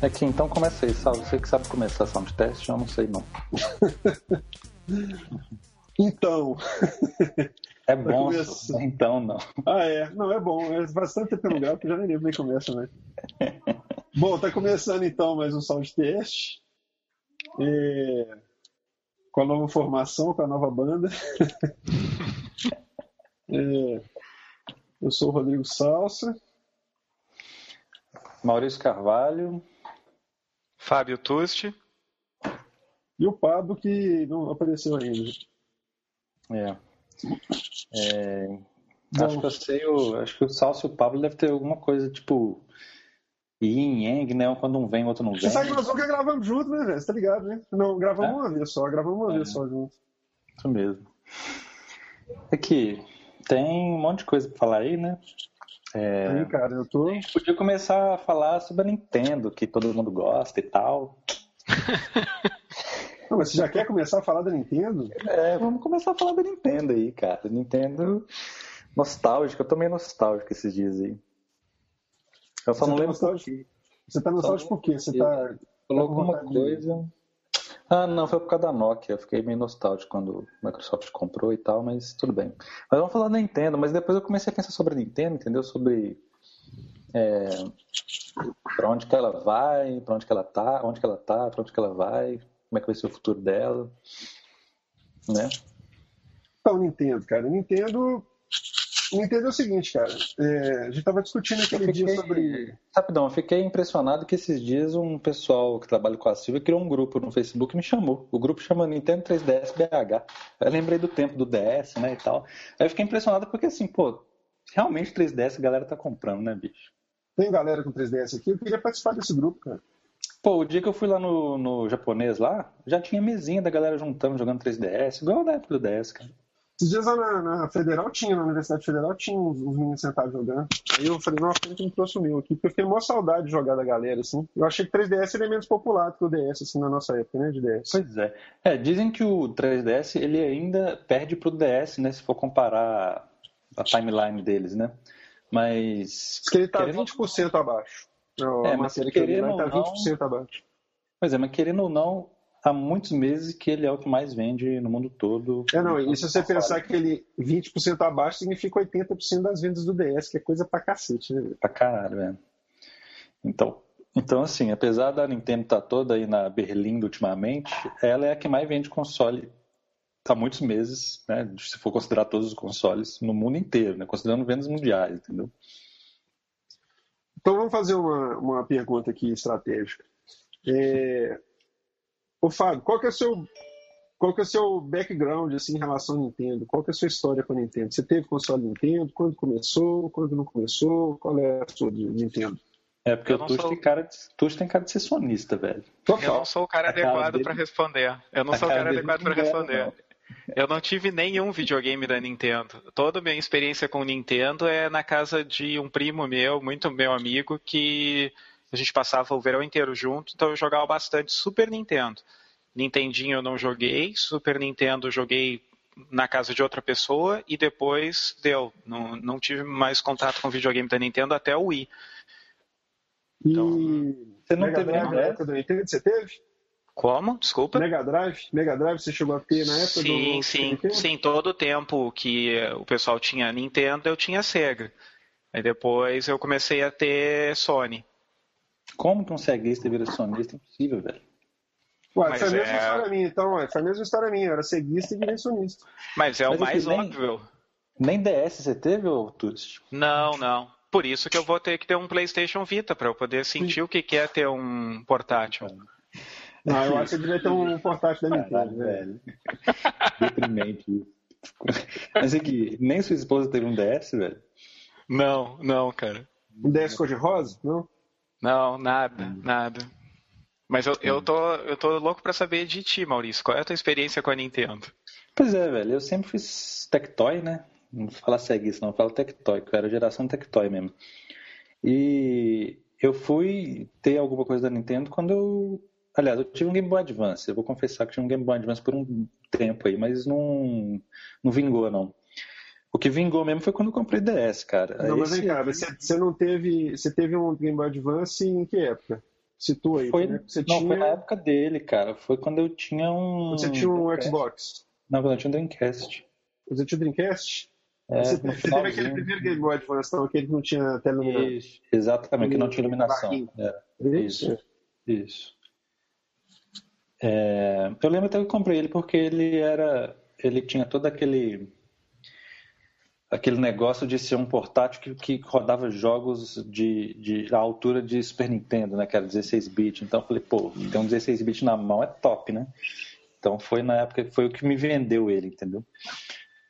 Aqui, então começa aí, Sal. Você que sabe começar sound test, eu não sei não. então. É bom, começar... então não. Ah, é. Não, é bom. É bastante tempo no que eu já nem lembro nem começa, né? bom, tá começando então mais um sound test. É... Com a nova formação, com a nova banda. é... Eu sou o Rodrigo Salsa. Maurício Carvalho. Fábio Tusti. E o Pablo, que não apareceu ainda. É. é... Acho que eu sei, o... acho que o Salso e o Pablo deve ter alguma coisa tipo yin yang, né? Quando um vem, o outro não vem. Você sabe que nós nunca gravamos junto, né, velho? Você tá ligado, né? Não, gravamos é? uma vez só, gravamos uma é. vez só junto. Isso mesmo. Aqui, tem um monte de coisa pra falar aí, né? É... Aí, cara, eu tô. A gente podia começar a falar sobre a Nintendo, que todo mundo gosta e tal. Não, mas você já quer começar a falar da Nintendo? É, vamos começar a falar da Nintendo aí, cara. Nintendo nostálgico, eu tô meio nostálgico esses dias aí. Eu só você não tá lembro. Nostálgico... Você tá nostálgico por quê? Você tá. Falou alguma coisa. Ah, não, foi por causa da Nokia. Eu fiquei meio nostálgico quando a Microsoft comprou e tal, mas tudo bem. Mas vamos falar da Nintendo, mas depois eu comecei a pensar sobre a Nintendo, entendeu? Sobre é, para onde que ela vai, para onde que ela tá, onde que ela tá, para onde que ela vai, como é que vai ser o futuro dela, né? Então, Nintendo, cara, Nintendo Nintendo é o seguinte, cara. É, a gente tava discutindo aquele fiquei, dia sobre. Rapidão, eu fiquei impressionado que esses dias um pessoal que trabalha com a Silvia criou um grupo no Facebook e me chamou. O grupo chama Nintendo 3DS BH. Eu lembrei do tempo do DS, né, e tal. Aí eu fiquei impressionado porque, assim, pô, realmente 3DS a galera tá comprando, né, bicho? Tem galera com 3DS aqui, eu queria participar desse grupo, cara. Pô, o dia que eu fui lá no, no japonês lá, já tinha mesinha da galera juntando, jogando 3DS, igual na época do DS, cara. Esses dias lá na, na, Federal tinha, na Universidade Federal tinha uns, uns meninos sentados jogando. Aí eu falei, nossa, por que não trouxe o meu aqui? Porque eu fiquei maior saudade de jogar da galera, assim. Eu achei que 3DS seria menos popular do que o DS, assim, na nossa época, né, de DS. Pois é. É, dizem que o 3DS, ele ainda perde pro DS, né, se for comparar a timeline deles, né? Mas... Diz que ele tá querendo... 20% abaixo. É, mas querendo ou tá 20% não... abaixo. Pois é, mas querendo ou não, há muitos meses que ele é o que mais vende no mundo todo. É, não, e se você pensar que ele 20% abaixo significa 80% das vendas do DS, que é coisa pra cacete, né? Pra caralho, velho. Então, então, assim, apesar da Nintendo estar tá toda aí na Berlim ultimamente, ela é a que mais vende console há muitos meses, né? Se for considerar todos os consoles no mundo inteiro, né? Considerando vendas mundiais, entendeu? Então vamos fazer uma, uma pergunta aqui estratégica. É, Ô Fábio, qual que é o seu qual que é o seu background assim, em relação ao Nintendo? Qual que é a sua história com a Nintendo? Você teve console Nintendo? Quando começou? Quando não começou? Qual é a sua de Nintendo? É porque o Tuxo sou... tem, cara de, tem cara de ser sonista, velho. Total. Eu não sou o cara a adequado dele... para responder. Eu não a sou o cara adequado para responder. Não. Eu não tive nenhum videogame da Nintendo. Toda a minha experiência com o Nintendo é na casa de um primo meu, muito meu amigo, que a gente passava o verão inteiro junto, então eu jogava bastante Super Nintendo. Nintendinho eu não joguei, Super Nintendo eu joguei na casa de outra pessoa e depois deu. Não, não tive mais contato com videogame da Nintendo até o Wii. Então, você não Mega teve Drive na época do Nintendo? Você teve? Como? Desculpa. Mega Drive? Mega Drive você chegou a ter na época sim, do Sim, sim. Sim, todo o tempo que o pessoal tinha Nintendo, eu tinha Sega. Aí depois eu comecei a ter Sony. Como que um ceguista vira sonista? É impossível, velho. Ué, essa é a mesma é... história minha, então, ué, essa é a mesma história minha. Eu era ceguista e virei sonista. Mas é Mas o mais nem, óbvio. Nem DS você teve, ou Tuts? Não, não. Por isso que eu vou ter que ter um PlayStation Vita, para eu poder sentir Sim. o que é ter um portátil. Não, eu acho que devia ter um portátil da Nintendo, né? velho. Deprimente isso. Mas é que nem sua esposa teve um DS, velho? Não, não, cara. Um DS cor-de-rosa? Não? Não, nada, hum. nada. Mas eu, eu, tô, eu tô louco pra saber de ti, Maurício. Qual é a tua experiência com a Nintendo? Pois é, velho. Eu sempre fiz Tectoy, né? Não fala segue isso, não. Fala Tectoy, que eu era geração Tectoy mesmo. E eu fui ter alguma coisa da Nintendo quando eu. Aliás, eu tive um Game Boy Advance. Eu vou confessar que tive um Game Boy Advance por um tempo aí, mas não, não vingou, não. O que vingou mesmo foi quando eu comprei DS, cara. Não, mas vem cá, você, você não teve. Você teve um Game Boy Advance em que época? Situa aí. Foi, né? Você não, tinha... foi na época dele, cara. Foi quando eu tinha um. Você tinha um Dreamcast. Xbox? Não, quando eu tinha um Dreamcast. Você tinha um Dreamcast? É, você, você teve aquele primeiro Game Boy Advance, então, aquele que não tinha teleluminar. Isso, exatamente, que não tinha iluminação. É, isso, isso. É, eu lembro até que eu comprei ele porque ele era. Ele tinha todo aquele. Aquele negócio de ser um portátil que, que rodava jogos de, de a altura de Super Nintendo, né? Que era 16 bits. Então eu falei, pô, ter um 16 bits na mão é top, né? Então foi na época foi o que me vendeu ele, entendeu?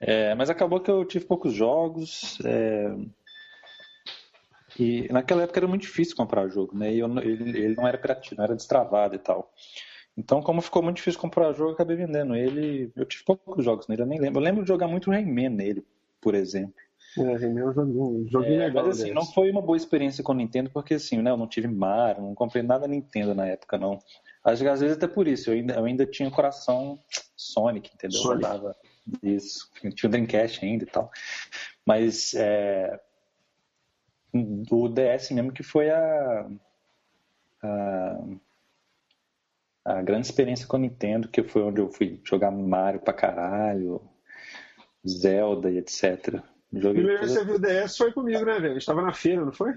É, mas acabou que eu tive poucos jogos. É, e naquela época era muito difícil comprar jogo, né? E eu, ele, ele não era criativo, não era destravado e tal. Então, como ficou muito difícil comprar jogo, eu acabei vendendo ele. Eu tive poucos jogos nele, eu nem lembro. Eu lembro de jogar muito Rayman nele, por exemplo. É, Rayman é um joguinho, joguinho é, legal. Mas assim, não foi uma boa experiência com o Nintendo, porque assim, né, eu não tive Mario, não comprei nada Nintendo na época, não. Acho que às vezes até por isso, eu ainda, eu ainda tinha coração Sonic, entendeu? Sonic. Eu dava isso, tinha o Dreamcast ainda e tal. Mas é, o DS mesmo que foi a, a a grande experiência com a Nintendo, que foi onde eu fui jogar Mario pra caralho, Zelda e etc. Joguei primeiro toda... você viu o DS foi comigo, né, velho? Estava na feira, não foi?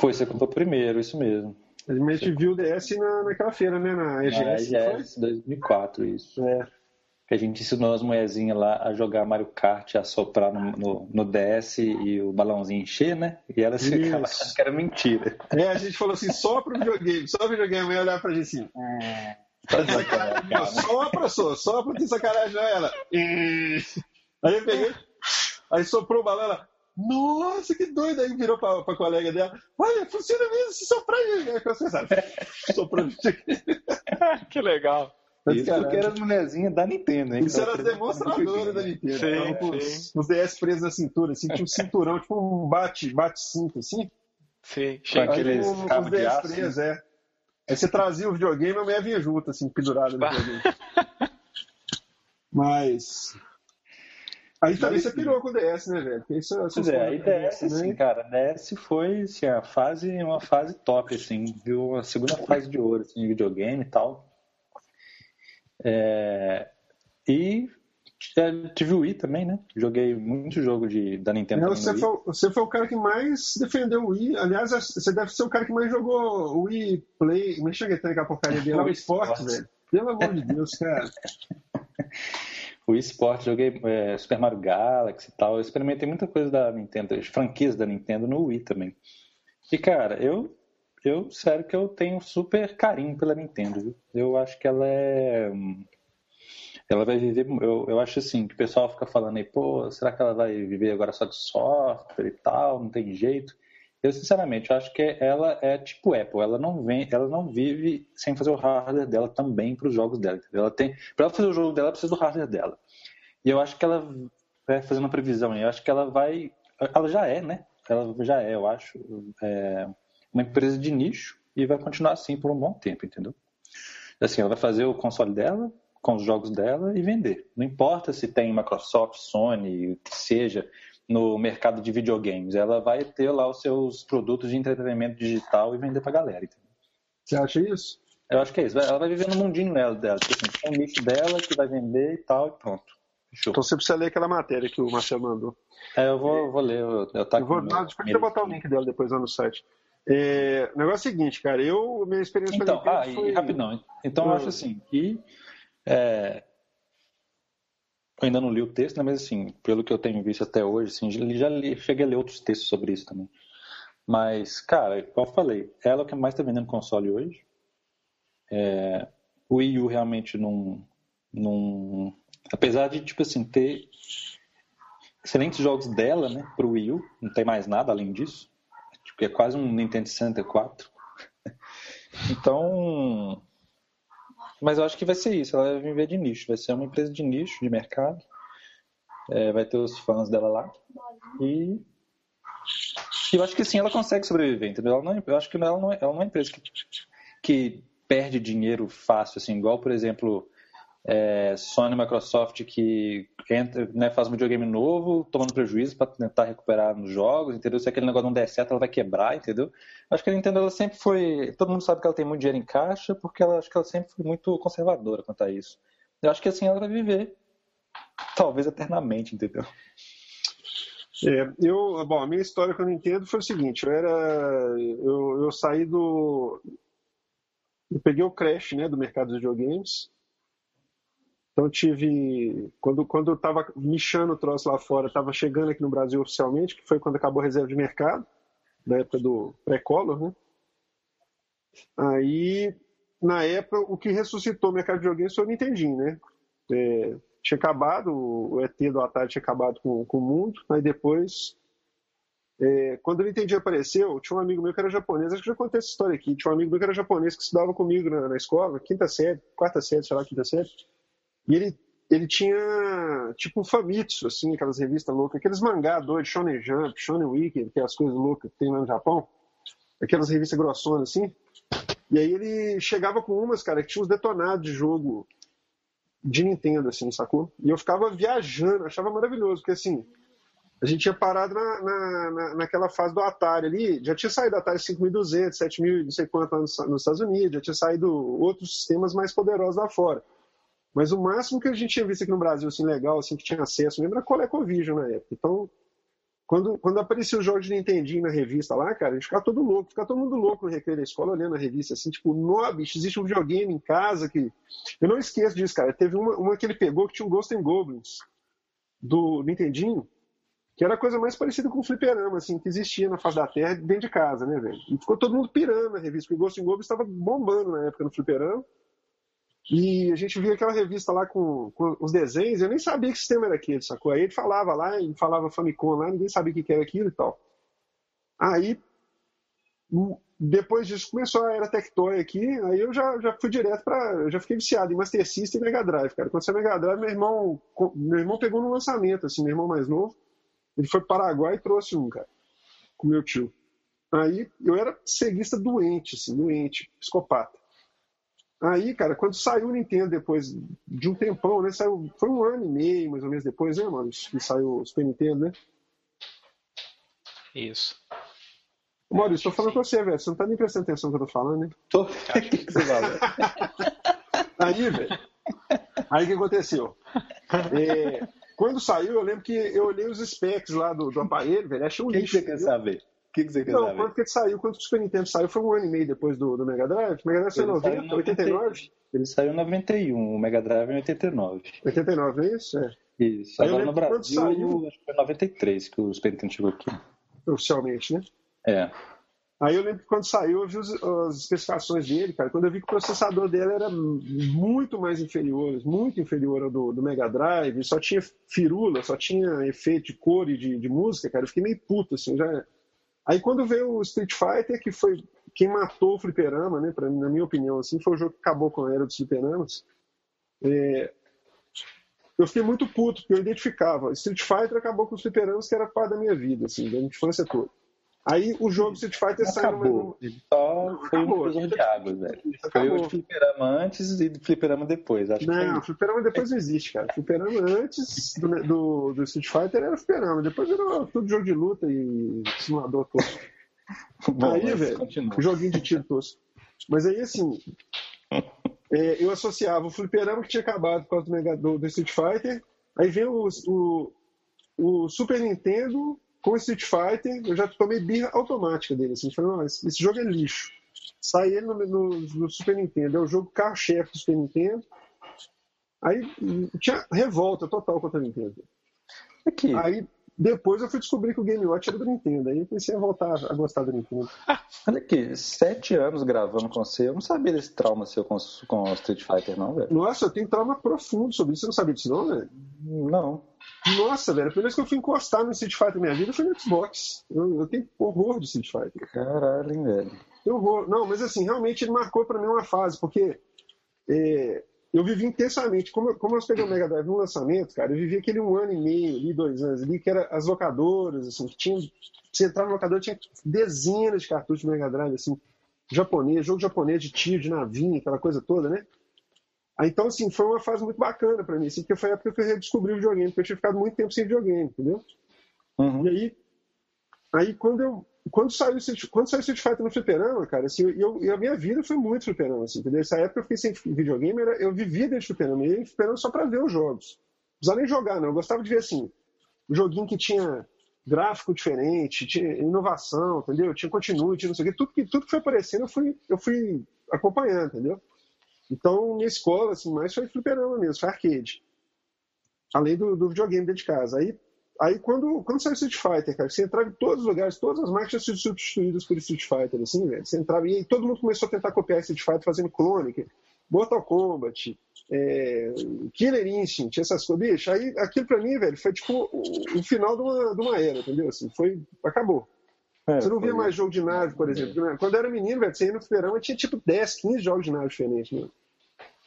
Foi, você comprou primeiro, isso mesmo. A gente viu o DS na, naquela feira, né? Na EGS. Na EGS 2004, isso. É que a gente ensinou as mulherzinhas lá a jogar Mario Kart, a soprar no, no, no DS e o balãozinho encher, né? E elas ficavam achando que era mentira. É, a gente falou assim, só pro videogame, só pro videogame, e olhar pra gente assim. É. Sopra, só, sopra, tem sacanagem, ela. Aí eu peguei, aí soprou o balão, ela. Nossa, que doido! Aí virou pra, pra colega dela. Olha, funciona mesmo se soprar. Aí você sabe, soprando. que legal. Isso porque era as mulherzinhas da Nintendo, hein? Isso era as demonstradoras da Nintendo. Sim, com os, os DS presos na cintura, assim, tinha um cinturão, tipo um bate, bate cinto, assim. Sim, com aqueles cabos de aço. Presos, é. Aí você trazia o videogame e a mulher vinha junto, assim, pendurada no videogame. Mas. Aí também você pirou com o DS, né, velho? Porque isso, pois é, aí DS, né? assim, cara, DS foi assim, a fase, uma fase top, assim, viu? A segunda fase de ouro, assim, de videogame e tal. É, e tive o Wii também, né? Joguei muito jogo de, da Nintendo. É, você, foi, você foi o cara que mais defendeu o Wii. Aliás, você deve ser o cara que mais jogou o Wii Play. Me cheguei até aquela porcaria dele. o esporte, velho. Pelo amor de Deus, cara. o Wii Sport, joguei é, Super Mario Galaxy e tal. Eu experimentei muita coisa da Nintendo, as franquias da Nintendo no Wii também. E, cara, eu eu, sério que eu tenho super carinho pela Nintendo, viu? Eu acho que ela é. Ela vai viver. Eu, eu acho assim, que o pessoal fica falando aí, pô, será que ela vai viver agora só de software e tal? Não tem jeito. Eu, sinceramente, acho que ela é tipo Apple. Ela não vem, ela não vive sem fazer o hardware dela também para os jogos dela. Ela tem, para fazer o jogo dela, ela precisa do hardware dela. E eu acho que ela vai fazer uma previsão. Eu acho que ela vai, ela já é, né? Ela já é, eu acho. É, uma empresa de nicho e vai continuar assim por um bom tempo, entendeu? Assim, ela vai fazer o console dela com os jogos dela e vender. Não importa se tem Microsoft, Sony, o que seja no mercado de videogames, ela vai ter lá os seus produtos de entretenimento digital e vender pra galera, entendeu? Você acha isso? Eu acho que é isso. Ela vai viver no mundinho dela. dela. Tipo assim, tem um nicho dela que vai vender e tal, e pronto. Fechou. Então você precisa ler aquela matéria que o Marcelo mandou. É, eu vou, vou ler. Eu, eu, tá eu vou, não, depois botar o link dela depois lá no site. É, o negócio é o seguinte, cara, eu, minha experiência então, ah, foi... rapidão. Então, eu acho assim, que é, eu ainda não li o texto, né, mas assim, pelo que eu tenho visto até hoje, assim, já li, cheguei a ler outros textos sobre isso também. Mas, cara, como eu falei, ela é o que mais está vendendo console hoje. É, o Wii U realmente não, não... Apesar de, tipo assim, ter excelentes jogos dela, né, pro Wii U, não tem mais nada além disso porque é quase um Nintendo 64. então, mas eu acho que vai ser isso, ela vai viver de nicho, vai ser uma empresa de nicho, de mercado, é, vai ter os fãs dela lá e, eu acho que sim, ela consegue sobreviver, entendeu? Não, eu acho que ela não é, ela não é uma empresa que, que perde dinheiro fácil, assim, igual, por exemplo, é, Sony Microsoft que entra, né, faz um videogame novo, tomando prejuízo para tentar recuperar nos jogos, entendeu? Se aquele negócio não der certo, ela vai quebrar, entendeu? Acho que a Nintendo ela sempre foi. Todo mundo sabe que ela tem muito dinheiro em caixa, porque ela acho que ela sempre foi muito conservadora quanto a isso. Eu acho que assim ela vai viver, talvez eternamente, entendeu? É, eu, bom, a minha história com a Nintendo foi o seguinte: eu era, eu, eu saí do, eu peguei o crash, né, do mercado de videogames então tive. Quando, quando eu estava michando o troço lá fora, estava chegando aqui no Brasil oficialmente, que foi quando acabou a reserva de mercado, na época do pré-color, né? Aí, na época, o que ressuscitou o mercado de videogames foi o Nintendinho, né? É, tinha acabado, o ET do Atari tinha acabado com, com o mundo, aí depois. É, quando o Nintendinho apareceu, tinha um amigo meu que era japonês, acho que já contei essa história aqui. Tinha um amigo meu que era japonês que estudava comigo na, na escola, quinta série, quarta série, sei lá, quinta série. E ele, ele tinha tipo Famitsu, assim, aquelas revistas loucas, aqueles mangá doidos, Shonen Jump, Shonen Wiki, que é as coisas loucas que tem lá no Japão. Aquelas revistas grossonas, assim. E aí ele chegava com umas, cara, que tinha uns detonados de jogo de Nintendo, assim, sacou? E eu ficava viajando, achava maravilhoso, porque assim, a gente tinha parado na, na, na, naquela fase do Atari ali, já tinha saído Atari 5200, 7000, não sei quanto nos, nos Estados Unidos, já tinha saído outros sistemas mais poderosos lá fora. Mas o máximo que a gente tinha visto aqui no Brasil, assim, legal, assim, que tinha acesso mesmo, era ColecoVision na época. Então, quando, quando aparecia os jogos de Nintendinho na revista lá, cara, a gente ficava todo louco, ficava todo mundo louco no recreio da escola olhando a revista, assim, tipo, no, bicho, existe um videogame em casa que... Eu não esqueço disso, cara. Teve uma, uma que ele pegou que tinha um Ghost and Goblins do Nintendinho, que era a coisa mais parecida com o fliperama, assim, que existia na face da Terra dentro de casa, né, velho? E ficou todo mundo pirando na revista, porque o Ghost and Goblins estava bombando na época no fliperama. E a gente via aquela revista lá com, com, os desenhos, eu nem sabia que sistema era aquele, sacou? Aí ele falava lá, ele falava Famicom lá, ninguém sabia o que era aquilo e tal. Aí, depois disso, começou a era Tectoy aqui, aí eu já, já fui direto para já fiquei viciado em Master System e Mega Drive, cara. Quando é Mega Drive, meu irmão, meu irmão pegou no lançamento, assim, meu irmão mais novo, ele foi para Paraguai e trouxe um, cara, com meu tio. Aí eu era ceguista doente, assim, doente, psicopata. Aí, cara, quando saiu o Nintendo depois de um tempão, né? Saiu, foi um ano e meio, mais ou menos, depois, né, mano? Que saiu o Super Nintendo, né? Isso. Maurício, tô falando com você, velho. Você não tá nem prestando atenção no que eu tô falando, né? Tô. Aí, velho. Aí o que aconteceu? É, quando saiu, eu lembro que eu olhei os specs lá do, do aparelho, velho. Achei um que lixo. Que você quer saber? Que, que você quer não, saber? que ele saiu, quando o Super Nintendo saiu, foi um ano e meio depois do, do Mega Drive. O Mega Drive saiu em 90, 89? Ele saiu em 91, o Mega Drive em 89. 89, não é isso? É. Isso. Aí Agora no Brasil, saiu... acho que foi 93 que o Super Nintendo chegou aqui. Oficialmente, né? É. Aí eu lembro que quando saiu, eu vi os, as especificações dele, cara. Quando eu vi que o processador dele era muito mais inferior, muito inferior ao do, do Mega Drive, só tinha firula, só tinha efeito de cor e de, de música, cara. Eu fiquei meio puto, assim. Já, Aí quando veio o Street Fighter, que foi quem matou o fliperama, né, pra, na minha opinião, assim, foi o jogo que acabou com a era dos fliperamas. É, eu fiquei muito puto, porque eu identificava. Street Fighter acabou com os fliperamas, que era parte da minha vida, assim, da infância toda. Aí o jogo Street Fighter saiu acabou. Ele só foi acabou. um divisor de águas, velho. Foi o fliperama antes e do fliperama depois. Acho não, que fliperama depois não existe, cara. Fliperama antes do, do, do Street Fighter era fliperama. Depois era tudo jogo de luta e simulador. Bom, aí, velho, continua. joguinho de tiro tosco. Mas aí, assim, é, eu associava o fliperama que tinha acabado por causa do, Mega, do, do Street Fighter. Aí vem o, o, o Super Nintendo com Street Fighter, eu já tomei birra automática dele. Assim, falei, não, esse, esse jogo é lixo. Sai ele no, no, no, Super Nintendo, é o jogo carro-chefe do Super Nintendo. Aí tinha revolta total contra a Nintendo. Aqui. Aí depois eu fui descobrir que o Game Watch era do Nintendo. Aí eu comecei a voltar a gostar do Nintendo. Olha aqui, sete anos gravando com você. Eu não sabia desse trauma seu com, com Street Fighter, não, velho. Nossa, eu tenho trauma profundo sobre isso. Você não sabia disso, não, velho? Não. Nossa, velho, a primeira vez que eu fui encostar no Street Fighter na minha vida foi no Xbox. Eu, eu tenho horror de Street Fighter. Caralho, hein, velho. Tenho horror. Não, mas assim, realmente ele marcou pra mim uma fase, porque é, eu vivi intensamente. Como, eu, como eu peguei o Mega Drive no lançamento, cara, eu vivi aquele um ano e meio, ali, dois anos ali, que era as locadoras, assim, que tinha. Você entrar no locador, tinha dezenas de cartuchos de Mega Drive, assim, japonês, jogo japonês de tiro, de navinha, aquela coisa toda, né? Então, assim, foi uma fase muito bacana para mim, assim, porque foi a época que eu redescobri o videogame, porque eu tinha ficado muito tempo sem videogame, entendeu? Uhum. E aí, aí quando eu quando saiu, quando saiu Street Fighter no fliperama, cara, assim, eu, eu, a minha vida foi muito fliperama, assim, entendeu? Essa época eu fiquei sem videogame, era, eu vivia dentro do fliperama, e ia fliperama só pra ver os jogos. Não precisava nem jogar, não. Eu gostava de ver, assim, um joguinho que tinha gráfico diferente, tinha inovação, entendeu? Tinha continuity, não sei o quê. Tudo que, tudo que foi aparecendo eu fui, eu fui acompanhando, entendeu? Então, minha escola, assim, mais foi fliperama mesmo, foi arcade. Além do, do videogame dentro de casa. Aí, aí quando, quando saiu Street Fighter, cara, você entrava em todos os lugares, todas as marcas tinham sido substituídas por Street Fighter, assim, velho. Você entrava e todo mundo começou a tentar copiar Street Fighter fazendo clone, Mortal Kombat, é, Killer Instinct, essas coisas. Bicho, aí aquilo pra mim, velho, foi tipo o, o final de uma, de uma era, entendeu? Assim, foi, acabou. É, você não via mais jogo de nave, por exemplo. Né? Quando eu era menino, velho, você ia no fliperama, tinha tipo 10, 15 jogos de nave diferentes, mano.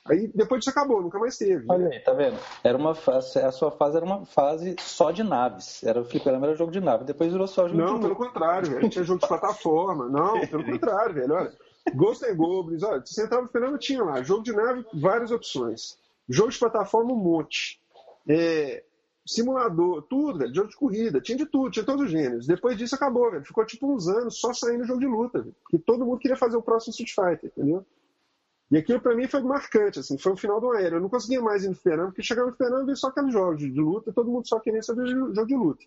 Aí depois disso acabou, nunca mais teve. Olha aí, tá vendo? Era uma fase, a sua fase era uma fase só de naves. Era o fliperama era jogo de nave. Depois virou só jogo não, de Não, pelo contrário, velho. Tinha jogo de plataforma. Não, pelo contrário, velho. Olha, Ghost and Goblins, olha, você entrava no fliperama, tinha lá. Jogo de nave, várias opções. Jogo de plataforma, um monte. É, simulador, tudo, velho, jogo de corrida, tinha de tudo, tinha todos os gêneros. Depois disso acabou, velho. Ficou tipo uns anos só saindo jogo de luta, velho. Porque todo mundo queria fazer o próximo Street Fighter, entendeu? E aquilo para mim foi marcante, assim, foi o final do era. Eu não conseguia mais ir no fliperama, porque chegava no fliperama e só aqueles jogos de luta, todo mundo só queria saber jogo de luta.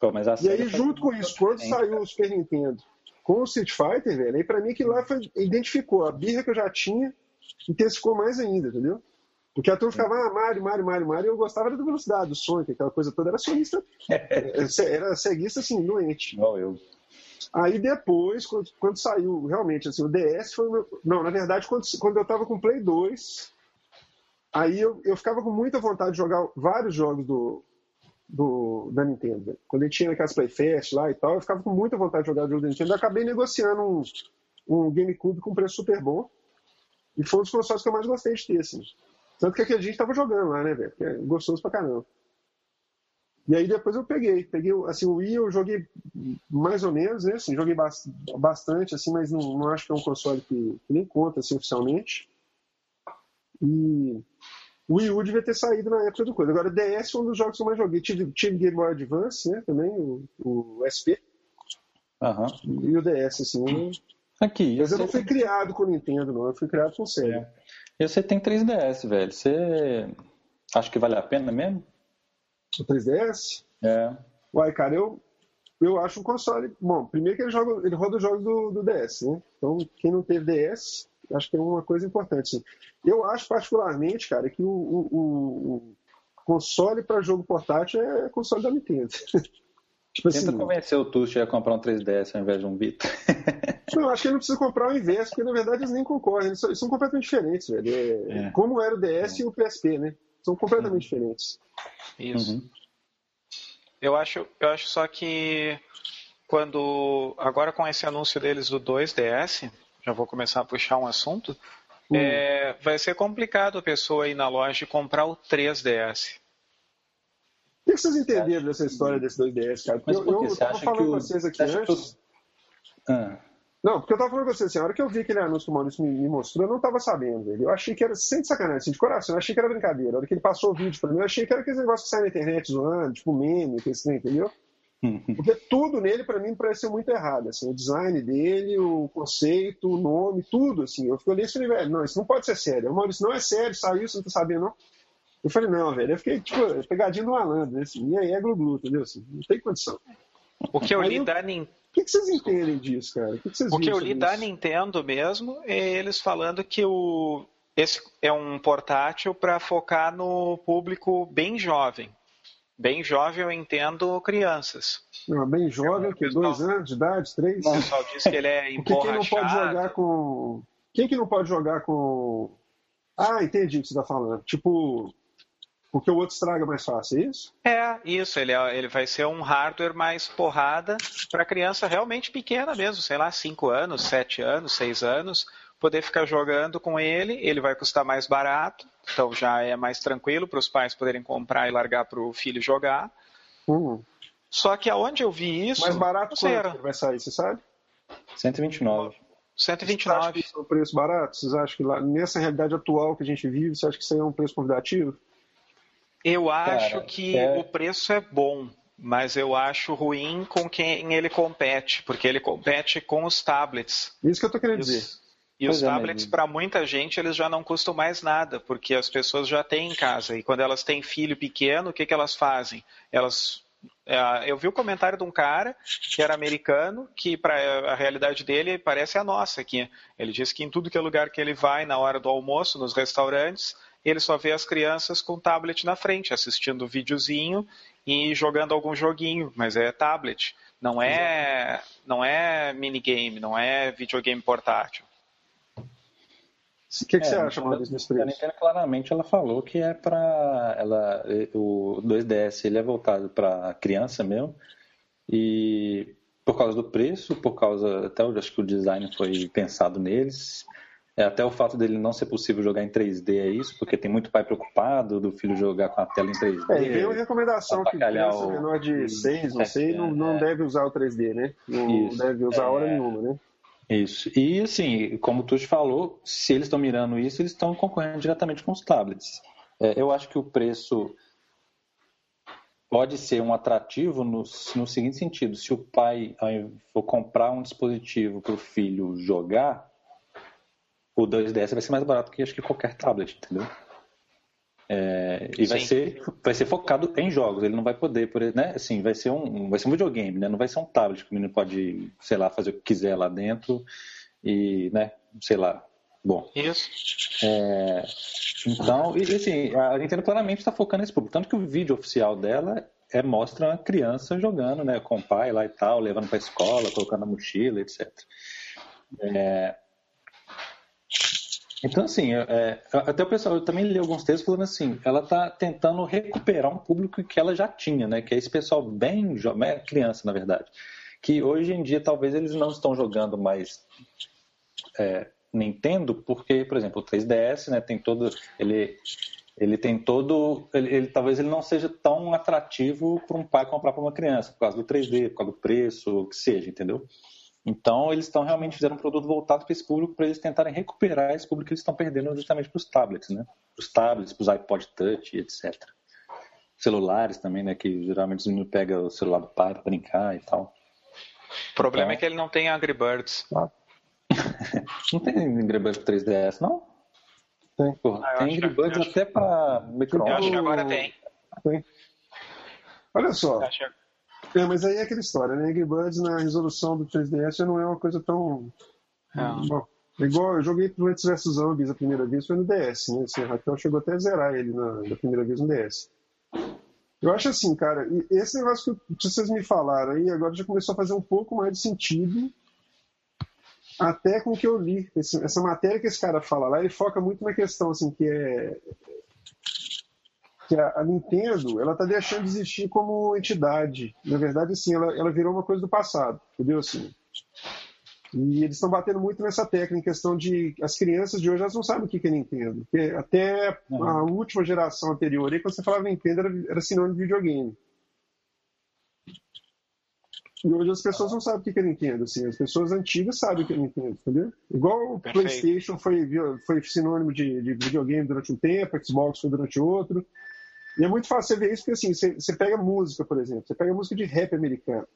Pô, e aí, junto com isso, quando saiu o Super Nintendo com o Street Fighter, velho, aí pra mim que lá foi, identificou a birra que eu já tinha, intensificou mais ainda, entendeu? Porque a turma ficava, ah, Mario, Mario, Mario, Mario, e eu gostava da velocidade, do Sonic, aquela coisa toda, era sonista, era ceguista, assim, doente. Igual eu. Aí depois, quando, quando, saiu realmente, assim, o DS foi o meu... Não, na verdade, quando, quando eu tava com o Play 2, aí eu, eu ficava com muita vontade de jogar vários jogos do, do, da Nintendo. Quando gente tinha aquelas Playfest lá e tal, eu ficava com muita vontade de jogar o jogo da Nintendo. Eu acabei negociando um, um GameCube com preço super bom. E foi um dos consoles que eu mais gostei de ter, assim. Tanto que a gente tava jogando lá, né, velho? É gostoso pra caramba. E aí depois eu peguei, peguei assim, o Wii eu joguei mais ou menos, né? Assim, joguei bastante, assim, mas não, não acho que é um console que, que nem conta assim, oficialmente. E o Wii U devia ter saído na época do coisa. Agora, DS foi um dos jogos que eu mais joguei. Tive, tive Game Boy Advance, né? Também, o, o SP. Uhum. E o DS, assim. Aqui. Mas eu não fui criado com o Nintendo, não. Eu fui criado com o Sega. É. E você tem 3DS, velho. Você acha que vale a pena mesmo? O 3DS? É. Uai, cara, eu, eu acho um console. Bom, primeiro que ele, joga, ele roda os jogos do, do DS, né? Então, quem não teve DS, acho que é uma coisa importante. Eu acho particularmente, cara, que o, o, o console para jogo portátil é console da Nintendo. tipo Tenta assim, convencer o Tuxo a comprar um 3DS ao invés de um Vita. não, acho que ele não precisa comprar o inverso, porque na verdade eles nem concorrem, eles são, eles são completamente diferentes, velho. É, é. Como era o DS é. e o PSP, né? São completamente uhum. diferentes. Isso. Uhum. Eu acho, eu acho só que quando agora com esse anúncio deles do 2DS, já vou começar a puxar um assunto, uhum. é, vai ser complicado a pessoa ir na loja e comprar o 3DS. O que vocês entenderam dessa história desse 2DS, cara? Mas eu, eu, eu tava falando com vocês aqui antes. Ah. Não, porque eu tava falando com você assim, a hora que eu vi aquele anúncio que o Maurício me, me mostrou, eu não tava sabendo, velho. Eu achei que era, sem sacanagem, assim, de coração, eu achei que era brincadeira. A hora que ele passou o vídeo pra mim, eu achei que era aquele negócio que sai na internet zoando, tipo meme, que assim, entendeu? Porque tudo nele, para mim, pareceu muito errado. Assim, o design dele, o conceito, o nome, tudo. Assim. Eu fiquei olhando e falei, velho, não, isso não pode ser sério. O Maurício, não é sério, saiu, você não tá sabendo, não. Eu falei, não, velho. Eu fiquei, tipo, pegadinho do malandro. Né? Assim, e aí é glu-glu, entendeu? Assim, não tem condição. O que eu li da Nintendo que, que vocês entendem disso, cara? O que, que vocês O que eu li da Nintendo mesmo é eles falando que o, esse é um portátil para focar no público bem jovem. Bem jovem eu entendo crianças. Não, bem jovem, que dois anos de idade, três? O pessoal diz que ele é emborrachado. Quem não pode jogar com... Quem que não pode jogar com... Ah, entendi o que você está falando. Tipo, porque o outro estraga mais fácil, é isso? É, isso. Ele, é, ele vai ser um hardware mais porrada para criança realmente pequena mesmo, sei lá, 5 anos, 7 anos, 6 anos, poder ficar jogando com ele. Ele vai custar mais barato, então já é mais tranquilo para os pais poderem comprar e largar para o filho jogar. Uhum. Só que aonde eu vi isso. Mais barato quanto vai sair, você sabe? 129. 129. Você acha que isso é um preço barato? Vocês acham que lá, nessa realidade atual que a gente vive, você acha que isso aí é um preço convidativo? Eu acho Cara, que é... o preço é bom, mas eu acho ruim com quem ele compete, porque ele compete com os tablets. Isso que eu tô querendo dizer. E pois os é, tablets, para muita gente, eles já não custam mais nada, porque as pessoas já têm em casa. E quando elas têm filho pequeno, o que, que elas fazem? Elas é, eu vi o comentário de um cara que era americano, que para a realidade dele parece a nossa aqui. Ele disse que em tudo que é lugar que ele vai, na hora do almoço, nos restaurantes, ele só vê as crianças com tablet na frente, assistindo videozinho e jogando algum joguinho, mas é tablet. Não é, não é minigame, não é videogame portátil. O que, que é, você acha, Maurício? A Nintendo claramente ela falou que é para ela o 2DS ele é voltado para criança mesmo e por causa do preço, por causa até eu acho que o design foi pensado neles, é, até o fato dele não ser possível jogar em 3D é isso, porque tem muito pai preocupado do filho jogar com a tela em 3D. É, e veio uma recomendação que criança o... menor de 6, não sei, não, não é. deve usar o 3D, né? Não isso. deve usar hora é. nenhuma, né? Isso. E assim, como tu te falou, se eles estão mirando isso, eles estão concorrendo diretamente com os tablets. É, eu acho que o preço pode ser um atrativo no, no seguinte sentido: se o pai for comprar um dispositivo para o filho jogar, o 2DS vai ser mais barato que acho que qualquer tablet, entendeu? É, e vai ser, vai ser focado em jogos. Ele não vai poder, por, né? Assim, vai ser um, vai ser um videogame, né? Não vai ser um tablet que o menino pode, sei lá, fazer o que quiser lá dentro e, né? Sei lá. Bom. Isso. É, então, e assim, a Nintendo claramente está focando nesse público. Tanto que o vídeo oficial dela é mostra uma criança jogando, né? Com o pai lá e tal, levando para escola, colocando na mochila, etc. É, então, assim, é, é, até o pessoal, eu também li alguns textos falando assim, ela está tentando recuperar um público que ela já tinha, né? Que é esse pessoal bem jovem, é criança, na verdade. Que hoje em dia talvez eles não estão jogando mais é, Nintendo, porque, por exemplo, o 3DS, né, tem todo. Ele, ele tem todo. Ele, ele talvez ele não seja tão atrativo para um pai comprar para uma criança, por causa do 3D, por causa do preço, o que seja, entendeu? Então, eles estão realmente fazendo um produto voltado para esse público, para eles tentarem recuperar esse público que eles estão perdendo justamente para os tablets, né? Para os tablets, para os iPod Touch, etc. Celulares também, né? Que geralmente os meninos pegam o celular do pai para brincar e tal. O problema então... é que ele não tem Angry Birds. Ah. não tem Angry Birds 3DS, não? Tem, porra. Ah, tem Angry Birds até para micro-ondas. Eu acho que agora tem. tem. Olha só. É, mas aí é aquela história, né? Angry Birds na resolução do 3DS já não é uma coisa tão. É. Bom, igual eu joguei Plants vs Zombies a primeira vez foi no DS, né? Assim, Raquel chegou até a zerar ele na, na primeira vez no DS. Eu acho assim, cara, esse negócio que vocês me falaram aí agora já começou a fazer um pouco mais de sentido até com o que eu li. Esse, essa matéria que esse cara fala lá, ele foca muito na questão assim, que é que a, Nintendo ela está deixando de existir como entidade. Na verdade, assim, ela, ela virou uma coisa do passado, entendeu? Assim, e eles estão batendo muito nessa tecla em questão de as crianças de hoje elas não sabem o que é Nintendo. Porque até uhum. a última geração anterior, aí, quando você falava Nintendo, era, era sinônimo de videogame. E hoje as pessoas não sabem o que é Nintendo, assim, as pessoas antigas sabem o que é Nintendo, entendeu? Igual o Perfeito. PlayStation foi, foi sinônimo de, de videogame durante um tempo, Xbox foi durante outro. E é muito fácil você ver isso, porque assim, você, você pega música, por exemplo, você pega música de rap americano.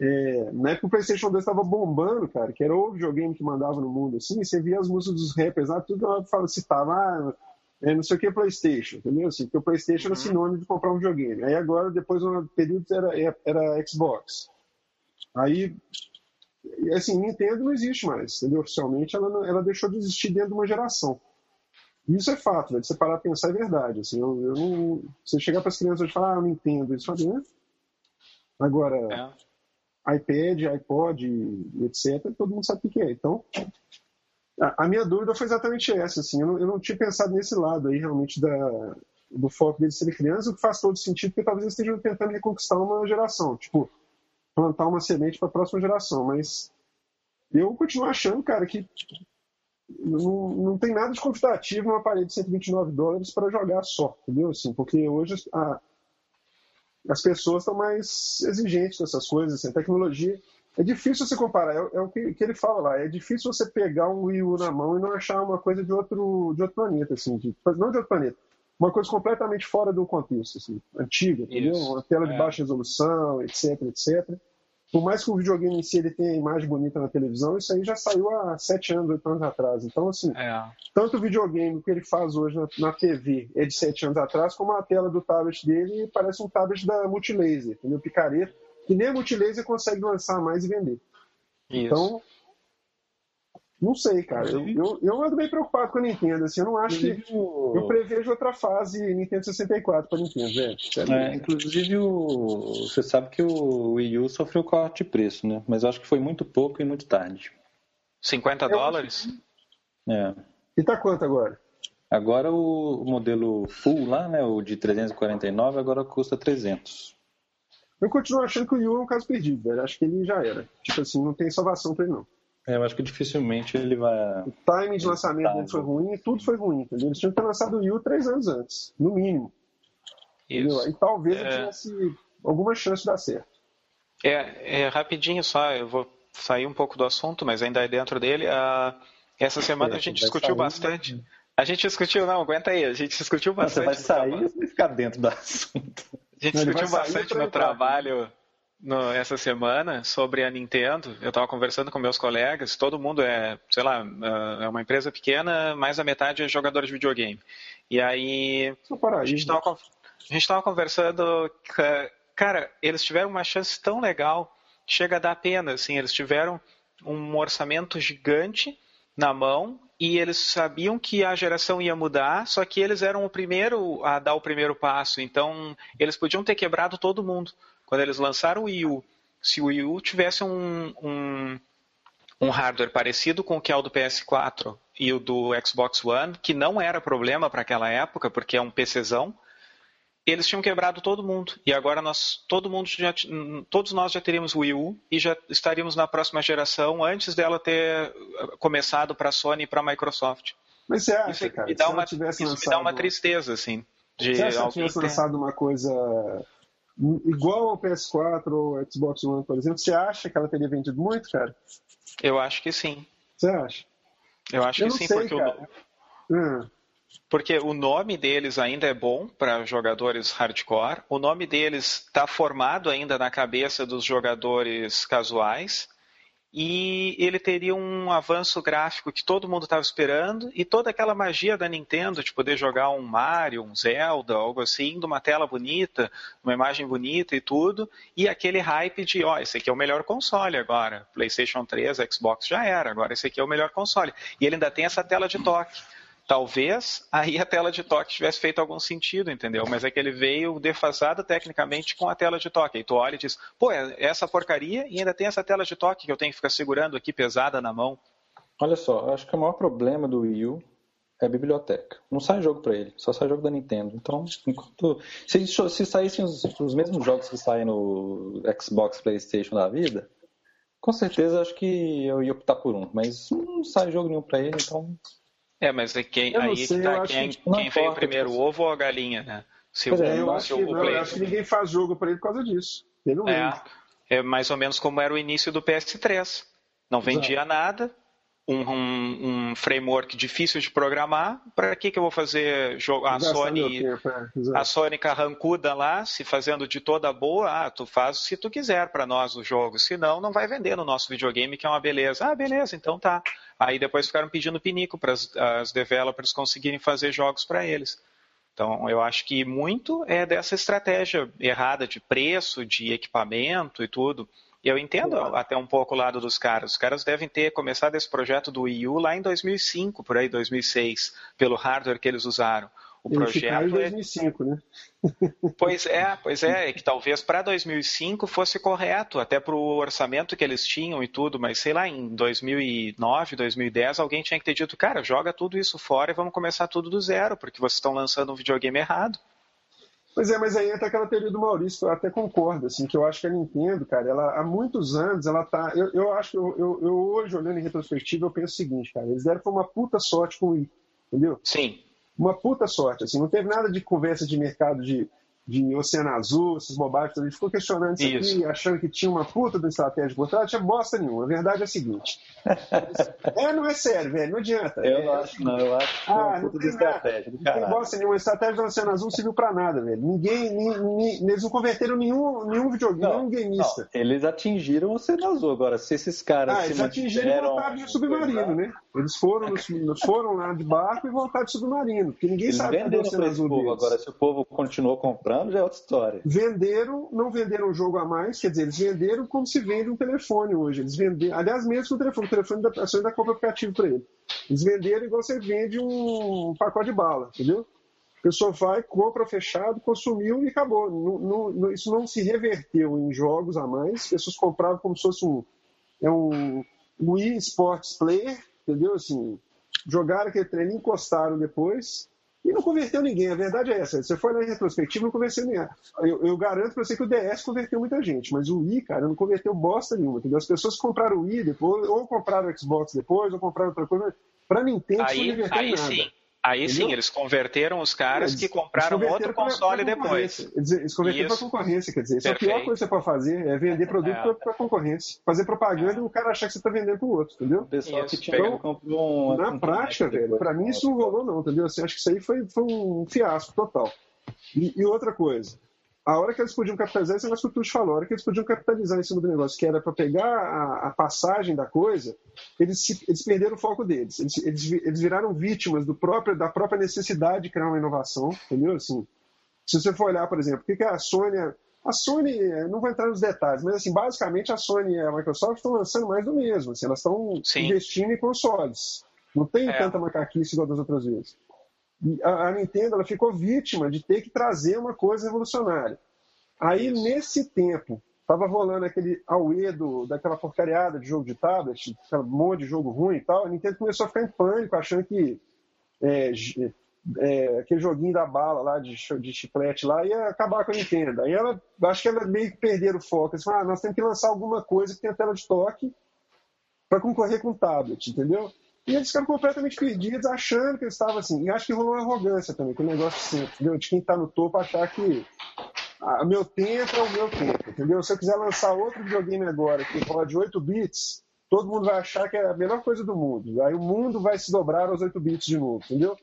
É, na época o PlayStation 2 estava bombando, cara, que era o videogame que mandava no mundo, assim, você via as músicas dos rappers lá, tudo lá fala, citava, ah, é, não sei o que PlayStation, entendeu? Assim, porque o PlayStation era uhum. sinônimo de comprar um videogame. Aí agora, depois de um período, era, era Xbox. Aí, assim, Nintendo não existe mais, entendeu? Oficialmente, ela, ela deixou de existir dentro de uma geração. Isso é fato, né? De você parar a pensar é verdade. Assim, eu, eu não, você chegar para as crianças e falar, ah, não entendo, falam, né? Agora, é. iPad, iPod, etc., todo mundo sabe o que é. Então, a, a, minha dúvida foi exatamente essa. Assim, eu não, eu não tinha pensado nesse lado aí, realmente, da, do foco deles serem crianças, o que faz todo sentido, porque talvez eles estejam tentando reconquistar uma geração. Tipo, plantar uma semente para a próxima geração. Mas eu continuo achando, cara, que não, não tem nada de convidativo numa parede de 129 dólares para jogar só, entendeu? Assim, porque hoje a, as pessoas estão mais exigentes com essas coisas. Assim, a tecnologia é difícil você comparar, é, é o que, que, ele fala lá, é difícil você pegar um Wii U na mão e não achar uma coisa de outro, de outro planeta, assim, de, não de outro planeta, uma coisa completamente fora do contexto, assim, antiga, entendeu? Uma tela de é. baixa resolução, etc, etc. Por mais que o videogame em si ele tenha a imagem bonita na televisão, isso aí já saiu há sete anos, oito anos atrás. Então, assim, é. tanto o videogame que ele faz hoje na, na, TV é de sete anos atrás, como a tela do tablet dele parece um tablet da Multilaser, entendeu? Picareta que nem a Multilaser consegue lançar mais e vender. Isso. Então, não sei, cara. Eu, eu, eu, ando bem preocupado com a Nintendo. Assim, eu não acho que. Eu prevejo outra fase Nintendo 64 para Nintendo, velho. É, inclusive, o, você sabe que o Wii U sofreu corte de preço, né? Mas eu acho que foi muito pouco e muito tarde. 50 dólares? É. E tá quanto agora? Agora o modelo full lá, né? O de 349, agora custa 300. Eu continuo achando que o Yu é um caso perdido, velho. Acho que ele já era. Tipo assim, não tem salvação pra ele, não. É, eu acho que dificilmente ele vai. O timing de lançamento dele foi ruim, tudo foi ruim, entendeu? Eles tinham que ter lançado o Yu três anos antes, no mínimo. Isso. E talvez é... tivesse alguma chance de dar certo. É, é, rapidinho só, eu vou sair um pouco do assunto, mas ainda é dentro dele. Uh, essa semana é, a gente discutiu bastante. A gente discutiu, não, aguenta aí, a gente discutiu bastante. Não, você vai sair ou você vai ficar dentro do assunto? A gente discutiu bastante no trabalho no, essa semana sobre a Nintendo. Eu estava conversando com meus colegas, todo mundo é, sei lá, é uma empresa pequena, mais a metade é jogador de videogame. E aí a gente estava conversando, cara, eles tiveram uma chance tão legal, chega a dar pena, assim, eles tiveram um orçamento gigante na mão e eles sabiam que a geração ia mudar, só que eles eram o primeiro a dar o primeiro passo, então eles podiam ter quebrado todo mundo. Quando eles lançaram o Wii U, se o Wii U tivesse um, um, um hardware parecido com o que é o do PS4 e o do Xbox One, que não era problema para aquela época, porque é um PCzão, eles tinham quebrado todo mundo. E agora nós, todo mundo já, todos nós já teríamos o Wii U e já estaríamos na próxima geração antes dela ter uh, começado para a Sony e para a Microsoft. Mas você acha, isso cara, me dá uma, isso lançado... me dá uma tristeza, assim. De você acha que tivesse lançado uma coisa igual ao PS4 ou Xbox One, por exemplo, você acha que ela teria vendido muito, cara? Eu acho que sim. Você acha? Eu acho Eu que sim, sei, porque cara. o... Hum. Porque o nome deles ainda é bom para jogadores hardcore, o nome deles está formado ainda na cabeça dos jogadores casuais, e ele teria um avanço gráfico que todo mundo estava esperando, e toda aquela magia da Nintendo de poder jogar um Mario, um Zelda, algo assim, numa tela bonita, uma imagem bonita e tudo, e aquele hype de, ó, esse aqui é o melhor console agora, PlayStation 3, Xbox já era, agora esse aqui é o melhor console. E ele ainda tem essa tela de toque talvez aí a tela de toque tivesse feito algum sentido, entendeu? Mas é que ele veio defasado tecnicamente com a tela de toque. Aí tu olha e diz, pô, é essa porcaria e ainda tem essa tela de toque que eu tenho que ficar segurando aqui pesada na mão. Olha só, acho que o maior problema do Wii U é a biblioteca. Não sai jogo para ele, só sai jogo da Nintendo. Então, enquanto se, se saíssem os, os mesmos jogos que saem no Xbox, PlayStation da vida, com certeza acho que eu ia optar por um. Mas não sai jogo nenhum para ele, então é, mas é quem, aí sei, tá, quem, que quem veio primeiro, o ovo ou a galinha, né? Se o, é, eu, acho que, o, não, eu acho que ninguém faz jogo para ele por causa disso. Ele não é, é mais ou menos como era o início do PS3. Não vendia Exato. nada, um, um, um, framework difícil de programar, para que, que eu vou fazer a Sony, tempo, é, a Sony carrancuda lá, se fazendo de toda boa, ah, tu faz se tu quiser para nós o jogo, senão não vai vender no nosso videogame, que é uma beleza. Ah, beleza, então tá. Aí depois ficaram pedindo pinico para as developers conseguirem fazer jogos para eles. Então, eu acho que muito é dessa estratégia errada de preço, de equipamento e tudo. Eu entendo até um pouco o lado dos caras. Os caras devem ter começado esse projeto do Wii U lá em 2005, por aí, 2006, pelo hardware que eles usaram. O Ele projeto em 2005, é... né? Pois é, pois é, é que talvez para 2005 fosse correto, até para o orçamento que eles tinham e tudo, mas sei lá, em 2009, 2010, alguém tinha que ter dito, cara, joga tudo isso fora e vamos começar tudo do zero, porque vocês estão lançando um videogame errado. Pois é, mas aí entra aquela teoria do Maurício, que eu até concordo, assim, que eu acho que a Nintendo, cara, ela, há muitos anos, ela tá. Eu, eu acho que eu, eu, eu, hoje, olhando em retrospectiva, eu penso o seguinte, cara, eles deram uma puta sorte com o Wii, entendeu? Sim. Uma puta sorte, assim, não teve nada de conversa de mercado de de Oceano Azul, esses bobagens, a gente ficou questionando isso, isso, aqui, achando que tinha uma puta de estratégia por trás, tinha bosta nenhuma. A verdade é a seguinte. é, não é sério, velho, não adianta. Eu é, não acho, não, eu acho que ah, é uma puta de estratégia. Não tem bosta nenhuma, a estratégia do Oceano Azul não serviu pra nada, velho. Ninguém, ni, ni, eles não converteram nenhum, nenhum videogame, não, nenhum gameista. Não, eles atingiram o Oceano Azul, agora, se esses caras. Ah, eles atingiram e voltaram de submarino, né? Eles foram, nos, foram lá de barco e voltaram de submarino, porque ninguém eles sabe o Oceano Azul. Povo. Agora, se o povo continuou comprando, já é outra história. Venderam, não venderam o jogo a mais, quer dizer, eles venderam como se vende um telefone hoje. Eles venderam, aliás, mesmo o telefone, o telefone da pessoa ainda compra aplicativo para ele. Eles venderam igual você vende um pacote de bala, entendeu? A pessoa vai, compra fechado, consumiu e acabou. Isso não se reverteu em jogos a mais. As pessoas compravam como se fosse um, é um Wii Sports Player, entendeu? Assim, jogaram aquele treino, encostaram depois e não converteu ninguém, a verdade é essa. Você foi na retrospectiva, não converteu ninguém. Eu, eu garanto para você que o DS converteu muita gente, mas o Wii, cara, não converteu bosta nenhuma. Entendeu? As pessoas que compraram o Wii depois, ou compraram o Xbox depois, ou compraram outra coisa. Para Nintendo, aí, isso não converteu aí nada. Sim. Aí Entendeu? sim, eles converteram os caras eles, que compraram outro console pra, pra depois. Eles, eles converteram para concorrência, quer dizer, isso é a pior coisa que você pode fazer, é vender produto é. para concorrência. Fazer propaganda é. e o cara achar que você está vendendo para o outro, entendeu? O pessoal isso. que tinha então, um, Na prática, velho, para mim isso não rolou não, entendeu? Assim, acho que isso aí foi, foi um fiasco total. E, e outra coisa, a hora que eles podiam capitalizar, esse negócio que o Tuxo falou, a hora que eles podiam capitalizar em cima do negócio, que era para pegar a, a, passagem da coisa, eles, se, eles perderam o foco deles. Eles, eles, eles, viraram vítimas do próprio, da própria necessidade de criar uma inovação, entendeu? Assim, se você for olhar, por exemplo, o que, que a Sony. A Sony, não vou entrar nos detalhes, mas assim, basicamente a Sony e a Microsoft estão lançando mais do mesmo. Assim, elas estão investindo em consoles. Não tem é. tanta macaquice igual das outras vezes a, a Nintendo ela ficou vítima de ter que trazer uma coisa revolucionária. Aí, nesse tempo, estava rolando aquele auê do, daquela porcariada de jogo de tablet, aquele monte de jogo ruim e tal, a Nintendo começou a ficar em pânico, achando que é, é, aquele joguinho da bala lá, de, de chiclete lá, ia acabar com a Nintendo. Aí ela, acho que ela meio que perderam o foco. Eles falaram, ah, nós temos que lançar alguma coisa que tenha tela de toque para concorrer com o tablet, entendeu? E eles ficaram completamente perdidos, achando que eles estavam assim. E acho que rolou uma arrogância também, que o negócio assim, entendeu? De quem está no topo achar que o meu tempo é o meu tempo, entendeu? Se eu quiser lançar outro videogame agora que de 8 bits, todo mundo vai achar que é a melhor coisa do mundo. Aí o mundo vai se dobrar aos 8 bits de novo, entendeu?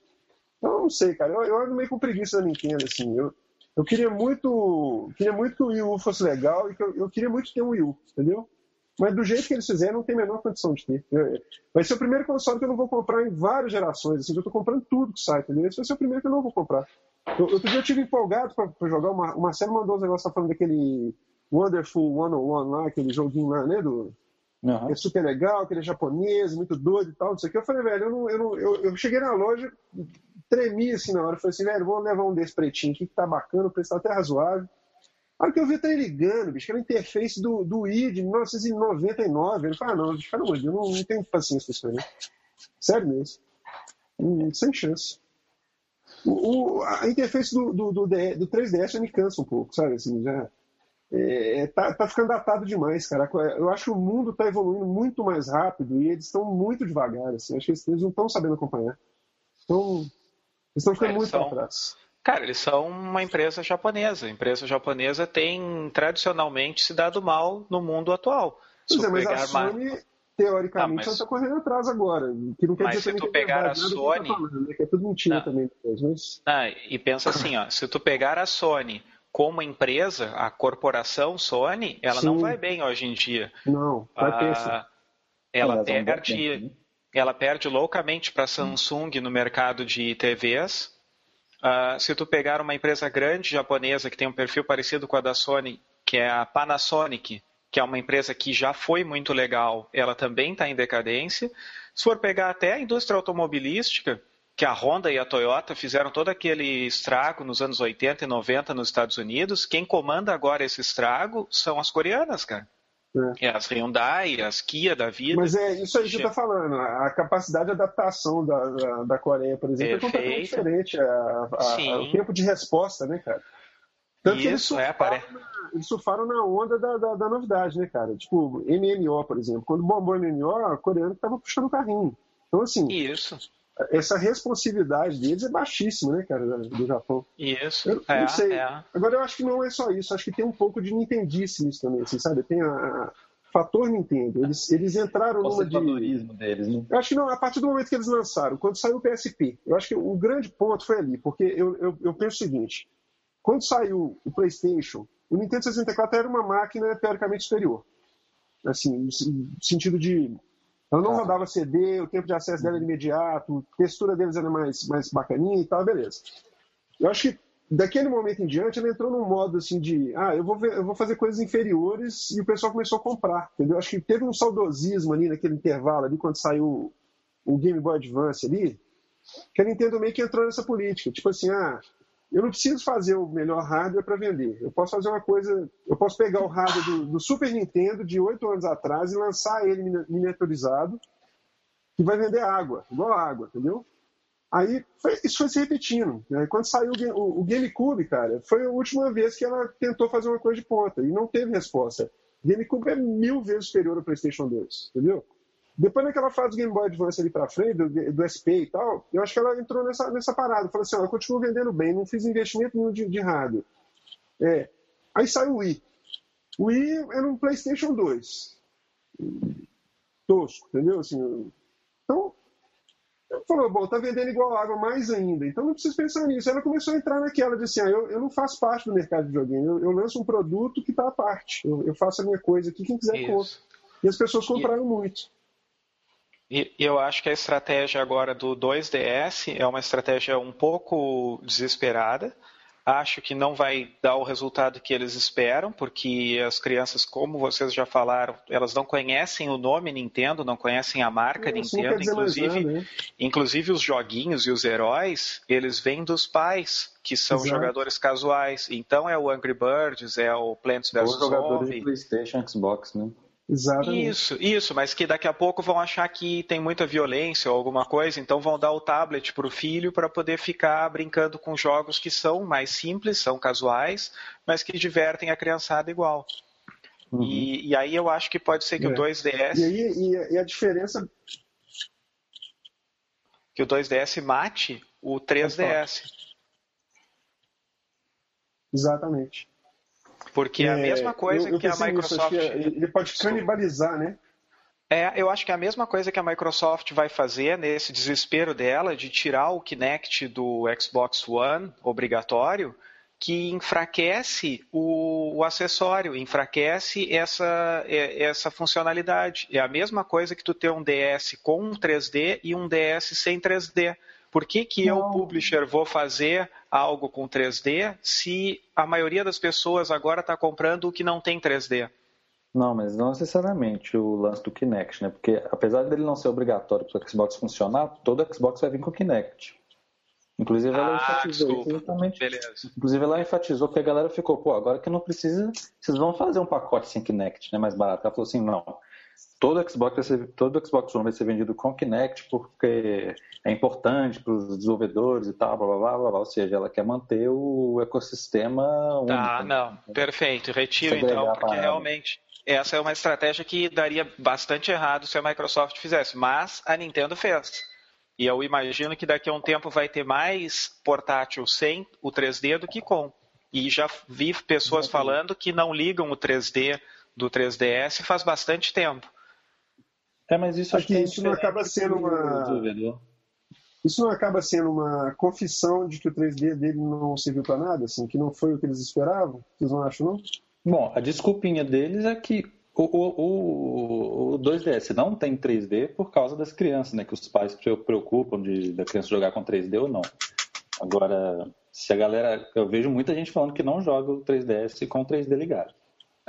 Então, eu não sei, cara. Eu, eu ando meio com preguiça da Nintendo, assim. Eu, eu queria muito queria muito que o Wii U fosse legal e que eu, eu queria muito ter um Wii U, entendeu? Mas do jeito que eles fizeram, não tem a menor condição de ter. Vai ser o primeiro console que eu não vou comprar em várias gerações. Assim, eu estou comprando tudo que sai, entendeu? Esse vai ser o primeiro que eu não vou comprar. Eu, outro dia eu tive empolgado para jogar. Uma, o Marcelo mandou os negócios tá falando daquele Wonderful 101 lá, aquele joguinho lá, né? Do, uhum. É super legal, que ele é japonês, muito doido e tal, não sei o que. Eu falei, velho, eu, não, eu, não, eu, eu cheguei na loja, tremi assim na hora. Falei assim, velho, vou levar um desse pretinho aqui que tá bacana, o preço tá até razoável. A hora que eu vi trem ligando, bicho, que era a interface do, do Wii de 1999. Ele falou, ah, não, bicho, pelo amor de Deus, não, não tenho paciência com isso aí. Sério mesmo. Hum, sem chance. O, o, a interface do, do, do, do 3DS já me cansa um pouco, sabe? Assim, já, é, é, tá, tá, ficando datado demais, cara. Eu acho que o mundo está evoluindo muito mais rápido e eles estão muito devagar. Assim. Acho que eles, eles não estão sabendo acompanhar. Então, eles estão ficando muito são... atrás. Cara, eles são uma empresa japonesa. A empresa japonesa tem tradicionalmente se dado mal no mundo atual. Pois é, mas a Sony, teoricamente, ah, mas... ela está correndo atrás agora. Que não quer mas dizer se tu é pegar a Sony... Tá falando, né? Que é tudo mentira não. também. Mas... Não, e pensa assim, ó, se tu pegar a Sony como empresa, a corporação Sony, ela Sim. não vai bem hoje em dia. Não, vai ah, Ela perde, né? ela perde loucamente para a Samsung no mercado de TVs Uh, se tu pegar uma empresa grande japonesa que tem um perfil parecido com a da Sony, que é a Panasonic, que é uma empresa que já foi muito legal, ela também está em decadência. Se for pegar até a indústria automobilística, que a Honda e a Toyota fizeram todo aquele estrago nos anos 80 e 90 nos Estados Unidos, quem comanda agora esse estrago são as coreanas, cara. É. As Hyundai, as Kia da vida. Mas é isso aí que você está falando. A capacidade de adaptação da, da, da Coreia, por exemplo, Perfeito. é completamente diferente. A, a, o tempo de resposta, né, cara? Tanto isso, eles surfaram, é, pare... eles surfaram na onda da, da, da, novidade, né, cara? Tipo, MMO, por exemplo. Quando bombou MMO, o coreano estava puxando o carrinho. Então, assim. Isso. Essa responsividade deles é baixíssima, né, cara, do Japão. Isso, eu, é, não sei. É. Agora, eu acho que não é só isso, acho que tem um pouco de Nintendice nisso também, assim, sabe? Tem a, a fator Nintendo. Eles, eles entraram numa de... deles, né? Eu acho que não, a partir do momento que eles lançaram, quando saiu o PSP, eu acho que o grande ponto foi ali, porque eu, eu, eu penso o seguinte, quando saiu o PlayStation, o Nintendo 64 era uma máquina teoricamente superior. Assim, no sentido de ela não ah. rodava CD, o tempo de acesso dela era imediato, a textura deles era mais, mais bacaninha e tal, beleza. Eu acho que daquele momento em diante ela entrou num modo assim de ah, eu vou, ver, eu vou fazer coisas inferiores e o pessoal começou a comprar, entendeu? Acho que teve um saudosismo ali naquele intervalo ali quando saiu o Game Boy Advance ali, que a Nintendo meio que entrou nessa política, tipo assim, ah, eu não preciso fazer o melhor hardware para vender. Eu posso fazer uma coisa. Eu posso pegar o hardware do, do Super Nintendo de oito anos atrás e lançar ele miniaturizado, que vai vender água, igual água, entendeu? Aí foi, isso foi se repetindo. Né? Quando saiu o, o, GameCube, cara, foi a última vez que ela tentou fazer uma coisa de ponta e não teve resposta. O GameCube é mil vezes superior ao PlayStation 2, entendeu? Depois daquela fase do Game Boy Advance ali pra frente, do, do SP e tal, eu acho que ela entrou nessa, nessa parada. Falou assim, ó, eu continuo vendendo bem, não fiz investimento nenhum de, de hardware. É. Aí saiu o Wii. O Wii era um PlayStation 2. Tosco, entendeu? Assim, então, falou, bom, tá vendendo igual água mais ainda, então não preciso pensar nisso. Ela começou a entrar naquela de assim, ah, eu, eu não faço parte do mercado de videogame, eu, eu lanço um produto que está à parte, eu, eu, faço a minha coisa aqui, quem quiser compra. E as pessoas compraram e... muito. E eu acho que a estratégia agora do 2DS é uma estratégia um pouco desesperada. Acho que não vai dar o resultado que eles esperam, porque as crianças, como vocês já falaram, elas não conhecem o nome Nintendo, não conhecem a marca Nintendo, inclusive, né? inclusive os joguinhos e os heróis, eles vêm dos pais, que são Exato. jogadores casuais. Então é o Angry Birds, é o Plants vs Zombies. Os jogadores de PlayStation, Xbox, né? Exatamente. Isso, isso, mas que daqui a pouco vão achar que tem muita violência ou alguma coisa, então vão dar o tablet para o filho para poder ficar brincando com jogos que são mais simples, são casuais, mas que divertem a criançada igual. Uhum. E, e, aí eu acho que pode ser que é. o 2DS. E, aí, e, e a diferença. Que o 2DS mate o 3DS. Exatamente. Porque é a mesma coisa eu, eu que a Microsoft. Nisso, ele pode canibalizar, né? É, eu acho que é a mesma coisa que a Microsoft vai fazer nesse desespero dela de tirar o Kinect do Xbox One obrigatório, que enfraquece o, o acessório, enfraquece essa, é, essa funcionalidade. É a mesma coisa que tu ter um DS com um 3D e um DS sem 3D. Por que, que eu, publisher, vou fazer algo com 3D se a maioria das pessoas agora está comprando o que não tem 3D? Não, mas não necessariamente o lance do Kinect, né? Porque apesar dele não ser obrigatório para o Xbox funcionar, todo Xbox vai vir com o Kinect. Inclusive ela ah, enfatizou exatamente. Inclusive ela enfatizou que a galera ficou, pô, agora que não precisa, vocês vão fazer um pacote sem Kinect, né? Mais barato. Ela falou assim, não todo Xbox ser, todo Xbox One vai ser vendido com Kinect porque é importante para os desenvolvedores e tal, blá, blá, blá, blá, ou seja, ela quer manter o ecossistema único. Tá, não, perfeito, retiro então, porque realmente essa é uma estratégia que daria bastante errado se a Microsoft fizesse, mas a Nintendo fez. E eu imagino que daqui a um tempo vai ter mais portátil sem o 3D do que com. E já vi pessoas falando que não ligam o 3D do 3DS faz bastante tempo. É, mas isso aqui isso não acaba sendo uma isso não acaba sendo uma confissão de que o 3D dele não serviu para nada, assim, que não foi o que eles esperavam? Vocês não acham, não? Bom, a desculpinha deles é que o, o, o, 2DS não tem 3D por causa das crianças, né? Que os pais se preocupam de da criança jogar com 3D ou não. Agora, se a galera. Eu vejo muita gente falando que não joga o 3DS com o 3D ligado.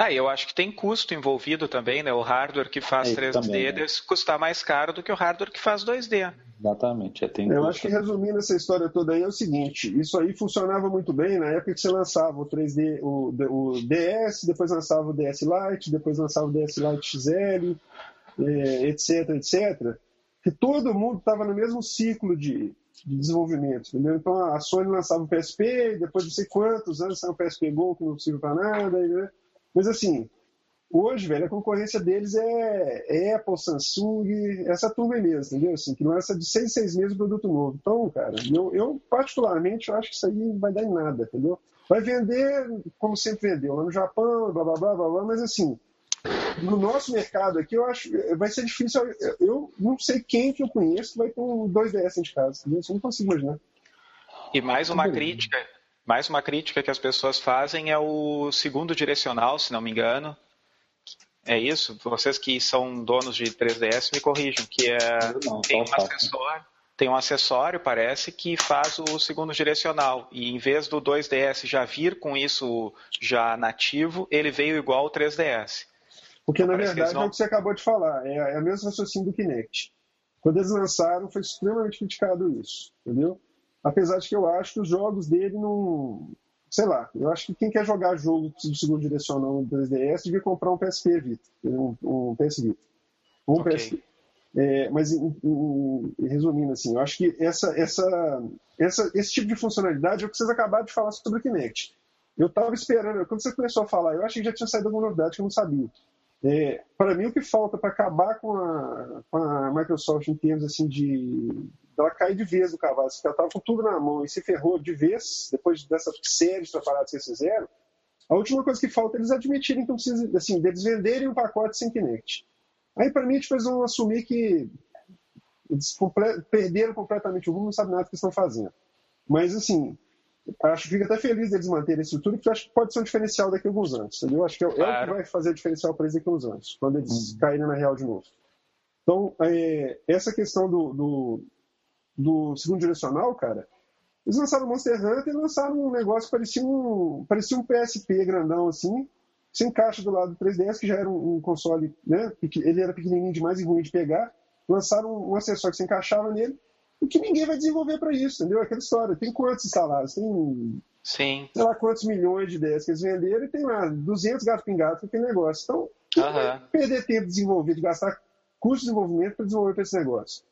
Ah, eu acho que tem custo envolvido também, né? O hardware que faz é, 3D também, né? custar mais caro do que o hardware que faz 2D. Exatamente. É, tem eu acho que resumindo essa história toda aí é o seguinte: isso aí funcionava muito bem na época que você lançava o 3D, o, o DS, depois lançava o DS Lite, depois lançava o DS Lite XL, é, etc, etc. Que todo mundo estava no mesmo ciclo de, de desenvolvimento, entendeu? Então a Sony lançava o PSP, depois de sei quantos anos saiu o PSP Go que não serve para nada, né? Mas assim, hoje, velho, a concorrência deles é, é Apple, Samsung, essa turma aí mesmo, entendeu? Assim, que lança de seis, seis meses produto novo. Então, cara, eu, eu particularmente eu acho que isso aí não vai dar em nada, entendeu? Vai vender como sempre vendeu, lá no Japão, blá blá blá blá, blá mas assim, no nosso mercado aqui, eu acho vai ser difícil. Eu não sei quem que eu conheço que vai ter um 2DS de casa, eu não consigo imaginar. E mais uma crítica, mais uma crítica que as pessoas fazem é o segundo direcional, se não me engano. É isso? Vocês que são donos de 3DS me corrijam, que é não, tem um acessório, tem um acessório, parece, que faz o segundo direcional. E em vez do 2DS já vir com isso já nativo, ele veio igual ao 3DS. Porque, na verdade, não... é o que você acabou de falar. É, é o mesmo raciocínio do Kinect. Quando eles lançaram, foi extremamente criticado isso, entendeu? Apesar de que eu acho que os jogos dele não. Sei lá, eu acho que quem quer jogar jogo de segundo direcional no 3DS devia comprar um PSP Vita, um, um PS Vita. Um okay. PSP. É, mas, resumindo, assim, eu acho que essa, essa, essa, esse tipo de funcionalidade é o que vocês acabaram de falar sobre o Kinect. Eu estava esperando, quando você começou a falar, eu achei que já tinha saído alguma novidade que eu não sabia. É, para mim, o que falta para acabar com a, com a, Microsoft em termos assim de. ela cair de vez do cavalo, se ela estava com tudo na mão e se ferrou de vez, depois dessa série de preparados que eles fizeram, a última coisa que falta é eles admitirem que precisa, assim, deles venderem um pacote sem Kinect. Aí, para mim, tipo, eles vão assumir que eles comple perderam completamente o rumo, não sabem nada do que estão fazendo. Mas, assim, acho que fico até feliz deles manterem a estrutura, porque acho que pode ser um diferencial daqui a alguns anos. Entendeu? Acho que é, claro. é o que vai fazer o diferencial para eles daqui a alguns anos, quando eles uhum. caírem na real de novo. Então, é, essa questão do, do, do, segundo direcional, cara, eles lançaram o Monster Hunter e lançaram um negócio que parecia um, parecia um PSP grandão assim, sem caixa do lado do 3DS, que já era um, um console, né? Ele era pequenininho demais e ruim de pegar. Lançaram um acessório que se encaixava nele e que ninguém vai desenvolver para isso, entendeu? Aquela história. Tem quantos instalados? Tem, Sim. sei lá, quantos milhões de ideias que eles venderam e tem lá 200 gato pingado com aquele negócio. Então, uhum. perder tempo de desenvolver, de gastar custo de desenvolvimento para desenvolver para esse negócio.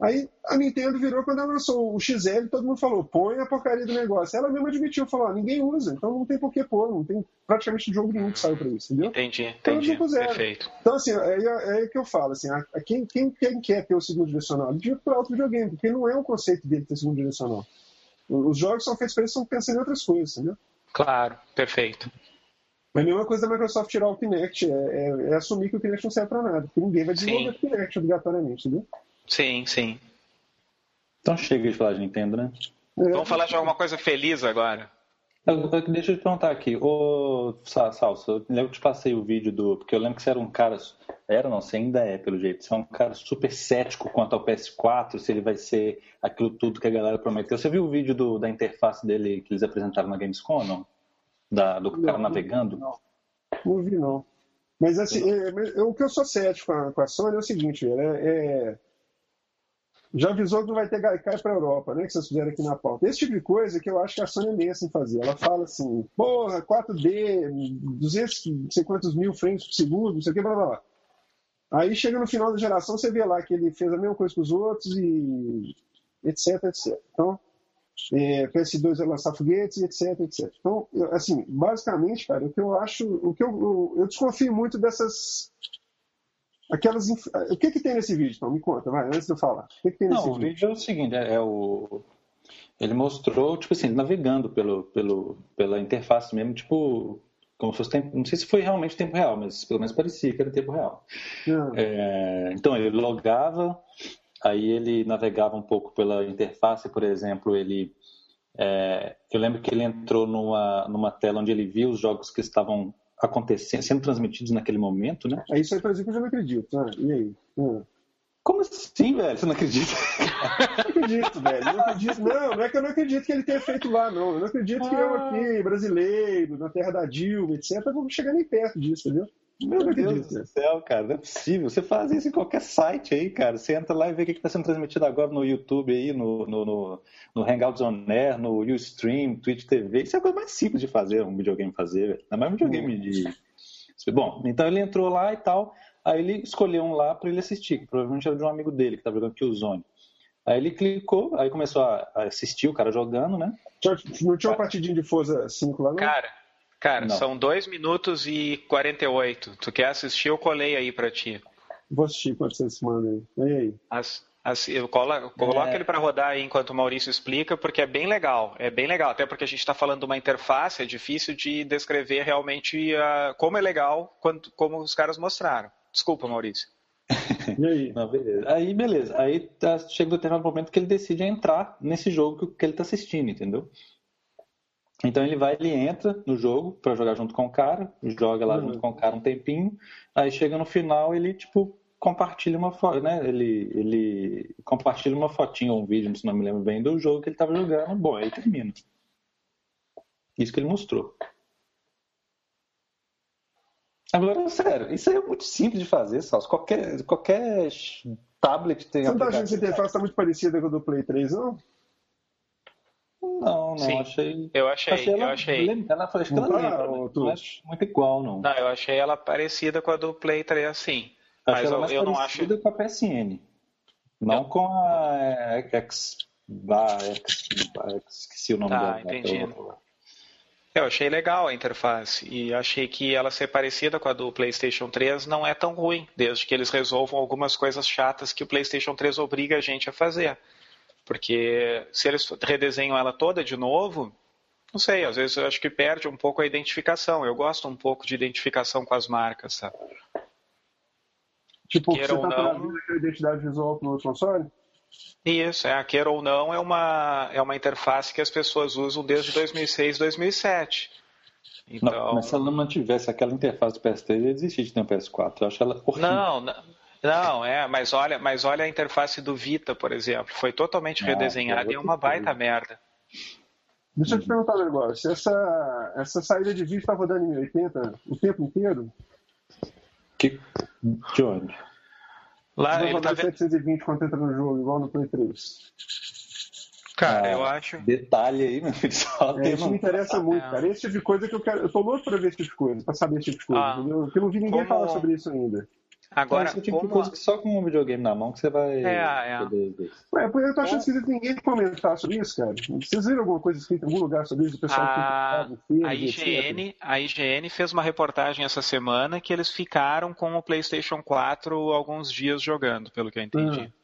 Aí a Nintendo virou quando ela lançou o XL, todo mundo falou, põe a porcaria do negócio. Ela mesma admitiu, falou, ninguém usa, então não tem por que pôr, não tem praticamente jogo nenhum que saiu para isso, entendeu? Entendi, então, entendi, perfeito. Então assim, é, é, é que eu falo, assim, a, a quem, quem, quem, quer ter o segundo direcional, ele devia procurar outro videogame, porque não é um conceito dele ter segundo direcional. Os jogos são feitos para eles, estão pensando em outras coisas, entendeu? Claro, perfeito. Mas a mesma coisa da Microsoft tirar o Kinect, é, é, é assumir que o Kinect não serve para nada, porque ninguém vai desenvolver Sim. o Kinect obrigatoriamente, entendeu? Sim, sim. Então chega de falar de Nintendo, né? Vamos falar de alguma coisa feliz agora. deixa eu te perguntar aqui, ô Salsa, eu lembro que te passei o vídeo do. Porque eu lembro que você era um cara. Era não, você ainda é, pelo jeito. Você é um cara super cético quanto ao PS4, se ele vai ser aquilo tudo que a galera prometeu. Você viu o vídeo do, da interface dele que eles apresentaram na Gamescom, não? Da, do cara não, navegando? Não, não vi, não. Mas assim, é, é, o que eu sou cético com a, com a Sony é o seguinte, é, é já avisou que não vai ter Gaikai para a Europa, né? Que vocês fizeram aqui na pauta. Esse tipo de coisa que eu acho que a Sony é meio assim fazer. Ela fala assim, porra, 4D, 200, não sei quantos mil frames por segundo, não sei o que, blá blá blá. Aí chega no final da geração, você vê lá que ele fez a mesma coisa que os outros e etc, etc. Então, é, PS2 vai lançar foguetes, etc, etc. Então, assim, basicamente, cara, o que eu acho, o que eu, eu, eu desconfio muito dessas Aquelas inf... O que, que tem nesse vídeo, então? Me conta, vai, antes de eu falar. O que, que tem nesse Não, vídeo? o vídeo é o seguinte, é, é, o... Ele mostrou, tipo assim, navegando pelo, pelo, pela interface mesmo, tipo, como se fosse tempo... Não sei se foi realmente tempo real, mas pelo menos parecia que era tempo real. É, então, ele logava, aí ele navegava um pouco pela interface, por exemplo, ele... É, eu lembro que ele entrou numa, numa tela onde ele viu os jogos que estavam acontecendo, sendo transmitidos naquele momento, né? É isso aí, por exemplo, eu já não acredito. Ah, e aí? Ah. Como assim, velho? Você não acredita? não acredito, velho. Não acredito. Não, não é que eu não acredito que ele tenha feito lá, não. Eu não acredito ah. que eu ah. aqui, brasileiro, na terra da Dilma, etc., vou chegar nem perto disso, entendeu? Meu Deus do céu, cara, não é possível. Você faz isso em qualquer site aí, cara. Você entra lá e vê o que está sendo transmitido agora no YouTube aí, no, no, no, no Hangouts On Air, no Ustream, Twitch TV. Isso é a coisa mais simples de fazer, um videogame fazer, Não é mais um videogame hum. de. Bom, então ele entrou lá e tal. Aí ele escolheu um lá para ele assistir, que provavelmente era de um amigo dele que estava jogando Killzone. Aí ele clicou, aí começou a assistir o cara jogando, né? Não tinha uma partidinha de Forza 5 lá, não? Cara, Cara, não. são 2 minutos e 48. Tu quer assistir? Eu colei aí pra ti. Vou assistir quando vocês mandam aí. E aí? As, as, eu colo, coloca é... ele para rodar aí enquanto o Maurício explica, porque é bem legal. É bem legal, até porque a gente está falando de uma interface, é difícil de descrever realmente uh, como é legal, quando, como os caras mostraram. Desculpa, Maurício. e aí? Não, beleza. Aí, beleza. Aí tá, chega o determinado momento que ele decide entrar nesse jogo que, que ele está assistindo, entendeu? Então ele vai, ele entra no jogo para jogar junto com o cara, joga lá uhum. junto com o cara um tempinho, aí chega no final ele tipo compartilha uma foto, né? Ele, ele compartilha uma fotinha ou um vídeo, se não me lembro bem, do jogo que ele estava jogando. Bom, aí termina. Isso que ele mostrou. Agora, sério, isso aí é muito simples de fazer, Salso. Qualquer, qualquer tablet tem. Você não tá achando que a interface está muito parecida com a do Play 3, não? Não, não, Sim, achei. Eu achei, achei ela, eu achei. Ela, acho que ela lembra, não é muito igual, não. Não, eu achei ela parecida com a do Play 3, assim. Mas ela eu, mais eu não acho. com a PSN. Não eu... com a X. Ah, X, esqueci o nome tá, dela. entendi. Eu achei legal a interface e achei que ela ser parecida com a do PlayStation 3 não é tão ruim, desde que eles resolvam algumas coisas chatas que o PlayStation 3 obriga a gente a fazer. Porque se eles redesenham ela toda de novo, não sei, às vezes eu acho que perde um pouco a identificação. Eu gosto um pouco de identificação com as marcas, sabe? Tipo, queira você está trazendo a identidade visual para o console? Isso, é, queira ou não, é uma, é uma interface que as pessoas usam desde 2006, 2007. Então... Não, mas se ela não tivesse aquela interface do PS3, ia desistir de ter um PS4. Eu acho ela horrível. Não, não, não, é, mas olha, mas olha a interface do Vita, por exemplo. Foi totalmente ah, redesenhada e é uma baita merda. Deixa eu te perguntar um negócio. Essa, essa saída de vídeo está rodando em 1080 o tempo inteiro? Que... De onde? Lá ele tá 720 quando entra no jogo, igual no Play 3. Cara, ah, eu acho. Detalhe aí, meu filho. Só é, isso me interessa muito, cara. Esse tipo de coisa que eu quero. Eu tô louco pra ver esse tipo de coisa, pra saber esse tipo de coisa, ah, eu não vi ninguém como... falar sobre isso ainda. Agora, esse tipo como... de coisa que só com um videogame na mão que você vai é, é. poder ver. Ué, eu tô achando esquisito ninguém comentar sobre isso, cara. Vocês viram alguma coisa escrita em algum lugar sobre isso? O pessoal a... Que a, IGN, a IGN fez uma reportagem essa semana que eles ficaram com o PlayStation 4 alguns dias jogando, pelo que eu entendi. Ah.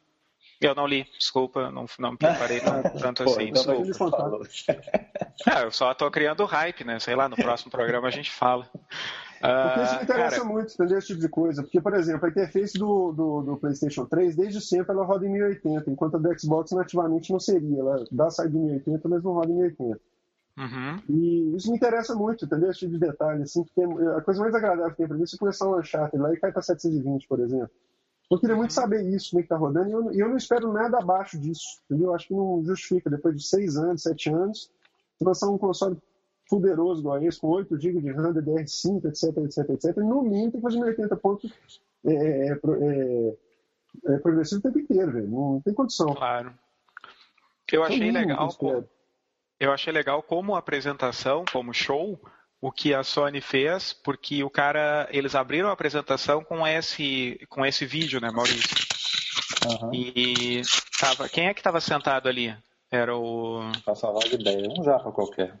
Eu não li, desculpa, não, não me preparei não, tanto Pô, assim. Então desculpa. É, eu só tô criando hype, né? Sei lá, no próximo programa a gente fala. Porque isso me ah, interessa cara... muito, entender esse tipo de coisa. Porque, por exemplo, a interface do, do, do, PlayStation 3, desde sempre, ela roda em 1080, enquanto a do Xbox nativamente não seria. Ela dá saída em 1080, mas não roda em 1080. Uhum. E isso me interessa muito, entendeu? Esse tipo de detalhe, assim, porque a coisa mais agradável que tem pra mim é você começar um Uncharted lá e cai pra 720, por exemplo. Eu queria muito uhum. saber isso, como é que tá rodando, e eu, eu, não espero nada abaixo disso, entendeu? Acho que não justifica, depois de 6 anos, 7 anos, lançar um console poderoso igual esse, com 8 GB de RAM, DDR5, etc, etc, etc, no mínimo tem que fazer 80 pontos é, é, é, é, progressivo o tempo inteiro, velho. Não tem condição. Claro. Eu achei legal. Como, eu achei legal como apresentação, como show, o que a Sony fez, porque o cara, eles abriram a apresentação com esse, com esse vídeo, né, Maurício? Uhum. E tava, quem é que estava sentado ali? Era o. Faça logo ideia, um japa qualquer.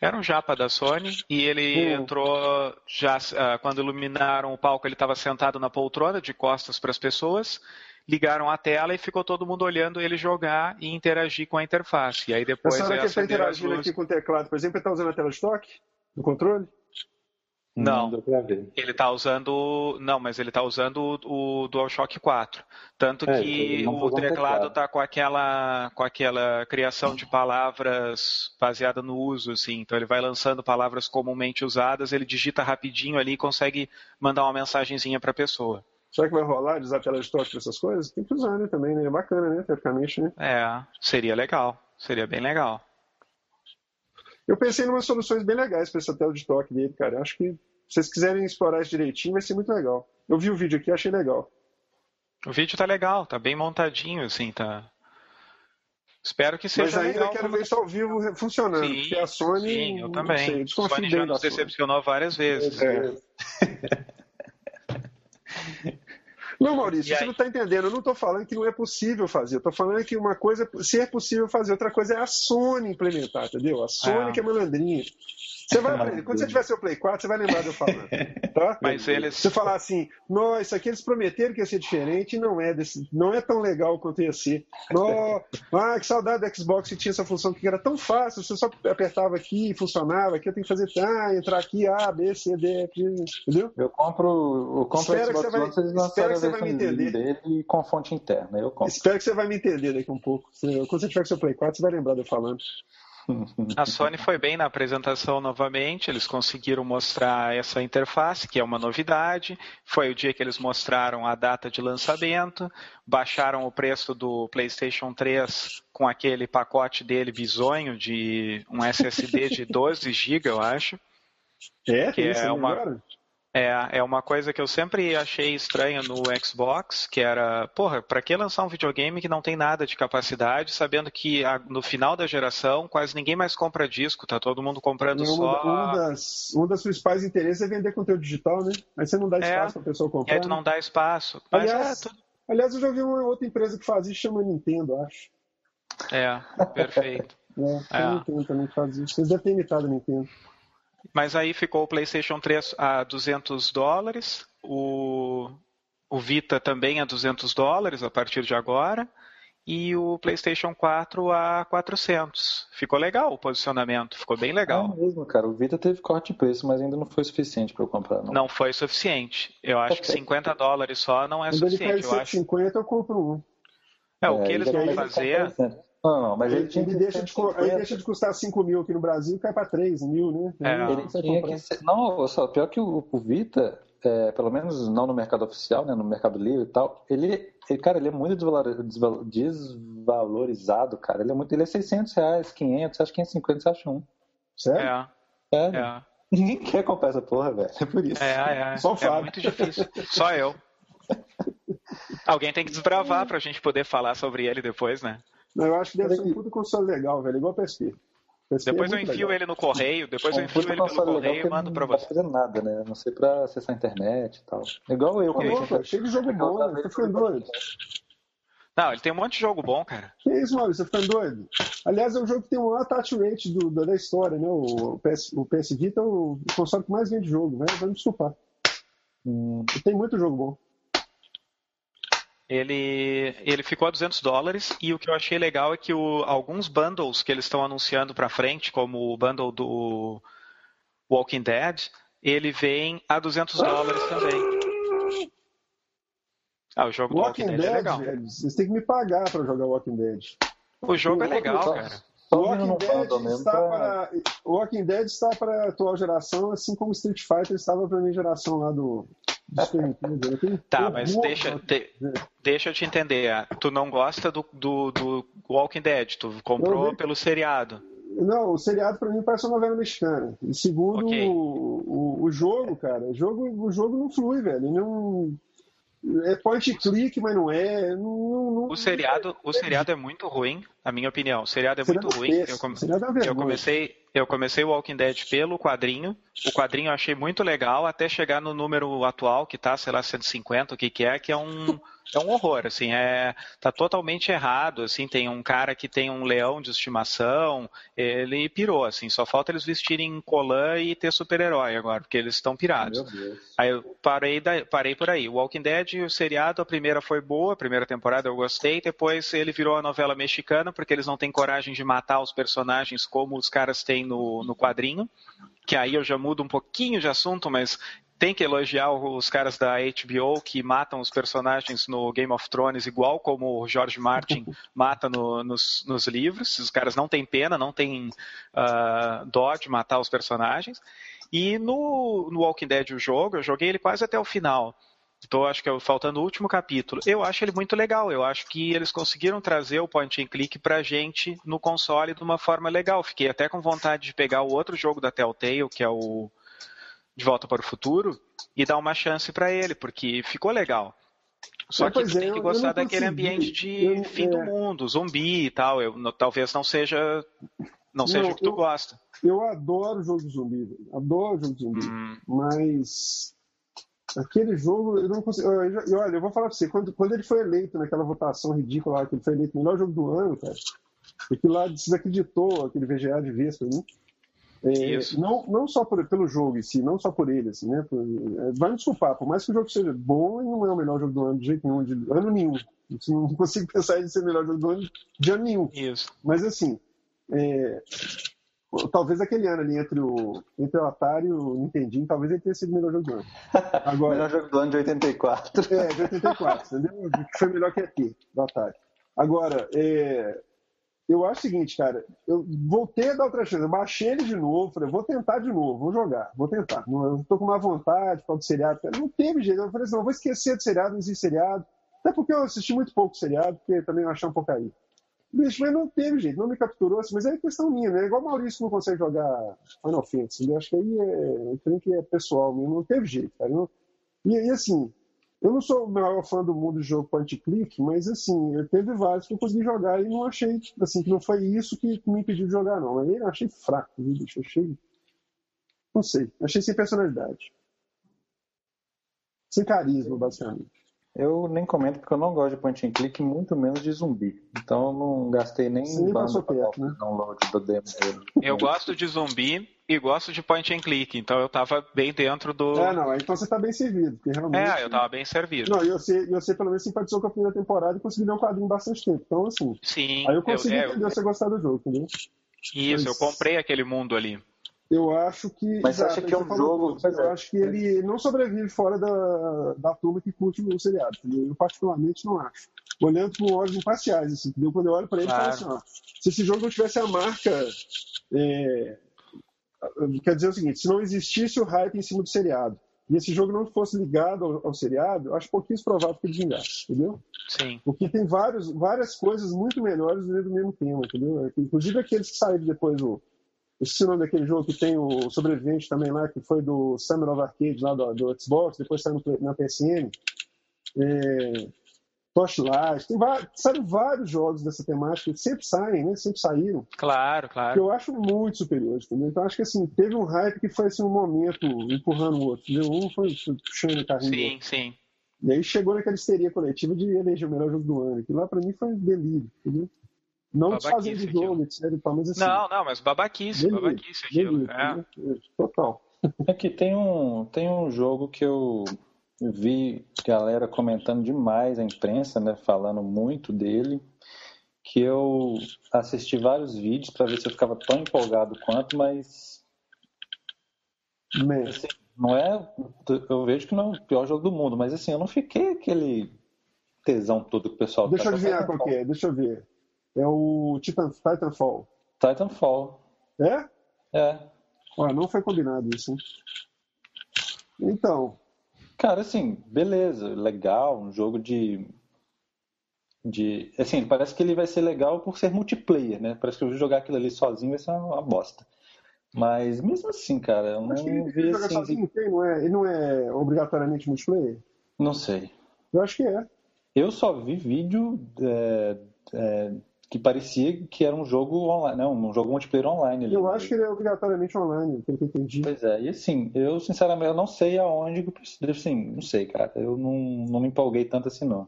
Era um japa da Sony e ele uhum. entrou já uh, quando iluminaram o palco, ele estava sentado na poltrona de costas para as pessoas, ligaram a tela e ficou todo mundo olhando ele jogar e interagir com a interface. E aí depois. Essa hora que ele está interagindo aqui com o teclado, por exemplo, ele está usando a tela de toque do controle? Não, não ele está usando. Não, mas ele está usando o, o DualShock 4. Tanto é, que o teclado está com aquela, com aquela criação de palavras baseada no uso, assim. Então ele vai lançando palavras comumente usadas, ele digita rapidinho ali e consegue mandar uma mensagenzinha para a pessoa. Será que vai rolar usar tela de toque essas coisas? Tem que usar, né? Também, né? É bacana, né? Teoricamente, né? É, seria legal. Seria bem legal. Eu pensei em umas soluções bem legais para essa tela de toque dele, cara. Acho que se vocês quiserem explorar isso direitinho, vai ser muito legal. Eu vi o vídeo aqui, achei legal. O vídeo tá legal, tá bem montadinho, assim, tá. Espero que seja Mas ainda legal. quero ver isso ao vivo funcionando, sim, porque a Sony. Sim, eu também. Sei, a Sony já nos decepcionou várias vezes. É. Não, Maurício, você não está entendendo. Eu não estou falando que não é possível fazer. Eu estou falando que uma coisa, se é possível fazer, outra coisa é a Sony implementar, entendeu? A Sony ah. que é malandrinha. Você vai, quando você tiver seu Play 4, você vai lembrar de eu falando. Tá? Mas eles. Você falar assim, nossa, isso aqui eles prometeram que ia ser diferente e não é, desse, não é tão legal quanto ia ser. No, ah, que saudade do Xbox que tinha essa função que era tão fácil, você só apertava aqui e funcionava, aqui eu tenho que fazer, ah, entrar aqui, A, B, C, D, aqui, entendeu? Eu compro, eu compro Espero Xbox que você vai, One, espero que você vai me entender. dele com fonte interna, eu compro. Espero que você vai me entender daqui um pouco. Quando você tiver seu Play 4, você vai lembrar de eu falando. A Sony foi bem na apresentação novamente, eles conseguiram mostrar essa interface, que é uma novidade. Foi o dia que eles mostraram a data de lançamento, baixaram o preço do PlayStation 3 com aquele pacote dele bizonho de um SSD de 12 GB, eu acho. É, que é uma agora? É, é uma coisa que eu sempre achei estranha no Xbox, que era, porra, para que lançar um videogame que não tem nada de capacidade, sabendo que a, no final da geração quase ninguém mais compra disco, tá todo mundo comprando uma, só. Uma das, um dos principais interesses é vender conteúdo digital, né? Mas você não dá é. espaço é, pra pessoa comprar. É, tu não dá espaço. Mas aliás, é, tu... aliás, eu já vi uma outra empresa que faz isso, chama Nintendo, acho. É, perfeito. é, é. Nintendo também faz isso. Vocês devem ter imitado a Nintendo. Mas aí ficou o PlayStation 3 a 200 dólares, o, o Vita também a 200 dólares a partir de agora, e o PlayStation 4 a 400. Ficou legal o posicionamento, ficou bem legal. É mesmo, cara. O Vita teve corte de preço, mas ainda não foi suficiente para eu comprar. Não. não foi suficiente. Eu acho que 50 dólares só não é Quando suficiente. Ele eu 150, acho. eu compro um. É, o que é, eles vão fazer. Não, não, mas ele, ele, deixa de, ele deixa de custar 5 mil aqui no Brasil e cai para 3 mil, né? É. Ele tinha que ser... Não, só, pior que o, o Vita, é, pelo menos não no mercado oficial, né, no mercado livre e tal, ele, ele cara, ele é muito desvalorizado, cara. Ele é muito, ele é 600 reais, 500, acho que 550 você acha um. Sério? É. Sério? É. Ninguém quer comprar essa porra, velho. É por isso. É, é. Só o é muito difícil. Só eu. Alguém tem que desbravar pra gente poder falar sobre ele depois, né? Não, eu acho que deve ser um puto console legal, velho, igual o PSP. PSP depois é eu enfio legal. ele no correio, depois um eu enfio ele pelo correio e mando pra você. Não fazer nada, né? Não sei pra acessar a internet e tal. Igual eu. Louco, cheio de jogo bom, você tá ficando doido. Não, ele tem um monte de jogo bom, cara. Que isso, Maurício, você tá ficando doido? Aliás, é um jogo que tem o maior attach rate do, da história, né? O PS, o PS Vita é o console que mais vende jogo, né? Vai me desculpar. Hum. Tem muito jogo bom ele, ele ficou a 200 dólares e o que eu achei legal é que o, alguns bundles que eles estão anunciando para frente, como o bundle do Walking Dead, ele vem a 200 dólares também. Ah, o jogo Walking do Walking Dead, Dead é legal. Velho, vocês têm que me pagar para jogar Walking Dead. O jogo é legal, cara. O Walking, Dead está para, Walking Dead está para a atual geração, assim como Street Fighter estava para a minha geração lá do, Tá, mas deixa, de, deixa eu te entender. Tu não gosta do, do, do Walking Dead, tu comprou pelo seriado. Não, o seriado para mim parece uma novela mexicana. E segundo okay. o, o, o, jogo, cara, o jogo, o jogo não flui, velho. Não, é point click, mas não é. Não, não, o seriado, o seriado é muito ruim, na minha opinião. O seriado é muito ruim. Eu, come... Eu, comecei, eu comecei o Walking Dead pelo quadrinho. O quadrinho eu achei muito legal até chegar no número atual, que tá, sei lá, 150, o que que é, que é um é um horror, assim, é tá totalmente errado, assim, tem um cara que tem um leão de estimação, ele pirou, assim, só falta eles vestirem colã e ter super-herói agora, porque eles estão pirados. Aí eu parei, da, parei por aí. O Walking Dead, o seriado, a primeira foi boa, a primeira temporada eu gostei, depois ele virou a novela mexicana, porque eles não têm coragem de matar os personagens como os caras têm no, no quadrinho que aí eu já mudo um pouquinho de assunto, mas tem que elogiar os caras da HBO que matam os personagens no Game of Thrones igual como o George Martin mata no, nos, nos, livros. Os caras não têm pena, não têm uh, dó de matar os personagens. E no, no Walking Dead, o jogo, eu joguei ele quase até o final. Estou, acho que é faltando o último capítulo. Eu acho ele muito legal. Eu acho que eles conseguiram trazer o point and click pra gente no console de uma forma legal. Fiquei até com vontade de pegar o outro jogo da Telltale, que é o de Volta para o Futuro e dar uma chance para ele, porque ficou legal. Só é, que tu é, tem que gostar daquele ambiente de eu, fim é... do mundo, zumbi e tal. Eu, no, talvez não seja não seja o que tu eu, gosta. Eu adoro jogo de zumbi, adoro jogo de zumbi, hum. mas aquele jogo eu não consigo. Eu, olha, eu vou falar pra você, quando, quando ele foi eleito naquela votação ridícula lá, que ele foi eleito o melhor jogo do ano, cara, aquilo lá desacreditou aquele VGA de vez pra mim. É, não, não só por, pelo jogo em si, não só por ele, assim, né? Por, é, vai me desculpar, por mais que o jogo seja bom, ele não é o melhor jogo do ano de jeito nenhum, de ano nenhum. Não consigo pensar em ser o melhor jogo do ano de ano nenhum. Isso. Mas assim, é, talvez aquele ano ali entre o, entre o Atari e o Nintendinho, talvez ele tenha sido o melhor jogo do ano. Agora, melhor jogo do ano de 84. É, de 84, entendeu? Foi melhor que aqui, do Atari. Agora, é, eu acho o seguinte, cara, eu voltei a dar outra chance, eu baixei ele de novo, falei, vou tentar de novo, vou jogar, vou tentar. Eu tô com uma vontade por causa do seriado, não teve jeito. Eu falei assim, não, vou esquecer do seriado, não existe seriado. Até porque eu assisti muito pouco seriado, porque também eu achei um porcaria. Bicho, mas não teve jeito, não me capturou, assim, mas é questão minha, né? Igual o Maurício não consegue jogar Final Fantasy, eu acho que aí é, creio que é pessoal mesmo, não teve jeito, cara. Não... E, e assim, eu não sou o maior fã do mundo de jogo point click, mas assim, eu teve vários que eu consegui jogar e não achei, assim, que não foi isso que me impediu de jogar, não. Aí eu achei fraco, viu, bicho? Achei. Não sei, achei sem personalidade. Sem carisma, basicamente. Eu nem comento porque eu não gosto de point and click, muito menos de zumbi. Então eu não gastei nem Sim, banda perto, né? download do demo dele. Eu gosto de zumbi e gosto de point and click, então eu tava bem dentro do. É, não, então você tá bem servido, porque realmente. É, eu tava bem servido. Não, e você, você pelo menos simpatizou com a primeira temporada e conseguiu ler um quadrinho bastante tempo. Então, assim. Sim. Aí eu consegui eu, entender eu, você gostar do jogo, entendeu? Isso, Mas... eu comprei aquele mundo ali. Eu acho que. Mas você acha que é um jogo. eu é. acho que ele não sobrevive fora da, da turma que curte o seriado. Entendeu? Eu, particularmente, não acho. Olhando com olhos imparciais, assim, entendeu? Quando eu olho para ele, claro. eu falo assim: ó, se esse jogo não tivesse a marca. É, quer dizer o seguinte: se não existisse o hype em cima do seriado e esse jogo não fosse ligado ao, ao seriado, eu acho pouquinho provável que ele vingasse, entendeu? Sim. Porque tem vários, várias coisas muito melhores dentro do mesmo tema, entendeu? Inclusive aqueles que saíram depois do esqueci o nome daquele jogo que tem o Sobrevivente também lá, que foi do Summer of Arcade lá do, do Xbox, depois saiu na PSN. É, Torchlight, tem vários, saíram vários jogos dessa temática, que sempre saem, né? Sempre saíram. Claro, claro. Que eu acho muito superiores, entendeu? Então acho que assim, teve um hype que foi assim, um momento empurrando o outro, entendeu? Um foi puxando o carrinho. Sim, sim. E aí chegou naquela histeria coletiva de eleger o melhor jogo do ano. Que lá pra mim foi um delírio, entendeu? Não desfazendo de jogo, etc. Mas, assim, não, não, mas babaquice, delírio, babaquice aquilo. é. Total. É que tem um, tem um jogo que eu vi galera comentando demais, a imprensa, né, falando muito dele, que eu assisti vários vídeos para ver se eu ficava tão empolgado quanto, mas assim, não é, eu vejo que não é o pior jogo do mundo, mas assim, eu não fiquei aquele tesão todo que o pessoal Deixa tá eu adivinhar qual que é, deixa eu ver. É o Titan, Titanfall. Titanfall. É? É. Ué, não foi combinado isso, hein? Então. Cara, assim, beleza, legal, um jogo de. de assim, parece que ele vai ser legal por ser multiplayer, né? Parece que eu jogar aquilo ali sozinho vai ser uma, bosta. Mas mesmo assim, cara, eu não vi assim. Sozinho, tem, não é, ele não é obrigatoriamente multiplayer? Não sei. Eu acho que é. Eu só vi vídeo é, é, que parecia que era um jogo online, não, um jogo multiplayer online. Ali. Eu acho que ele é obrigatoriamente online, pelo que eu entendi. Pois é, e assim, eu sinceramente eu não sei aonde, assim, não sei, cara, eu não, não me empolguei tanto assim não.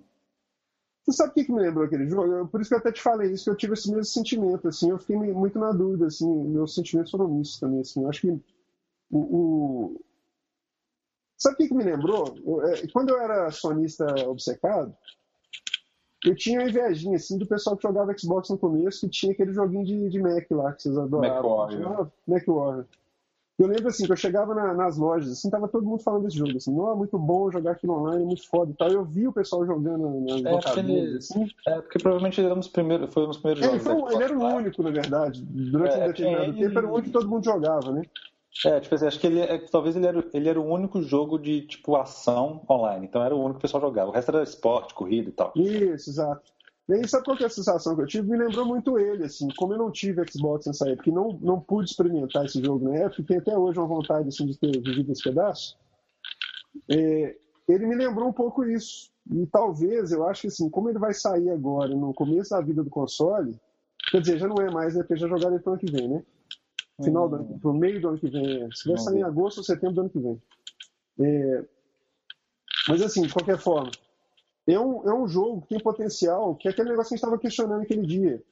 Você sabe o que, me lembrou aquele jogo? Por isso que eu até te falei isso, que eu tive esse mesmo sentimento, assim, eu fiquei muito na dúvida, assim, meus sentimentos foram mistos também, assim, eu acho que o... o... Sabe o que, que me lembrou? Eu, é, quando eu era sonista obcecado, eu tinha uma invejinha, assim, do pessoal que jogava Xbox no começo, que tinha aquele joguinho de, de Mac lá, que vocês adoravam. Mac Warrior. Mac Warrior. Eu lembro, assim, que eu chegava na, nas lojas, assim, tava todo mundo falando desse jogo, assim, não, é muito bom jogar aqui no online, é muito foda e tal. Eu vi o pessoal jogando nas é, ele, assim. É, porque provavelmente ele era um dos primeiros, foi um dos primeiros ele jogos. Foi, ele era o único, na verdade. Durante é, um determinado tempo, era o único que todo mundo jogava, né? É, tipo assim, acho que ele é, talvez ele era, ele era o único jogo de, tipo, ação online. Então era o único que o pessoal jogava. O resto era esporte, corrida e tal. Isso, exato. E aí, sabe qual que é a sensação que eu tive? Me lembrou muito ele, assim, como eu não tive Xbox nessa época não, não pude experimentar esse jogo na época, e até hoje uma vontade assim, de ter vivido esse pedaço, é, ele me lembrou um pouco isso. E talvez, eu acho que assim, como ele vai sair agora, no começo da vida do console, quer dizer, já não é mais, né, já jogaram ele pro ano que vem, né? Final do ano, pro meio do ano que vem. Se vai sair em agosto ou setembro do ano que vem. É, mas assim, de qualquer forma, é um, é um jogo que tem potencial, que é aquele negócio que a gente estava questionando aquele dia.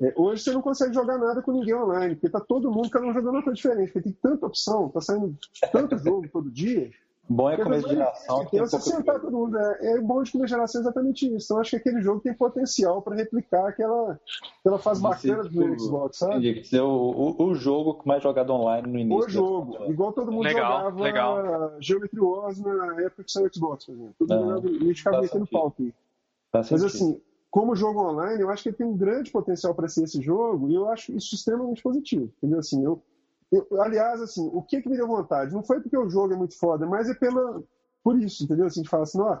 É, hoje você não consegue jogar nada com ninguém online, porque tá todo mundo cada um jogando uma coisa diferente, porque tem tanta opção, tá saindo tanto jogo todo dia. Bom é começo de geração. Tem você sentar todo mundo. É, é bom de começo de geração é exatamente isso. Então acho que aquele jogo tem potencial para replicar aquela, aquela fase bacana do tipo, Xbox, sabe? Entendi. O, o, o jogo mais jogado online no início. O jogo. Igual todo mundo legal, jogava legal. Geometry Wars na época que saiu o Xbox, por exemplo. Todo mundo a gente ficava metendo pau aqui. Mas assim, como jogo online, eu acho que ele tem um grande potencial para ser esse jogo e eu acho isso extremamente positivo. Entendeu? Assim, eu, eu, aliás, assim, o que, que me deu vontade? Não foi porque o jogo é muito foda, mas é pela, por isso, entendeu? Assim, a gente fala assim, ó,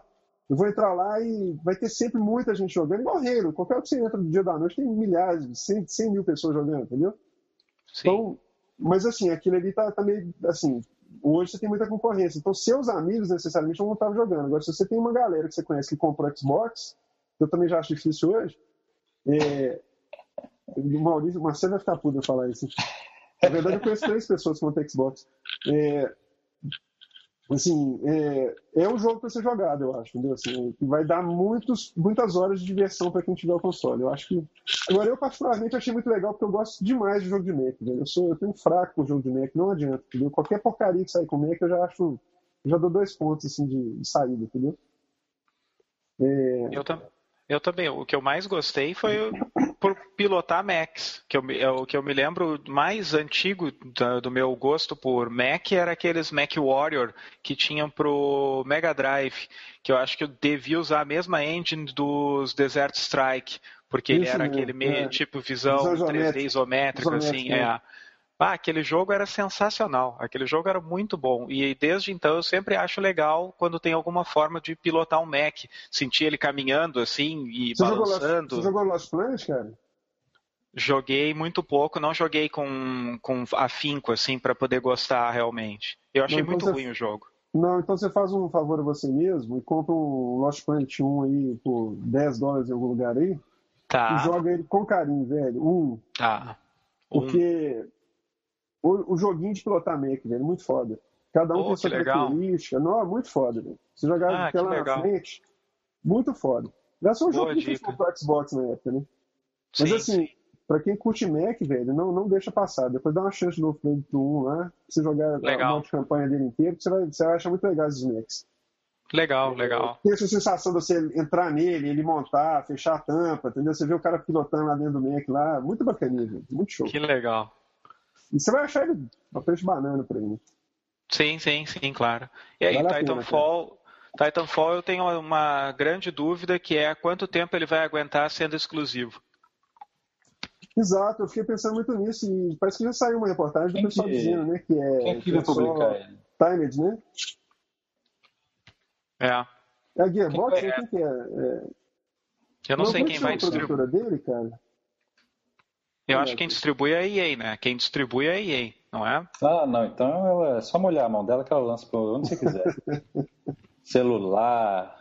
eu vou entrar lá e vai ter sempre muita gente jogando, igual Halo. Qualquer que você entra no dia da noite, tem milhares, 100, 100 mil pessoas jogando, entendeu? Sim. Então, mas assim, aquilo ali tá, tá meio, assim, hoje você tem muita concorrência. Então, seus amigos necessariamente não vão estar jogando. Agora, se você tem uma galera que você conhece que comprou Xbox, eu também já acho difícil hoje. É... O Maurício, o Marcelo vai ficar puto falar isso. Na verdade, eu conheço três pessoas que montam Xbox. É... Assim, é, é um jogo para ser jogado, eu acho, entendeu? Assim, vai dar muitos, muitas horas de diversão para quem tiver o console. Eu acho que. Agora, eu particularmente achei muito legal porque eu gosto demais de jogo de Mac. Eu, sou, eu tenho fraco com jogo de Mac, não adianta, entendeu? Qualquer porcaria que sair com Mac, eu já acho. Eu já dou dois pontos assim, de, de saída, entendeu? É... Eu também. Eu também. O que eu mais gostei foi por pilotar Macs. Que eu, é o que eu me lembro mais antigo do, do, meu gosto por Mac era aqueles Mac Warrior que tinham pro Mega Drive. Que eu acho que eu devia usar a mesma engine dos Desert Strike. Porque Isso ele era mesmo, aquele meio é. tipo visão, visão 3D isométrica, assim. É. é. Ah, aquele jogo era sensacional. Aquele jogo era muito bom. E desde então eu sempre acho legal quando tem alguma forma de pilotar um Mac. Sentir ele caminhando assim e você balançando. Jogou você jogou Lost Planet, cara? Joguei muito pouco, não joguei com, com afinco, assim, para poder gostar realmente. Eu achei não, então muito ruim o jogo. Não, então você faz um favor a você mesmo e compra um Lost Planet 1 aí por 10 dólares em algum lugar aí. Tá. E joga ele com carinho, velho. Um. Tá. Porque o, o joguinho de pilotar Mac, velho, muito foda. Cada um oh, tem sua característica. Não, é muito foda, velho. Você jogar ah, pela na frente, muito foda. Já só um jogo que foi pro Xbox na época, né? Mas sim, assim, sim. pra quem curte Mac, velho, não, não deixa passar. Depois dá uma chance de novo pro 1 lá, você jogar legal. a monte de campanha dele inteiro, você vai, você vai achar muito legal esses Macs. Legal, legal. Tem essa sensação de você entrar nele, ele montar, fechar a tampa, entendeu? Você vê o cara pilotando lá dentro do Mac lá, muito bacaninha, velho. Muito show. Que legal. E você vai achar ele a preço de banana por aí. Sim, sim, sim, claro. E aí, vale Titanfall, pena, Titanfall eu tenho uma grande dúvida que é quanto tempo ele vai aguentar sendo exclusivo. Exato, eu fiquei pensando muito nisso e parece que já saiu uma reportagem do quem pessoal que... dizendo, né, que é... Quem que vai publicar ele? Timed, né? É. É a Gearbox? Quem, é? quem que é? é... Eu não, não sei quem vai distribuir. dele, cara? Eu acho que quem distribui é a EA, né? Quem distribui é a EA, não é? Ah, não. Então ela, é só molhar a mão dela que ela lança para onde você quiser. Celular,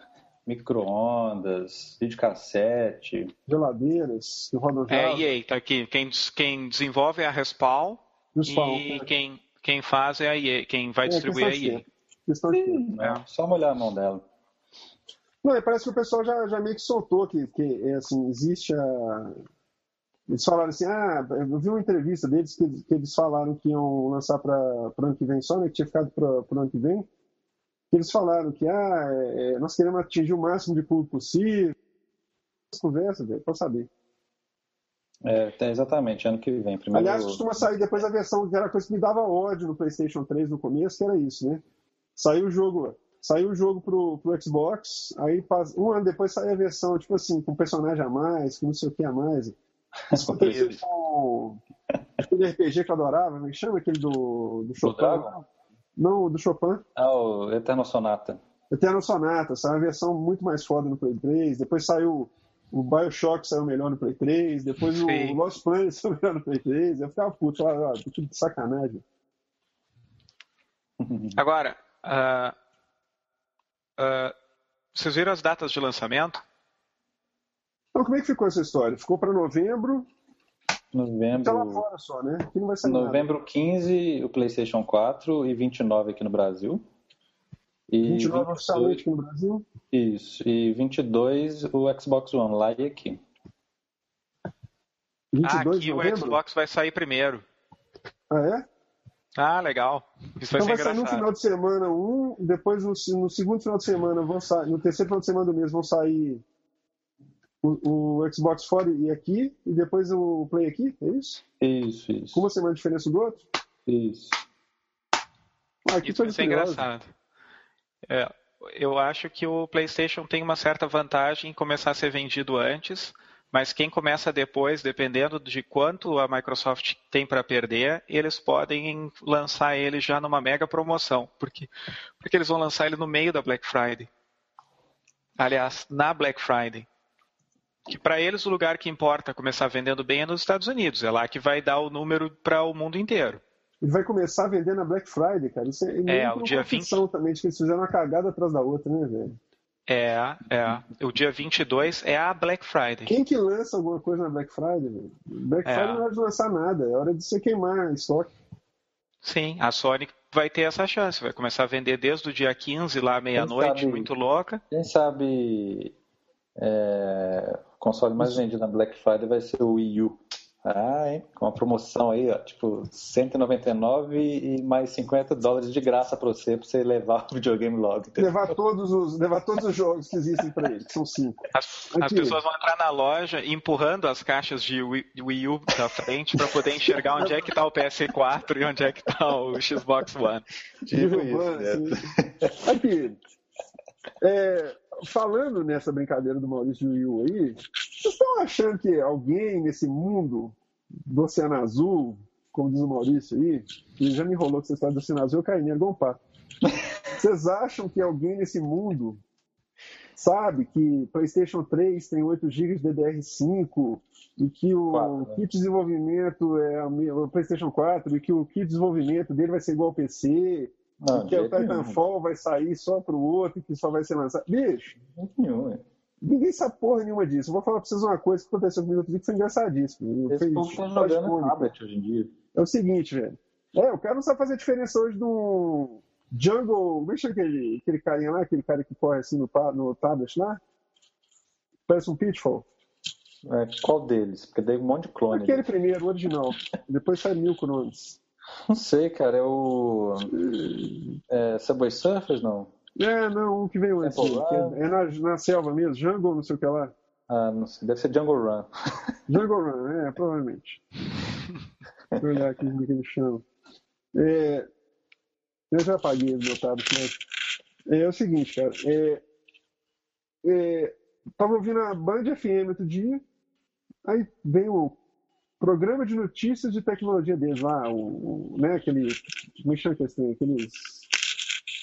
micro-ondas, videocassete. Geladeiras, rodam É a EA, tá aqui. Quem, quem desenvolve é a Respawn, Respawn e é. quem, quem faz é a EA. Quem vai é, distribuir é a EA. Sim, é. Só molhar a mão dela. Não, parece que o pessoal já, já meio que soltou que, que assim, existe a, eles falaram assim, ah, eu vi uma entrevista deles que, que eles falaram que iam lançar para o ano que vem só, né, que tinha ficado para o ano que vem. Eles falaram que, ah, é, nós queremos atingir o máximo de público possível. Conversa, velho, para saber. É, exatamente, ano que vem. Primeiro... Aliás, costuma sair depois a versão que era coisa que me dava ódio no PlayStation 3 no começo, que era isso, né? Saiu o jogo, saiu o jogo pro, pro Xbox, aí um ano depois saiu a versão, tipo assim, com personagem a mais, com não sei o que a mais. Aconteceu com aquele RPG que eu adorava, me chama aquele do, do Chopin? Do Não, do Chopin. Ah, o Eterno Sonata. Eterno Sonata, saiu uma versão muito mais foda no Play 3, depois saiu o Bioshock saiu melhor no Play 3, depois Sim. o Lost Planet saiu melhor no Play 3, eu ficava puto, falava, ah, que de sacanagem. Agora, uh, uh, vocês viram as datas de lançamento? Então, como é que ficou essa história? Ficou para novembro? Novembro. Tá lá fora só, né? Aqui não vai sair novembro nada. 15, o PlayStation 4 e 29 aqui no Brasil. E 29 22... oficialmente aqui no Brasil? Isso. E 22 o Xbox One lá e aqui. 22 ah, aqui o Xbox vai sair primeiro. Ah, é? Ah, legal. Isso vai então vai sair no final de semana um, depois no, no, segundo final de semana vão sair, no terceiro final de semana do mês vão sair o, o Xbox fora e aqui, e depois o Play aqui, é isso? Isso, isso. Com uma semana de diferença do outro? Isso. Ah, aqui isso ser engraçado. É, eu acho que o PlayStation tem uma certa vantagem em começar a ser vendido antes, mas quem começa depois, dependendo de quanto a Microsoft tem para perder, eles podem lançar ele já numa mega promoção, porque, porque eles vão lançar ele no meio da Black Friday. Aliás, na Black Friday. Que para eles o lugar que importa começar vendendo bem é nos Estados Unidos, é lá que vai dar o número para o mundo inteiro. Ele vai começar a vender na Black Friday, cara. Isso é, é o dia 20 também, de que eles fizeram uma cagada atrás da outra, né, velho? É, é. O dia 22 é a Black Friday. Quem que lança alguma coisa na Black Friday? Velho? Black é. Friday não é hora de lançar nada, é hora de você queimar estoque. Sim, a Sony vai ter essa chance, vai começar a vender desde o dia 15 lá meia-noite, muito louca. Quem sabe é, console mais vendido na Black Friday vai ser o Wii U. Ah, hein? Com uma promoção aí, ó, tipo 199 e mais 50 dólares de graça para você, para você levar o videogame logo. Entendeu? Levar todos os, levar todos os jogos que existem para ele, que são cinco. As, as, pessoas vão entrar na loja empurrando as caixas de Wii, Wii U da frente para poder enxergar onde é que está o PS4 e onde é que está o Xbox One. Tipo isso, né? Aqui, é, falando nessa brincadeira do Maurício Yu aí, vocês estão achando que alguém nesse mundo do Oceano Azul, como diz o Maurício aí, que já me enrolou com essa história do Oceano Azul, eu caí nele pato. Vocês acham que alguém nesse mundo sabe que PlayStation 3 tem 8 GB de DDR5 e que o 4, né? kit de desenvolvimento é o PlayStation 4 e que o kit de desenvolvimento dele vai ser igual ao PC não, que o Titanfall vai sair só pro outro, que só vai ser lançado. Bicho, nenhum, ninguém sabe porra nenhuma disso. Eu vou falar pra vocês uma coisa que aconteceu comigo outro dia que foi engraçadíssimo. Esse povo tá jogando tablet hoje em dia. É o seguinte, velho. É, o cara não sabe fazer diferença hoje do Jungle. Deixa aquele, aquele carinha lá, aquele cara que corre assim no, no tablet lá. Parece um Pitfall. É, qual deles? Porque tem um monte de clone. Aquele primeiro, o original. Depois sai mil clones. Não sei, cara. É o. É Subway Surfers, não? É, não, o que veio antes. É, é na, na selva mesmo, Jungle, não sei o que lá. Ah, não sei. Deve ser Jungle Run. Jungle Run, é, provavelmente. Deixa eu olhar aqui como é que ele chama. É, eu já apaguei o meu tablet, mas. É, é o seguinte, cara. É, é, tava ouvindo a Band FM outro dia, aí vem o programa de notícias de tecnologia deles lá, o, o né, aquele, como é que chama aqueles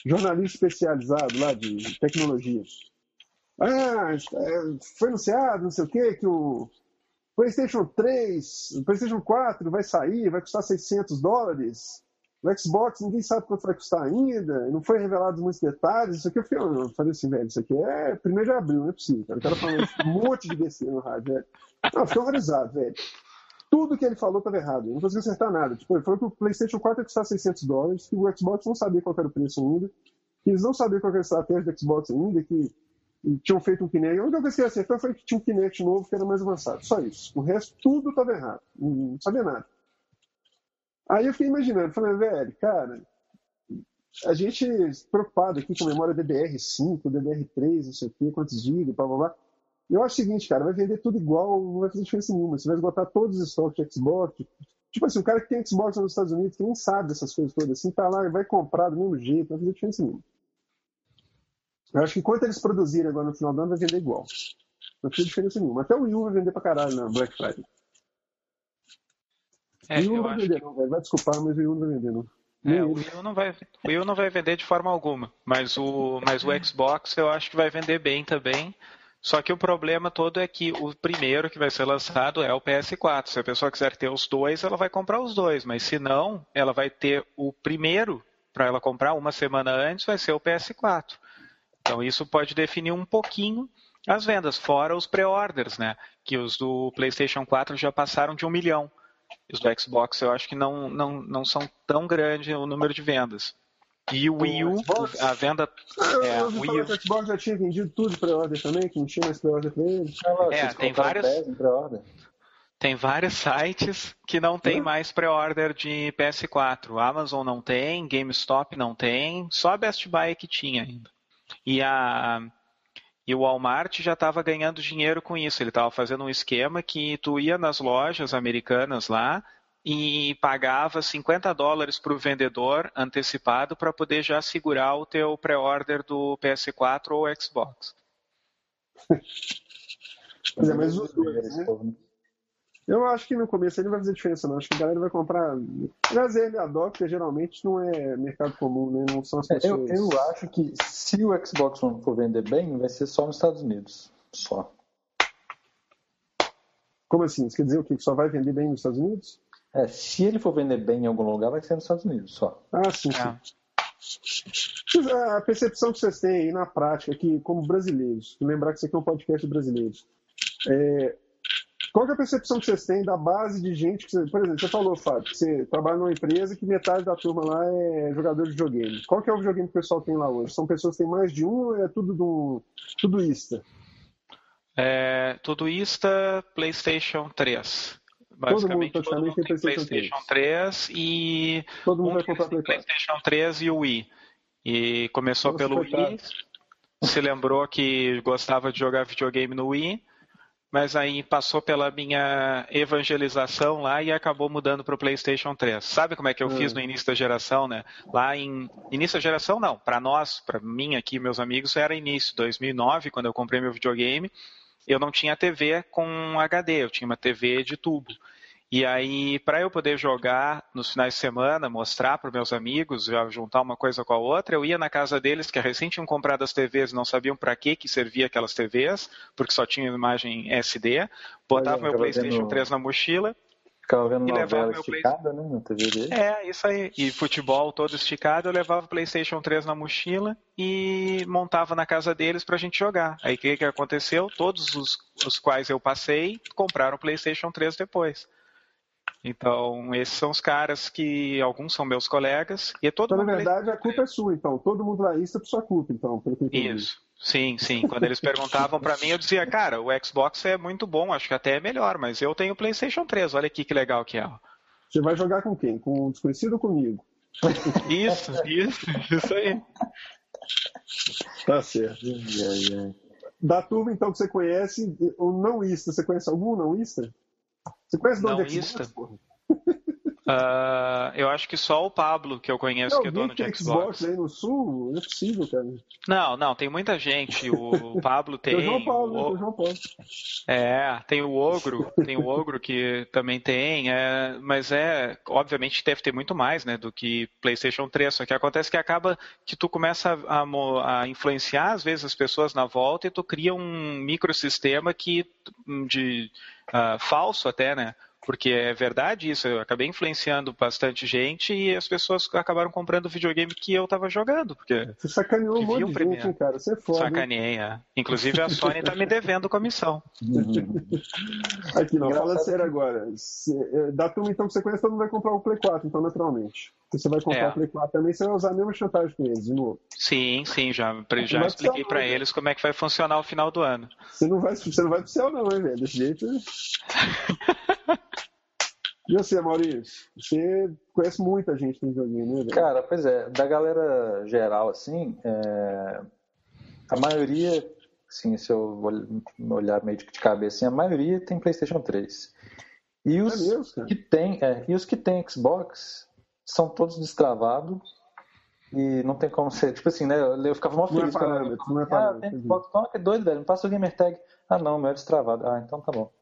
jornalistas especializados lá de tecnologia. Ah, é, foi anunciado, não sei o que, que o PlayStation 3, o PlayStation 4 vai sair, vai custar 600 dólares. O Xbox, ninguém sabe quanto vai custar ainda, não foi revelado muitos detalhes. Isso aqui eu, fui, eu falei assim, velho, isso aqui é primeiro de abril, não é possível. Cara. O cara falando um monte de besteira no rádio, velho. Não, fiquei horrorizado, velho tudo que ele falou estava errado. Ele não conseguiu acertar nada. Tipo, ele falou que o PlayStation 4 ia custar 600 dólares, que o Xbox não sabia qual era o preço ainda, que eles não sabiam qual era a estratégia do Xbox ainda, que tinham feito um Kinect. A única coisa que ele acertou foi que tinha um Kinect novo que era mais avançado. Só isso. O resto, tudo estava errado. Não sabia nada. Aí eu fiquei imaginando, falei, velho, cara, a gente preocupado aqui com memória DDR5, DDR3, não sei o quê, quantos gigas, blá blá blá. Eu acho o seguinte, cara, vai vender tudo igual, não vai fazer diferença nenhuma. Você vai esgotar todos os estoques de Xbox. Tipo assim, o cara que tem Xbox nos Estados Unidos, que nem sabe dessas coisas todas, assim, tá lá e vai comprar do mesmo jeito, não vai fazer diferença nenhuma. Eu acho que enquanto eles produzirem agora no final do ano, vai vender igual. Não fazer diferença nenhuma. Até o Wii U vai vender pra caralho na Black Friday. É, o Wii U não vai vender, que... não, velho. Vai desculpar, mas o Wii U não vai vender, não. É, o Wii, U não vai, o Wii U não vai vender de forma alguma, mas o, mas o Xbox eu acho que vai vender bem também. Só que o problema todo é que o primeiro que vai ser lançado é o PS4. Se a pessoa quiser ter os dois, ela vai comprar os dois, mas se não, ela vai ter o primeiro para ela comprar uma semana antes, vai ser o PS4. Então isso pode definir um pouquinho as vendas, fora os pré-orders, né? Que os do PlayStation 4 já passaram de um milhão. Os do Xbox eu acho que não, não, não são tão grande o número de vendas. E o Wii U, a venda. Eu, é, o Wii U... que o Xbox já tinha vendido tudo para ordem também, que não tinha mais pré-order para ele. É, tem vários. Tem vários sites que não tem mais pré-order de PS4. Amazon não tem, GameStop não tem, só a Best Buy que tinha ainda. E a e o Walmart já estava ganhando dinheiro com isso. Ele estava fazendo um esquema que tu ia nas lojas americanas lá e pagava 50 dólares para o vendedor antecipado para poder já segurar o teu pré-order do PS4 ou Xbox. Mas é, mas os dois, né? Eu acho que no começo ele não vai fazer diferença, não. Acho que a galera vai comprar. Aliás, ele adota, geralmente não é mercado comum, né? Não são as pessoas. Eu, eu acho que se o Xbox One for vender bem, vai ser só nos Estados Unidos. Só. Como assim? Você quer dizer o quê? Que só vai vender bem nos Estados Unidos? É, se ele for vender bem em algum lugar, vai ser nos Estados Unidos só. Ah, sim, sim. É. A percepção que vocês têm aí na prática, que como brasileiros, lembrar que isso aqui é um podcast de brasileiros, é, qual é a percepção que vocês têm da base de gente que você, por exemplo, você falou, Fábio, que você trabalha numa empresa que metade da turma lá é jogador de videogame. Qual que é o videogame que o pessoal tem lá hoje? São pessoas que têm mais de um ou é tudo do tudo ista? É, tudo ista, PlayStation 3. Basicamente, todo mundo, todo mundo tem PlayStation, PlayStation 3. 3 e todo mundo um vai comprar PlayStation 3 e o Wii. E começou Nossa, pelo Wii, se lembrou que gostava de jogar videogame no Wii mas aí passou pela minha evangelização lá e acabou mudando para o PlayStation 3. Sabe como é que eu fiz hum. no início da geração, né? Lá em início da geração não, para nós, para mim aqui, meus amigos, era início 2009 quando eu comprei meu videogame. Eu não tinha TV com HD, eu tinha uma TV de tubo. E aí, para eu poder jogar nos finais de semana, mostrar para meus amigos, juntar uma coisa com a outra, eu ia na casa deles, que recém tinham comprado as TVs, não sabiam para que que servia aquelas TVs, porque só tinha imagem SD, botava meu PlayStation vendo... 3 na mochila, Ficava vendo e meu esticada, né, na TV dele. É, isso aí. E futebol todo esticado, eu levava o PlayStation 3 na mochila e montava na casa deles pra gente jogar. Aí o que, que aconteceu? Todos os, os quais eu passei compraram o PlayStation 3 depois. Então, esses são os caras que alguns são meus colegas e é todo então, mundo. Na verdade, a culpa é sua, então. Todo mundo lá isso é por sua culpa, então. Isso. Sim, sim. Quando eles perguntavam para mim, eu dizia, cara, o Xbox é muito bom, acho que até é melhor, mas eu tenho o PlayStation 3, olha aqui que legal que é. Você vai jogar com quem? Com o desconhecido ou comigo? Isso, isso, isso aí. Tá certo. Da turma, então, que você conhece, o não ista, você conhece algum não ista? Você conhece dono de Xbox, porra? Uh, eu acho que só o Pablo que eu conheço não, que é dono de Xbox. Xbox aí no sul, não é possível, cara. Não, não, tem muita gente. O Pablo tem. o João Paulo, o... o João Paulo. É, tem o Ogro, tem o Ogro que também tem, é, mas é, obviamente deve ter muito mais, né, do que PlayStation 3. Só que acontece que acaba que tu começa a, a influenciar às vezes as pessoas na volta e tu cria um microsistema que de uh, falso até, né? Porque é verdade isso, eu acabei influenciando bastante gente e as pessoas acabaram comprando o videogame que eu tava jogando. Porque Você sacaneou um monte de gente, cara. Você é foda. Sacaneei, é. Inclusive a Sony tá me devendo comissão. Aqui, não, fala sério agora. Eh, da turma, então, que você conhece, todo mundo vai comprar o Play 4, então, naturalmente. Se você vai comprar é. o Play 4 também, você vai usar a mesma chantagem com eles, de novo. Sim, sim, já, já expliquei para eles como é que vai funcionar o final do ano. Você não vai, você não vai pro céu, não, hein, velho? Desse jeito. E você, Maurício? Você conhece muita gente no videogame, né, velho? Cara, pois é, da galera geral, assim, é... a maioria, assim, se eu olhar meio de cabeça, assim, a maioria tem PlayStation 3. E os é mesmo, que tem, é, e os que tem Xbox são todos destravados e não tem como ser, tipo assim, né? Eu ficava mó feliz. Não é parâmetro, não é parâmetro. Ah, tem Xbox, que é doido, velho, não passa o gamer tag. Ah, não, meu é destravado. Ah, então tá bom.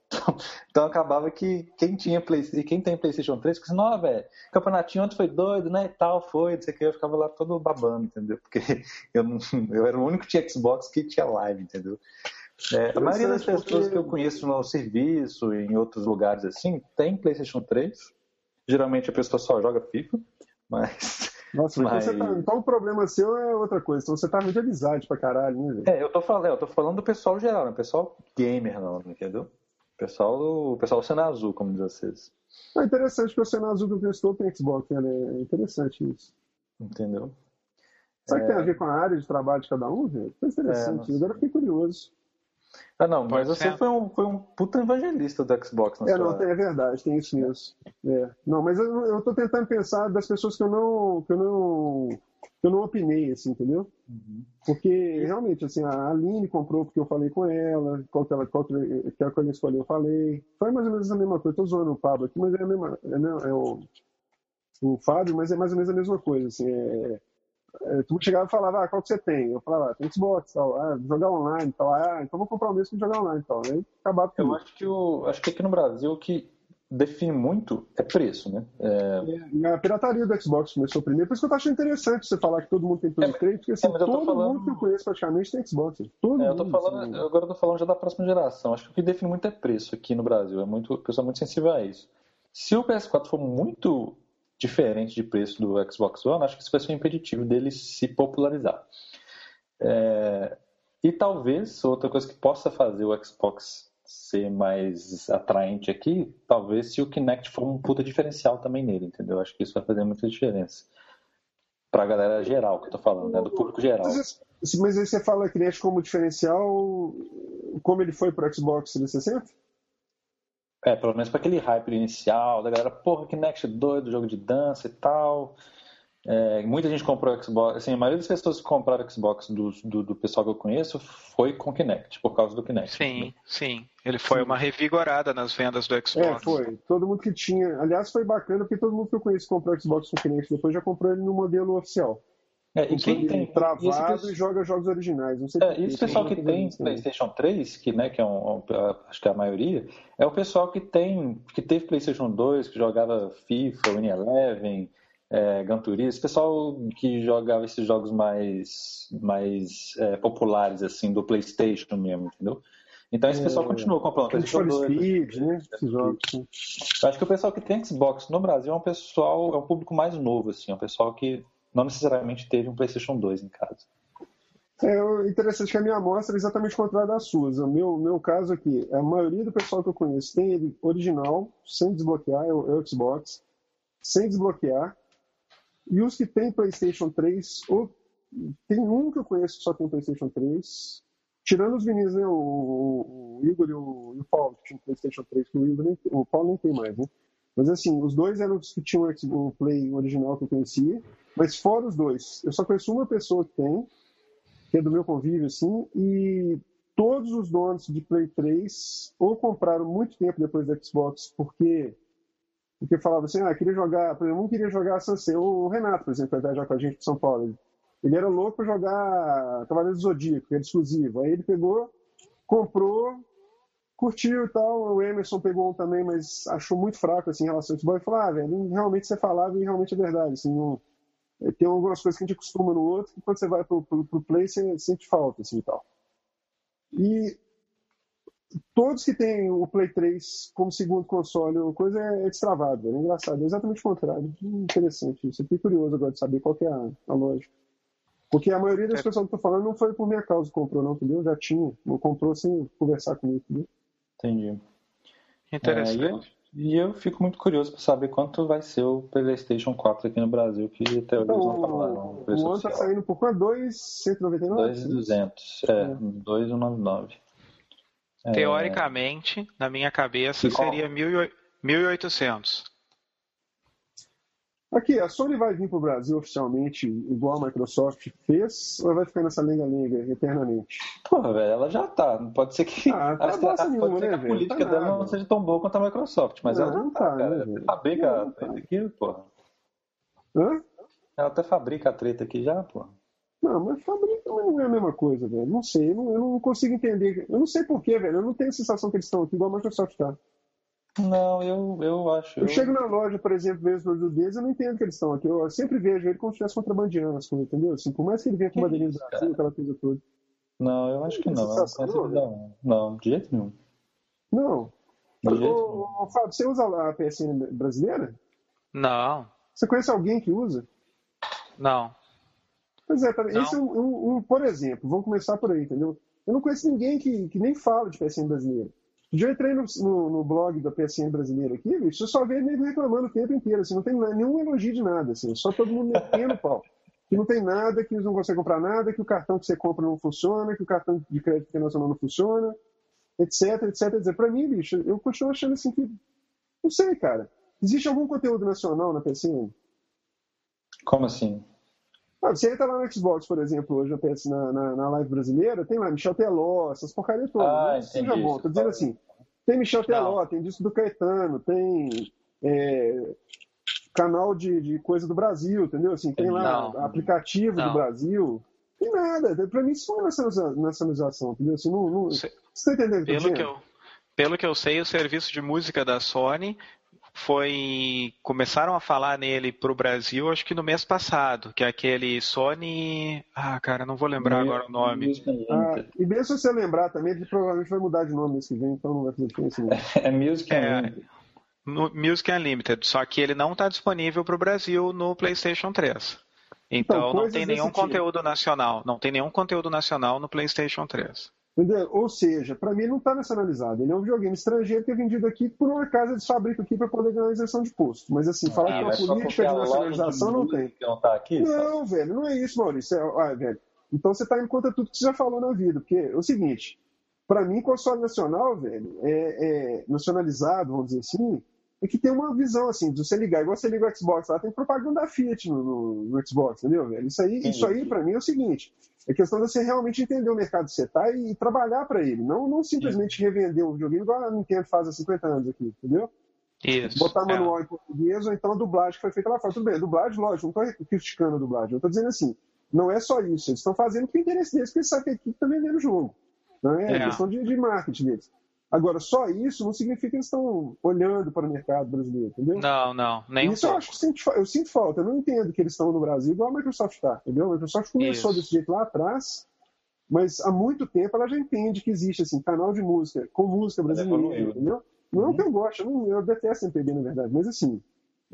Então acabava que quem tinha Play, quem tem PlayStation 3, ficava assim, não, velho, campeonatinho ontem foi doido, né? E tal, foi, não sei o que, eu ficava lá todo babando, entendeu? Porque eu, não, eu era o único que tinha Xbox que tinha live, entendeu? É, a maioria das pessoas porque... que eu conheço no serviço, em outros lugares assim, tem PlayStation 3. Geralmente a pessoa só joga FIFA, mas. Nossa, mas... Então, tá... então, o problema seu é outra coisa. Então você tá muito amizade pra caralho, né, É, eu tô falando, eu tô falando do pessoal geral, né? Pessoal gamer, não, entendeu? Pessoal do, pessoal cena azul, como diz vocês. É interessante que o cena azul do gestor tem Xbox, né? É interessante isso. Entendeu? Sabe o é... que tem a ver com a área de trabalho de cada um, velho? Foi interessante. É, Agora eu fiquei curioso. Ah, não, mas você foi um, foi um puta evangelista do Xbox. Na é, sua... não, é verdade, tem isso mesmo. É. Não, mas eu, eu tô tentando pensar das pessoas que eu não, que eu não, eu não opinei, assim, entendeu? Uhum. Porque, realmente, assim, a Aline comprou porque eu falei com ela, qual que ela, qual que ela, que ela escolheu, eu falei. Foi mais ou menos a mesma coisa. Tô zoando o Pablo aqui, mas é, a mesma, é, é o, o Fábio, mas é mais ou menos a mesma coisa, assim, é é, tu chegava e falava, ah, qual que você tem? Eu falava, ah, tem Xbox, tal, ah, jogar online, tal, ah, então vou comprar o mesmo que jogar online, tal. Aí acabava Eu acho que, o, acho que aqui no Brasil que define muito é preço, né? É... É, a pirataria do Xbox começou primeiro, por isso que eu tô achando interessante você falar que todo mundo tem Play 3, porque assim, é, todo falando... mundo que eu conheço praticamente tem Xbox. Todo é, eu tô mundo, falando, assim. Agora eu tô falando já da próxima geração. Acho que o que define muito é preço aqui no Brasil. É muito, o pessoal é muito sensível a isso. Se o PS4 for muito diferente de preço do Xbox One, acho que isso vai ser um impeditivo dele se popularizar. É, e talvez outra coisa que possa fazer o Xbox ser mais atraente aqui, talvez se o Kinect for um puta diferencial também nele, entendeu? Acho que isso vai fazer muita diferença. Pra galera geral que eu tô falando, né? Do público geral. Mas, mas aí você fala Kinect como diferencial, como ele foi pro Xbox 360? É, pelo menos para aquele hype inicial, da galera, porra, que Next doido, jogo de dança e tal. É, muita gente comprou Xbox, assim, a maioria das pessoas que compraram Xbox do, do, do, pessoal que eu conheço foi com Kinect, por causa do Kinect. Sim, né? sim. Ele foi sim. uma revigorada nas vendas do Xbox. É, foi. Todo mundo que tinha. Aliás, foi bacana porque todo mundo que eu conheço comprou Xbox com Kinect depois já comprou ele no modelo oficial. É, e quem tem travado e, e joga jogos originais. Não sei é, esse pessoal que tem PlayStation 3, que, né, que é um, um, acho que é a maioria, é o pessoal que tem, que teve PlayStation 2, que jogava FIFA, Win Eleven, é, Gran Turismo, esse pessoal que jogava esses jogos mais, mais é, populares assim do PlayStation mesmo, entendeu? Então esse pessoal é, continua comprando PlayStation 2. Speed, né? Esses jogos. Acho que o pessoal que tem Xbox no Brasil é um pessoal, é um público mais novo, assim, é um pessoal que não necessariamente teve um PlayStation 2 em casa. É interessante que a minha amostra é exatamente contrária das suas. O meu, meu caso aqui, a maioria do pessoal que eu conheço tem ele original, sem desbloquear, é o, é o Xbox, sem desbloquear. E os que tem PlayStation 3, ou, tem um que eu conheço que só tem PlayStation 3, tirando os meninos, né, o, o Igor e o, e o Paulo, que tinham PlayStation 3, que o, Igor nem, o Paulo nem tem mais, né? Mas assim, os dois eram os que tinham o Play original que eu conhecia. Mas fora os dois, eu só conheço uma pessoa que tem, que é do meu convívio, assim, e todos os donos de Play 3 ou compraram muito tempo depois da Xbox, porque porque falava assim, ah, queria jogar, por exemplo, um queria jogar Sunset, o Renato, por exemplo, vai viajar com a gente de São Paulo, ele era louco para jogar Cavaleiro do Zodíaco, que era exclusivo, aí ele pegou, comprou, curtiu e tal, o Emerson pegou um também, mas achou muito fraco, assim, em relação ao futebol, e falou, ah, velho, realmente você falava e realmente é verdade, assim, não é, tem algumas coisas que a gente acostuma no outro que quando você vai pro, pro, pro play você sente falta assim e tal. E todos que têm o Play 3 como segundo console coisa é, é destravado, é engraçado, é exatamente o contrário. Interessante isso. Eu fiquei curioso agora de saber qual é a, a lógica. Porque a maioria das é. pessoas que eu tô falando não foi por minha causa que comprou, não, entendeu? Já tinha. Não comprou sem conversar comigo, entendeu? Entendi. Interessante. É, e eu fico muito curioso para saber quanto vai ser o PlayStation 4 aqui no Brasil, que até hoje então, não falaram. O, o ano está saindo por quanto? 2,199? 2,200. É, é. 2,199. É... Teoricamente, na minha cabeça, seria 1.800. Aqui, a Sony vai vir para o Brasil oficialmente, igual a Microsoft fez, ou vai ficar nessa lenga-lenga eternamente? Porra, velho, ela já tá. Pode ser que, ah, tá a, pode nenhuma, ser né, que a política tá dela nada. não seja tão boa quanto a Microsoft, mas não, ela já não tá, tá cara. Né, fabrica a treta tá. aqui, porra. Hã? Ela até fabrica a treta aqui já, porra. Não, mas fabrica não é a mesma coisa, velho. Não sei, eu não, eu não consigo entender. Eu não sei porquê, velho. Eu não tenho a sensação que eles estão aqui igual a Microsoft tá. Não, eu, eu acho. Eu, eu... chego na loja, por exemplo, vejo os produtos deles, eu não entendo que eles estão aqui. Eu sempre vejo ele como se estivesse contrabandeando as coisas, entendeu? Assim, por mais que ele venha com bandeirinha do Brasil, aquela coisa toda. Não, eu acho que não. não, não, não, de jeito nenhum. Não. De jeito ô, ô, Fábio, você usa a PSN brasileira? Não. Você conhece alguém que usa? Não. Pois é, tá, esse é um, um, um, por exemplo, vamos começar por aí, entendeu? Eu não conheço ninguém que, que nem fala de PSN brasileira. Já entrei no, no, no, blog da PSN brasileira aqui, bicho, eu só vejo nego reclamando o tempo inteiro, assim, não tem nenhum elogio de nada, assim, só todo mundo metendo pau. que não tem nada, que eles não conseguem comprar nada, que o cartão que você compra não funciona, que o cartão de crédito internacional não funciona, etc, etc, etc. Para mim, bicho, eu continuo achando assim que. Não sei, cara. Existe algum conteúdo nacional na PCN? Como assim? Ah, você entra lá no Xbox, por exemplo, hoje eu penso na, na, na live brasileira, tem lá Michel Teló, essas porcarias todas. Ah, né? Seja bom, tô dizendo assim, tem Michel Teló, tem disco do Caetano, tem é, canal de, de, coisa do Brasil, entendeu? Assim, tem lá não. aplicativo não. do Brasil. Tem nada. Pra mim isso não é nacionalização, entendeu? Assim, não, não... Você tá entendendo? Pelo que, eu, pelo que eu sei, o serviço de música da Sony foi começaram a falar nele para o Brasil acho que no mês passado que é aquele Sony ah cara não vou lembrar agora o nome. Ah, e mesmo se você lembrar também ele provavelmente vai mudar de nome mês que vem então não vai fazer diferença é Music Unlimited é, Music Unlimited só que ele não está disponível para o Brasil no PlayStation 3 então, então não tem nenhum tipo. conteúdo nacional não tem nenhum conteúdo nacional no PlayStation 3 Entendeu? Ou seja, para mim não está nacionalizado. Ele é um videogame estrangeiro que é vendido aqui por uma casa de fabrico aqui para poder ganhar isenção de posto. Mas assim, falar ah, que é uma política de nacionalização não tem. Não, tá aqui, não velho, não é isso, Maurício. É, ah, velho. Então você está indo contra tudo que você já falou na vida. Porque é o seguinte, para mim, console nacional, velho, é, é nacionalizado, vamos dizer assim, é que tem uma visão assim, de você ligar, igual você liga o Xbox lá, tem propaganda da Fiat no, no, no Xbox, entendeu, velho? Isso aí, isso aí para mim é o seguinte: é questão de você realmente entender o mercado que você está e, e trabalhar para ele, não, não simplesmente revender o videogame igual a Nintendo faz há 50 anos aqui, entendeu? Isso, Botar manual é. em português ou então a dublagem que foi feita lá fora. Tudo bem, a dublagem, lógico, não estou criticando a dublagem, eu estou dizendo assim, não é só isso, eles estão fazendo com o interesse deles, porque eles sabem que a equipe está vendendo o jogo. Não é, é. questão de, de marketing deles. Agora, só isso não significa que eles estão olhando para o mercado brasileiro, entendeu? Não, não, nem Isso um eu acho que sinto, eu sinto falta. Eu não entendo que eles estão no Brasil igual a Microsoft está, entendeu? A Microsoft começou isso. desse jeito lá atrás, mas há muito tempo ela já entende que existe assim, canal de música com música brasileira, entendeu? Não é o que eu gosto, eu, não, eu detesto MPB, na verdade, mas assim,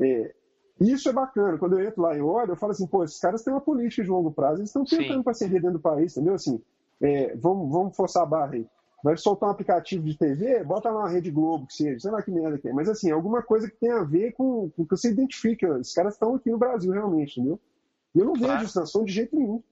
é, isso é bacana. Quando eu entro lá e olho, eu falo assim, pô, esses caras têm uma política de longo prazo, eles estão tentando parceria dentro do país, entendeu? Assim, é, vamos, vamos forçar a barra aí vai soltar um aplicativo de TV, bota lá uma Rede Globo, que seja, sei lá que merda que é. Mas assim, alguma coisa que tem a ver com, com o que você identifica. Os caras estão aqui no Brasil, realmente, entendeu? E eu não claro. vejo estação de jeito nenhum.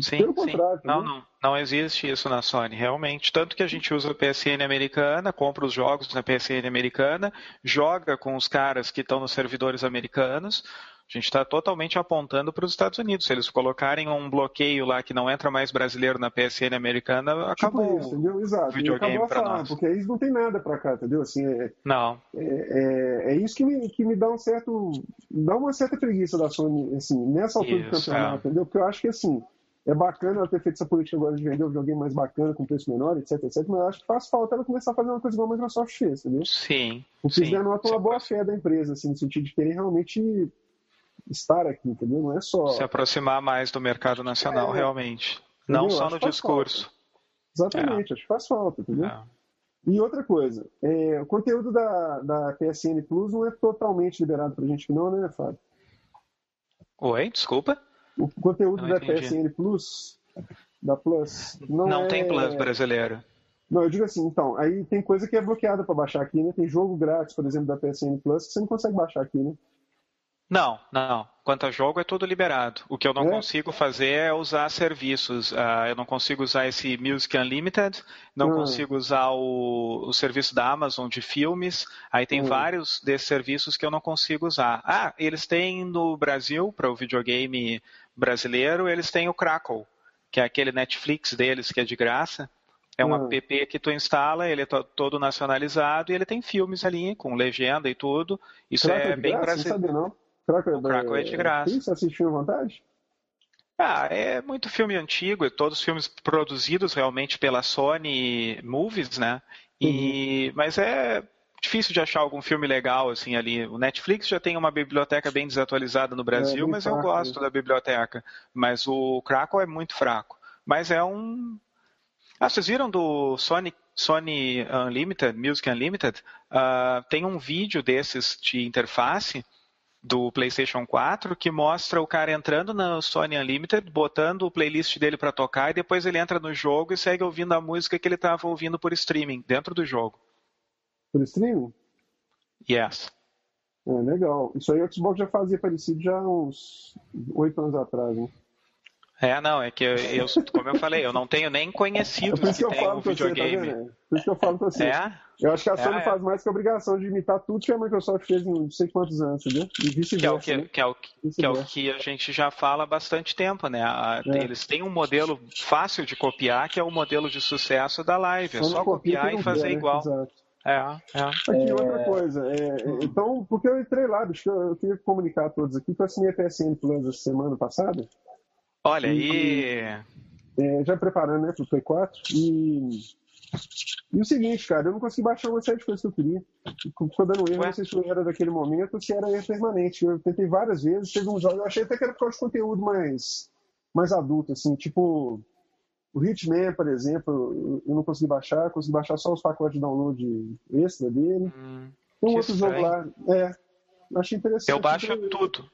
Sim, Pelo sim. contrário. Não, não, não existe isso na Sony, realmente. Tanto que a gente usa a PSN americana, compra os jogos na PSN americana, joga com os caras que estão nos servidores americanos, a gente está totalmente apontando para os Estados Unidos. Se eles colocarem um bloqueio lá que não entra mais brasileiro na PSN americana, acabou tipo isso, entendeu? Exato. o videogame para nós. Porque aí não tem nada para cá, entendeu? Assim, é, não. É, é, é, isso que me, que me dá um certo... dá uma certa preguiça da Sony, assim, nessa altura isso, do campeonato, é. entendeu? Porque eu acho que, assim, é bacana ela ter feito essa política agora de vender o videogame mais bacana, com preço menor, etc, etc, mas eu acho que faz falta ela começar a fazer uma coisa igual a Microsoft fez, entendeu? Sim. Porque eles denotam uma boa fé da empresa, assim, no sentido de querer realmente estar aqui, entendeu? Não é só. Se aproximar mais do mercado nacional, é, realmente. Entendeu? Não só no discurso. Falta. Exatamente, é. acho que faz falta, entendeu? É. E outra coisa, é, o conteúdo da, da PSN Plus não é totalmente liberado pra gente não, né, Fábio? Oi, desculpa? O conteúdo da PSN Plus, da Plus, não, não é... tem Plus brasileiro. Não, eu digo assim, então, aí tem coisa que é bloqueada para baixar aqui, né? Tem jogo grátis, por exemplo, da PSN Plus, que você não consegue baixar aqui, né? Não, não. Quanto a jogo é tudo liberado. O que eu não é? consigo fazer é usar serviços. Uh, eu não consigo usar esse Music Unlimited, não hum. consigo usar o, o, serviço da Amazon de filmes. Aí tem hum. vários desses serviços que eu não consigo usar. Ah, eles têm no Brasil, para o videogame brasileiro, eles têm o Crackle, que é aquele Netflix deles que é de graça. É um hum. app que tu instala, ele é todo nacionalizado e ele tem filmes ali com legenda e tudo. Isso é, é bem brasileiro. O Cracker é de graça. Você assistiu à vontade? Ah, é muito filme antigo, é todos filmes produzidos realmente pela Sony Movies, né? E, uhum. Mas é difícil de achar algum filme legal assim ali. O Netflix já tem uma biblioteca bem desatualizada no Brasil, é, mas fraco, eu gosto né? da biblioteca. Mas o Crackle é muito fraco. Mas é um. Ah, vocês viram do Sony, Sony Unlimited, Music Unlimited? Uh, tem um vídeo desses de interface do PlayStation 4 que mostra o cara entrando na Sony Unlimited, botando o playlist dele para tocar e depois ele entra no jogo e segue ouvindo a música que ele estava ouvindo por streaming dentro do jogo. Por streaming? Yes. É, legal. Isso aí o Xbox já fazia parecido já uns oito anos atrás, né? É, não, é que eu, eu, como eu falei, eu não tenho nem conhecido é por isso que, que eu falo videogame. Você, tá por isso que eu falo com você. É? Eu acho que a Sony é, faz mais que a obrigação de imitar tudo que a Microsoft fez em não sei quantos anos, entendeu? E vice-versa. Que, é o que, né? que, é o, que é o que a gente já fala há bastante tempo, né? A, é. Eles têm um modelo fácil de copiar, que é o modelo de sucesso da live. É só copiar e fazer né? igual. Exato. É, é. Aqui, outra coisa. É, então, porque eu entrei lá, bicho, eu, eu queria comunicar a todos aqui que eu assinei a PSN Plus essa semana passada. Olha aí. É, já preparando, né, pro Play 4. E, e o seguinte, cara, eu não consegui baixar uma série de coisas que eu queria. Ficou dando erro, Ué? não sei se era daquele momento ou se era erro permanente. Eu tentei várias vezes, teve um jogo, eu achei até que era por causa de conteúdo mais, mais adulto, assim, tipo. O Hitman, por exemplo, eu não consegui baixar, consegui baixar só os pacotes de download extra dele. Hum, Tem um outro estranho. jogo lá. É, achei interessante. Eu baixo tudo.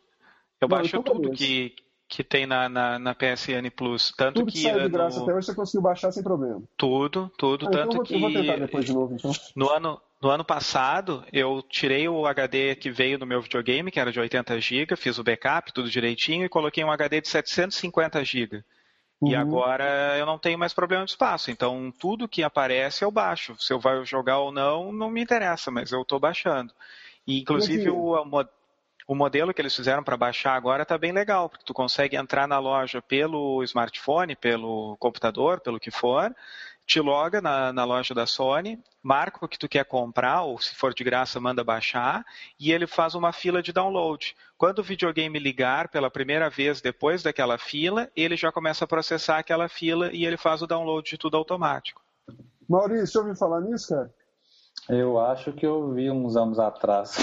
Eu não, baixo então tudo que, que tem na, na, na, PSN Plus. Tanto tudo que, que saiu de graça no... até hoje você conseguiu baixar sem problema. Tudo, tudo. Ah, tanto então eu vou, que. Eu vou tentar depois de novo, então. No ano, no ano passado, eu tirei o HD que veio do meu videogame, que era de 80 GB, fiz o backup, tudo direitinho, e coloquei um HD de 750 GB. Uhum. E agora eu não tenho mais problema de espaço. Então, tudo que aparece eu baixo. Se eu vou jogar ou não, não me interessa, mas eu estou baixando. E, inclusive, o, o modelo que eles fizeram para baixar agora está bem legal, porque tu consegue entrar na loja pelo smartphone, pelo computador, pelo que for, te loga na, na, loja da Sony, marca o que tu quer comprar, ou se for de graça, manda baixar, e ele faz uma fila de download. Quando o videogame ligar pela primeira vez depois daquela fila, ele já começa a processar aquela fila e ele faz o download de tudo automático. Maurício, você ouviu falar nisso, cara? Eu acho que eu vi uns anos atrás.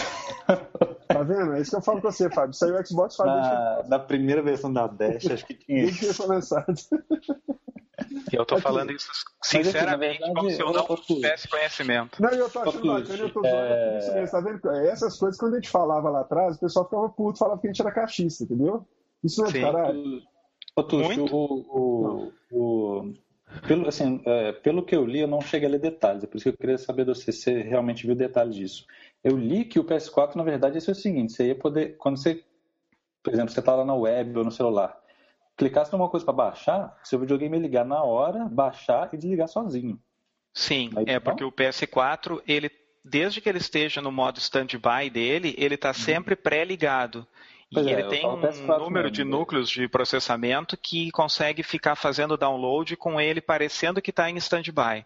Tá vendo? É isso que eu falo com você, Fábio. Saiu o Xbox Fábio. Na, na primeira versão da Dash, acho que tinha isso. essa mensagem. Eu tô Aqui. falando isso sinceramente, verdade, como se eu não tivesse conhecimento. Não, eu tô achando bacana, eu tô é... isso mesmo, tá vendo? Essas coisas, quando a gente falava lá atrás, o pessoal ficava puto, falava que a gente era cachista, entendeu? Isso não é caralho. Ô, Tuxo, o, o, o, pelo, assim, é, pelo que eu li, eu não cheguei a ler detalhes, é por isso que eu queria saber de você se realmente viu detalhes disso. Eu li que o PS4, na verdade, é o seguinte: você ia poder, quando você, por exemplo, você está lá na web ou no celular, clicasse numa coisa para baixar, seu videogame ia ligar na hora, baixar e desligar sozinho. Sim, Aí, é porque o PS4, ele, desde que ele esteja no modo standby dele, ele está uhum. sempre pré-ligado. E é, ele tem um número mesmo. de núcleos de processamento que consegue ficar fazendo download com ele parecendo que está em standby.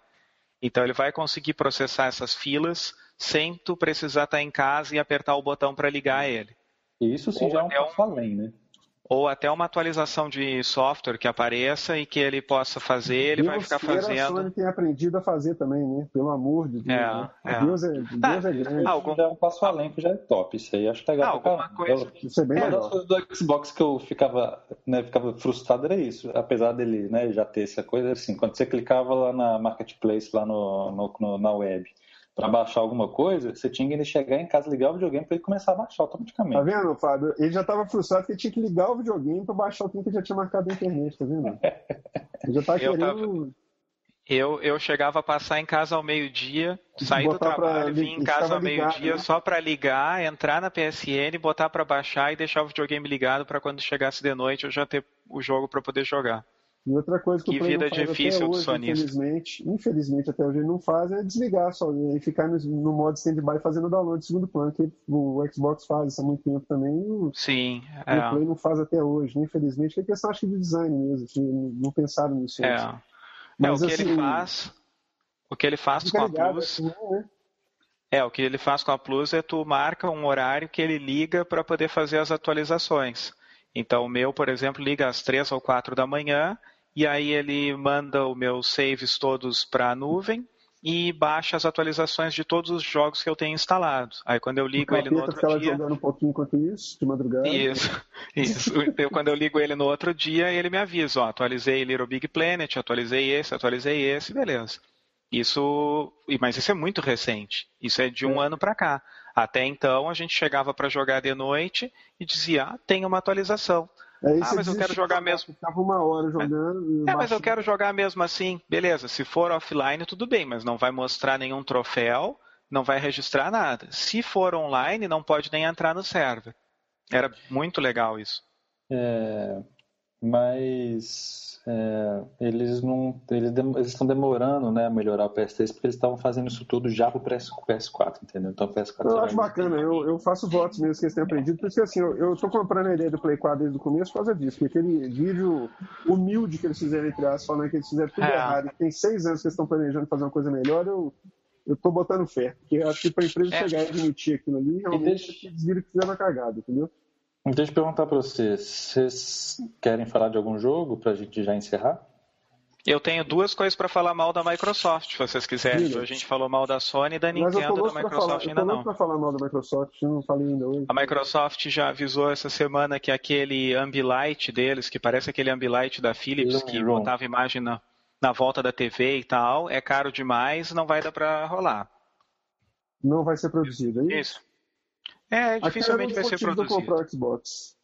Então ele vai conseguir processar essas filas sem tu precisar estar tá em casa e apertar o botão para ligar ele. Isso sim Ou já é um passo além, né? Ou até uma atualização de software que apareça e que ele possa fazer, ele Deus vai ficar fazendo. A Sony tem aprendido a fazer também, né? Pelo amor de Deus. É, né? é. Deus, é, Deus ah, é grande. Algum... Já é um passo além que já é top. Isso aí acho legal. Ah, alguma coisa. Isso é bem é, legal. do Xbox que eu ficava, né, ficava frustrado era isso. Apesar dele né, já ter essa coisa, assim, quando você clicava lá na Marketplace, lá no, no, no na web, para baixar alguma coisa, você tinha que chegar em casa, ligar o videogame para ele começar a baixar automaticamente. Tá vendo, Fábio? Ele já estava frustrado que ele tinha que ligar o videogame para baixar o tempo que ele já tinha marcado na internet, tá vendo? Ele já tá querendo. Tava... Eu, eu chegava a passar em casa ao meio-dia, sair do trabalho, vir em casa ao meio-dia né? só para ligar, entrar na PSN, botar para baixar e deixar o videogame ligado para quando chegasse de noite eu já ter o jogo para poder jogar. E outra coisa que, que o Play não difícil até hoje, infelizmente, infelizmente até hoje ele não faz, é desligar só e ficar no, no modo stand-by fazendo download de segundo plano, que o Xbox faz isso há muito tempo também. O, Sim. O é. Play não faz até hoje, né? infelizmente, que é questão acho que de design mesmo, que não pensaram nisso. É. Antes. Mas, é, o que assim, ele faz. O que ele faz com a Plus. Assim, né? É, o que ele faz com a Plus é tu marca um horário que ele liga para poder fazer as atualizações. Então o meu, por exemplo, liga às três ou quatro da manhã e aí ele manda os meus saves todos para a nuvem e baixa as atualizações de todos os jogos que eu tenho instalado. Aí quando eu ligo ele no outro dia... jogando um pouquinho enquanto isso, de madrugada. Isso, isso. eu, quando eu ligo ele no outro dia, ele me avisa, ó, atualizei Little Big Planet, atualizei esse, atualizei esse, beleza. Isso, mas isso é muito recente. Isso é de um é. ano para cá. Até então a gente chegava para jogar de noite e dizia, ah, tem uma atualização. Aí ah, mas eu quero jogar mesmo. Ficava uma hora jogando. É, mas eu quero jogar mesmo assim. Beleza, se for offline, tudo bem, mas não vai mostrar nenhum troféu, não vai registrar nada. Se for online, não pode nem entrar no server. Era muito legal isso. É, mas é, eles não eles, eles estão demorando né, a melhorar o PS3 porque eles estavam fazendo isso tudo já pro PS4, entendeu? Então o PS4 Eu acho bacana, eu, eu faço votos mesmo que eles tenham aprendido, porque assim, eu, eu tô comprando a ideia do Play 4 desde o começo por causa disso, porque aquele vídeo humilde que eles fizeram entre aspas, falando que eles fizeram tudo é. errado, e tem seis anos que eles estão planejando fazer uma coisa melhor, eu, eu tô botando fé. Porque eu acho que pra empresa é. chegar e admitir aquilo ali, realmente deixa... eles viram que fizeram a cagada, entendeu? Deixa eu perguntar para vocês, vocês querem falar de algum jogo para a gente já encerrar? Eu tenho duas coisas para falar mal da Microsoft, se vocês quiserem. A gente falou mal da Sony e da Nintendo, da Microsoft falar, ainda não. para falar mal da Microsoft, eu não falei ainda hoje. A Microsoft já avisou essa semana que aquele Ambilight deles, que parece aquele Ambilight da Philips, que botava imagem na, na volta da TV e tal, é caro demais, não vai dar para rolar. Não vai ser produzido, é isso? Isso. É, dificilmente vai ser produzido. comprar o Xbox.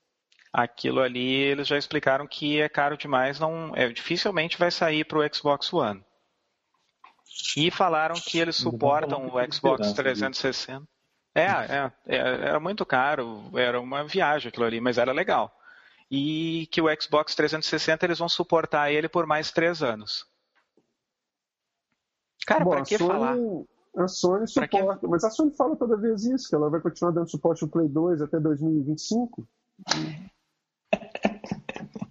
Aquilo ali eles já explicaram que é caro demais, não, é, dificilmente vai sair para o Xbox One. E falaram que eles suportam o Xbox 360. É, é, é, era muito caro, era uma viagem aquilo ali, mas era legal. E que o Xbox 360 eles vão suportar ele por mais três anos. Cara, Bom, pra que Sony... falar? A Sony suporta, mas a Sony fala toda vez isso, que ela vai continuar dando suporte ao Play 2 até 2025.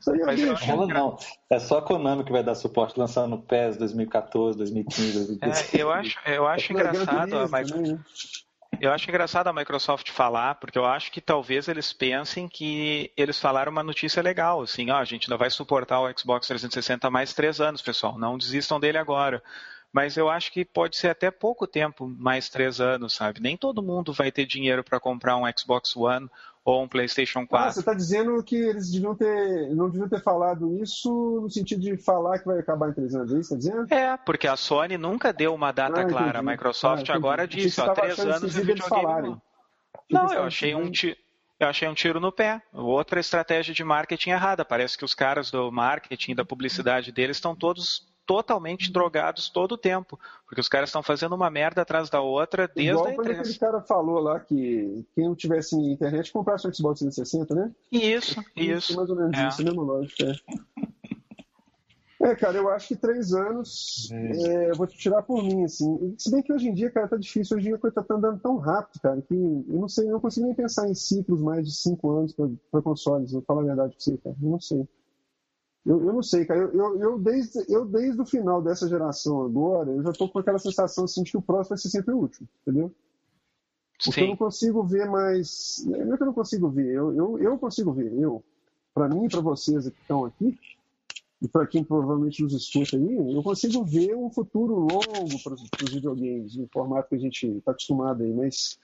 Isso aí é ela não. É só a Konami que vai dar suporte lançando no PES 2014, 2015, 2016. É, eu acho, eu acho é engraçado a Microsoft. Né? Eu acho engraçado a Microsoft falar, porque eu acho que talvez eles pensem que eles falaram uma notícia legal, assim, ó, a gente ainda vai suportar o Xbox 360 mais três anos, pessoal, não desistam dele agora mas eu acho que pode ser até pouco tempo, mais três anos, sabe? Nem todo mundo vai ter dinheiro para comprar um Xbox One ou um PlayStation 4. Ah, você está dizendo que eles deviam ter, não deviam ter falado isso no sentido de falar que vai acabar em três anos, é isso está dizendo? É, porque a Sony nunca deu uma data ah, clara. A Microsoft ah, agora disse, ó, três anos de videogame. Não, não eu achei um tiro. Eu achei um tiro no pé. Outra estratégia de marketing errada. Parece que os caras do marketing, da publicidade deles estão todos totalmente drogados todo o tempo. Porque os caras estão fazendo uma merda atrás da outra desde Igual a quando aquele cara falou lá que quem não tivesse internet comprasse o Xbox 360, né? Isso, isso. Mais ou menos é. isso, mesmo lógico. É. É, cara, eu acho que três anos, é, eu vou te tirar por mim, assim. Se bem que hoje em dia, cara, tá difícil. Hoje em dia a coisa tá andando tão rápido, cara, que eu não sei, eu não consigo nem pensar em ciclos mais de cinco anos para consoles. Vou falar a verdade pra você, cara. Eu não sei. Eu, eu não sei, cara. Eu, eu, eu, desde, eu, desde o final dessa geração agora, eu já tô com aquela sensação assim, de que o próximo vai ser sempre o último, entendeu? Porque Sim. eu não consigo ver mais. Não é que eu não consigo ver, eu, eu, eu consigo ver. Eu, para mim e para vocês que estão aqui, e para quem provavelmente nos escuta aí, eu consigo ver um futuro longo para os videogames, no formato que a gente está acostumado aí, mas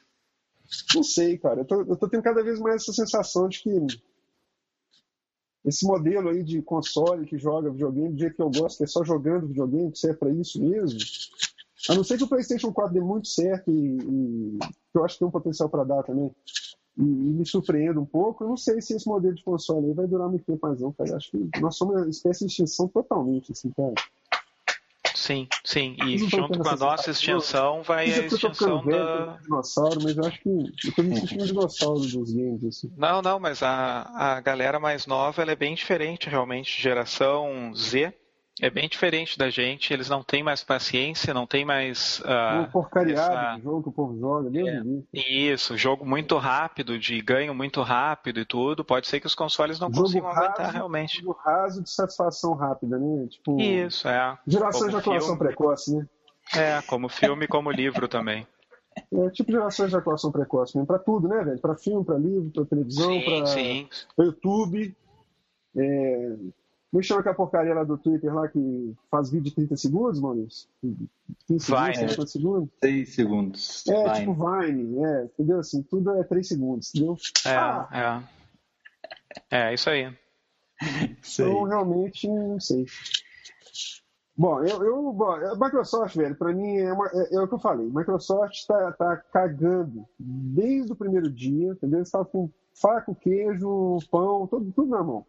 não sei, cara. Eu tô, eu tô tendo cada vez mais essa sensação de que esse modelo aí de console que joga videogame do jeito que eu gosto, que é só jogando videogame, que serve para isso mesmo. A não ser que o PlayStation 4 dê muito certo e, e que eu acho que tem um potencial para dar também, e, e, me surpreenda um pouco, eu não sei se esse modelo de console aí vai durar muito tempo mais não, cara. Eu acho que nós somos uma espécie de extinção totalmente, assim, cara. Sim, sim. E junto com a nossa extinção vai a extinção da. dinossauro, mas eu acho que eu tô me sentindo um dinossauro dos games. Assim. Não, não, mas a, a galera mais nova ela é bem diferente, realmente. Geração Z é bem diferente da gente, eles não têm mais paciência, não tem mais. Uh, um porcariado essa... jogo que o povo joga, mesmo é, Isso, jogo muito rápido, de ganho muito rápido e tudo. Pode ser que os consoles não jogo consigam raso, aguentar realmente. Jogo raso de satisfação rápida, né? Tipo, Isso, é. Geração de atuação precoce, né? É, como filme como livro também. É tipo gerações de atuação precoce mesmo, pra tudo, né, velho? Pra filme, pra livro, pra televisão, sim, pra, pra YouTube. É, como chama aquela porcaria lá do Twitter lá que faz vídeo de 30 segundos, Maurício? 15 Vine. segundos, é, segundos? 6 segundos. É, Vine. tipo Vine, é, entendeu? Assim, tudo é 3 segundos, entendeu? É, ah. é. É, isso aí. Então, realmente, não sei. Bom, eu, eu bom, a Microsoft, velho, para mim é, uma, é, é, o que eu falei. Microsoft está tá cagando desde o primeiro dia, entendeu? Eles estavam com faca, queijo, pão, tudo, tudo na mão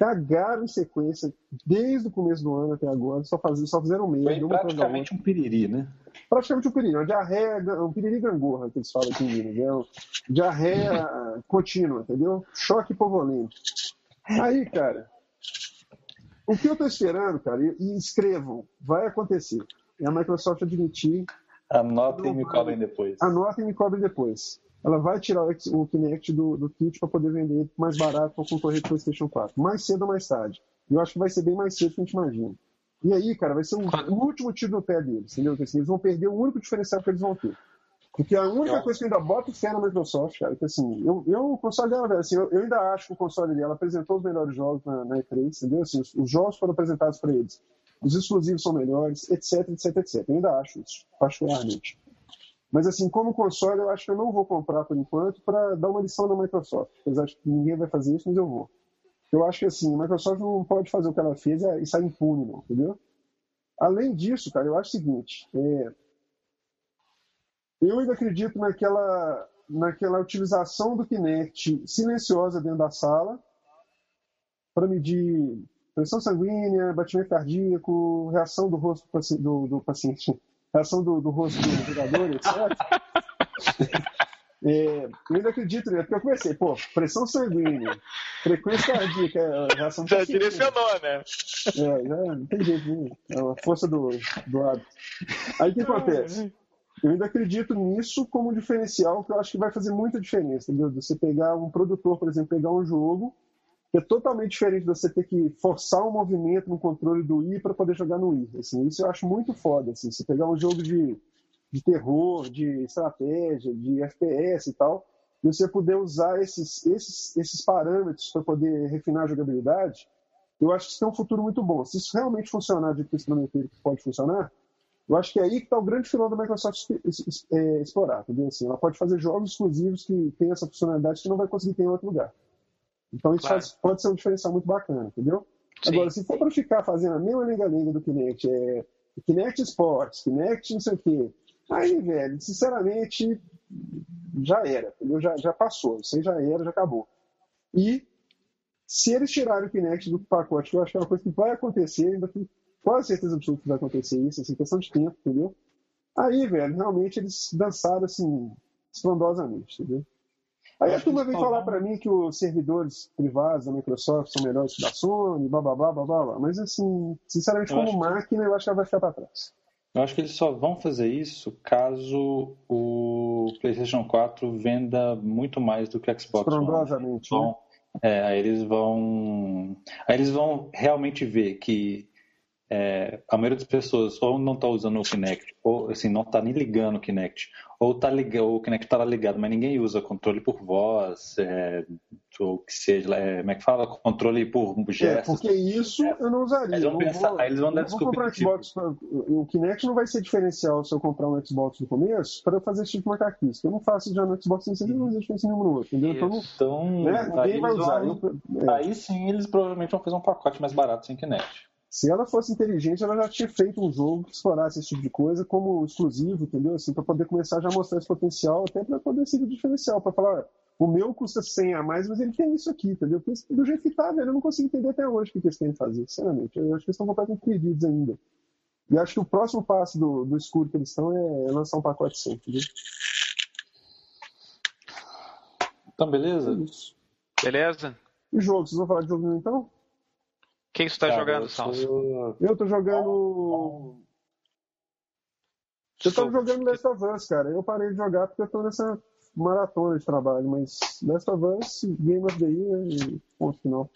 cagaram em sequência desde o começo do ano até agora, só, faz, só fizeram merda. Foi praticamente um piriri, né? Praticamente um piriri, uma diarreia, um piriri gangorra, que eles falam aqui em Minas. É um diarreia contínua, entendeu? Choque povolente. Aí, cara, o que eu tô esperando, cara, e, e escrevam, vai acontecer. É a Microsoft admitir. Anotem e me cobrem depois. Anotem e me cobrem depois ela vai tirar o Kinect do, do kit para poder vender mais barato para concorrer com o PlayStation 4. Mais cedo ou mais tarde. E eu acho que vai ser bem mais cedo do que a gente imagina. E aí, cara, vai ser um, o último tiro no pé deles, entendeu? Assim, eles vão perder o único diferencial que eles vão ter. Porque a única coisa que eu ainda boto fé na Microsoft, cara, é que assim, eu, eu o console dela, assim, eu, eu, ainda acho que o console dela apresentou os melhores jogos na, na E3, entendeu? Assim, os, os jogos foram apresentados para eles. Os exclusivos são melhores, etc, etc, etc. Eu ainda acho isso, particularmente. Mas, assim, como console, eu acho que eu não vou comprar por enquanto para dar uma lição na Microsoft. Apesar de que ninguém vai fazer isso, mas eu vou. Eu acho que, assim, a Microsoft não pode fazer o que ela fez e sair impune, não, entendeu? Além disso, cara, eu acho o seguinte: é... eu ainda acredito naquela, naquela utilização do Kinect silenciosa dentro da sala para medir pressão sanguínea, batimento cardíaco, reação do rosto do, do paciente reação do, do rosto do jogador, etc. É, eu ainda acredito, né? Porque eu comecei, pô, pressão sanguínea, frequência cardíaca, reação Já direcionou, né? É, já não tem jeito, né? É a força do, do lado. Aí o que acontece? Eu ainda acredito nisso como diferencial que eu acho que vai fazer muita diferença, entendeu? Você pegar um produtor, por exemplo, pegar um jogo é totalmente diferente de você ter que forçar um movimento no controle do I para poder jogar no I. Assim, isso eu acho muito foda. Assim, você pegar um jogo de, de terror, de estratégia, de FPS e tal, e você poder usar esses, esses, esses parâmetros para poder refinar a jogabilidade, eu acho que isso tem um futuro muito bom. Se isso realmente funcionar de que pode funcionar, eu acho que é aí que está o grande final da Microsoft é, explorar. Assim, ela pode fazer jogos exclusivos que têm essa funcionalidade que não vai conseguir ter em outro lugar. Então isso claro. faz, pode ser um diferencial muito bacana, entendeu? Sim, Agora, se for para ficar fazendo a mesma lenga-lenga do Kinect, é Kinect Sports, Kinect não sei o quê, aí, velho, sinceramente, já era, entendeu? Já, já passou, isso aí já era, já acabou. E se eles tirarem o Kinect do pacote, que eu acho que é uma coisa que vai acontecer, ainda tenho quase certeza absoluta que vai acontecer isso, assim, questão de tempo, entendeu? Aí, velho, realmente eles dançaram, assim, estrondosamente, entendeu? Aí a turma vem falar para mim que os servidores privados da Microsoft são melhores que da Sony, blá blá blá blá blá. Mas assim, sinceramente, como máquina, eu acho que ela vai ficar para trás. Eu acho que eles só vão fazer isso caso o PlayStation 4 venda muito mais do que o Xbox Estrondosamente, One. Né? É, aí eles vão. Aí eles vão realmente ver que é, a maioria das pessoas ou não está usando o Kinect, ou assim, não está nem ligando o Kinect, ou tá ligado, o Kinect está ligado, mas ninguém usa controle por voz, é, ou que seja, é, como é que fala? Controle por gestos. É, porque isso eu não usaria. Eles vão pensar, vou, eles vão dar desculpa. Xbox, o Kinect não vai ser diferencial se eu comprar um Xbox no começo para eu fazer esse tipo de macaquice. Eu não faço já no Xbox sem ser não existe diferença nenhuma no outro, entendeu? Então, então né, ninguém vai usar. Vão, eu, é. Aí sim eles provavelmente vão fazer um pacote mais barato sem Kinect. Se ela fosse inteligente, ela já tinha feito um jogo que explorasse esse tipo de coisa como exclusivo, entendeu? Assim, para poder começar já a mostrar esse potencial, até para poder ser diferencial, para falar, o meu custa 100 a mais, mas ele tem isso aqui, entendeu? Porque do jeito que tá, velho, eu não consigo entender até hoje o que eles querem fazer, sinceramente. Eu acho que eles estão completamente perdidos ainda. E acho que o próximo passo do, do escuro que eles estão é lançar um pacote 100, entendeu? Então, beleza? É beleza. E jogo? Vocês vão falar de jogo então? Quem você está jogando, Salso? Eu tô jogando. Eu tô jogando Last of Us, cara. Eu parei de jogar porque eu tô nessa maratona de trabalho, mas Last of Us, Game of the Year e ponto final.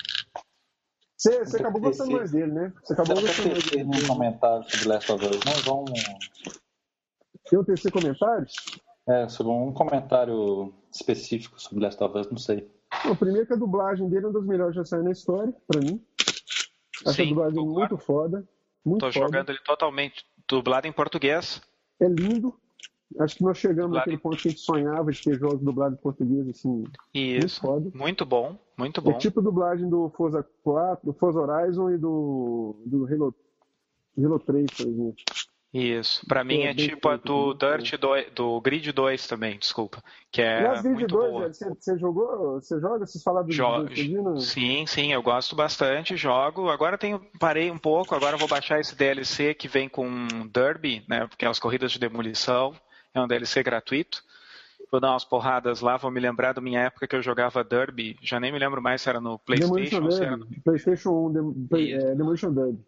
Você, você acabou gostando mais dele, né? Você acabou gostando mais dele. um comentário sobre Last of Us. Nós vamos. Tem um terceiro comentário? É, sobre um comentário específico sobre Last of Us, não sei. O primeiro que a dublagem dele é uma das melhores já saiu na história, pra mim. Acho Sim, dublagem muito foda. Muito Tô foda. jogando ele totalmente dublado em português. É lindo. Acho que nós chegamos dublado naquele ponto que a gente sonhava de ter jogos dublados em português, assim. Isso. Muito, foda. muito bom, muito bom. É tipo dublagem do Forza 4, do Forza Horizon e do, do Halo, Halo 3, por exemplo. Isso. Pra mim é, é tipo a do Dirt 2, do Grid 2 também, desculpa. Que é Aliás, muito 2, boa. Você, você jogou? Você joga? Vocês falaram do Jo Sim, sim, eu gosto bastante, jogo. Agora tenho, parei um pouco, agora vou baixar esse DLC que vem com Derby, né? Porque é as corridas de demolição. É um DLC gratuito. Vou dar umas porradas lá, vou me lembrar da minha época que eu jogava Derby. Já nem me lembro mais se era no Playstation ou se era no... Playstation 1, Dem é, Demolition Derby.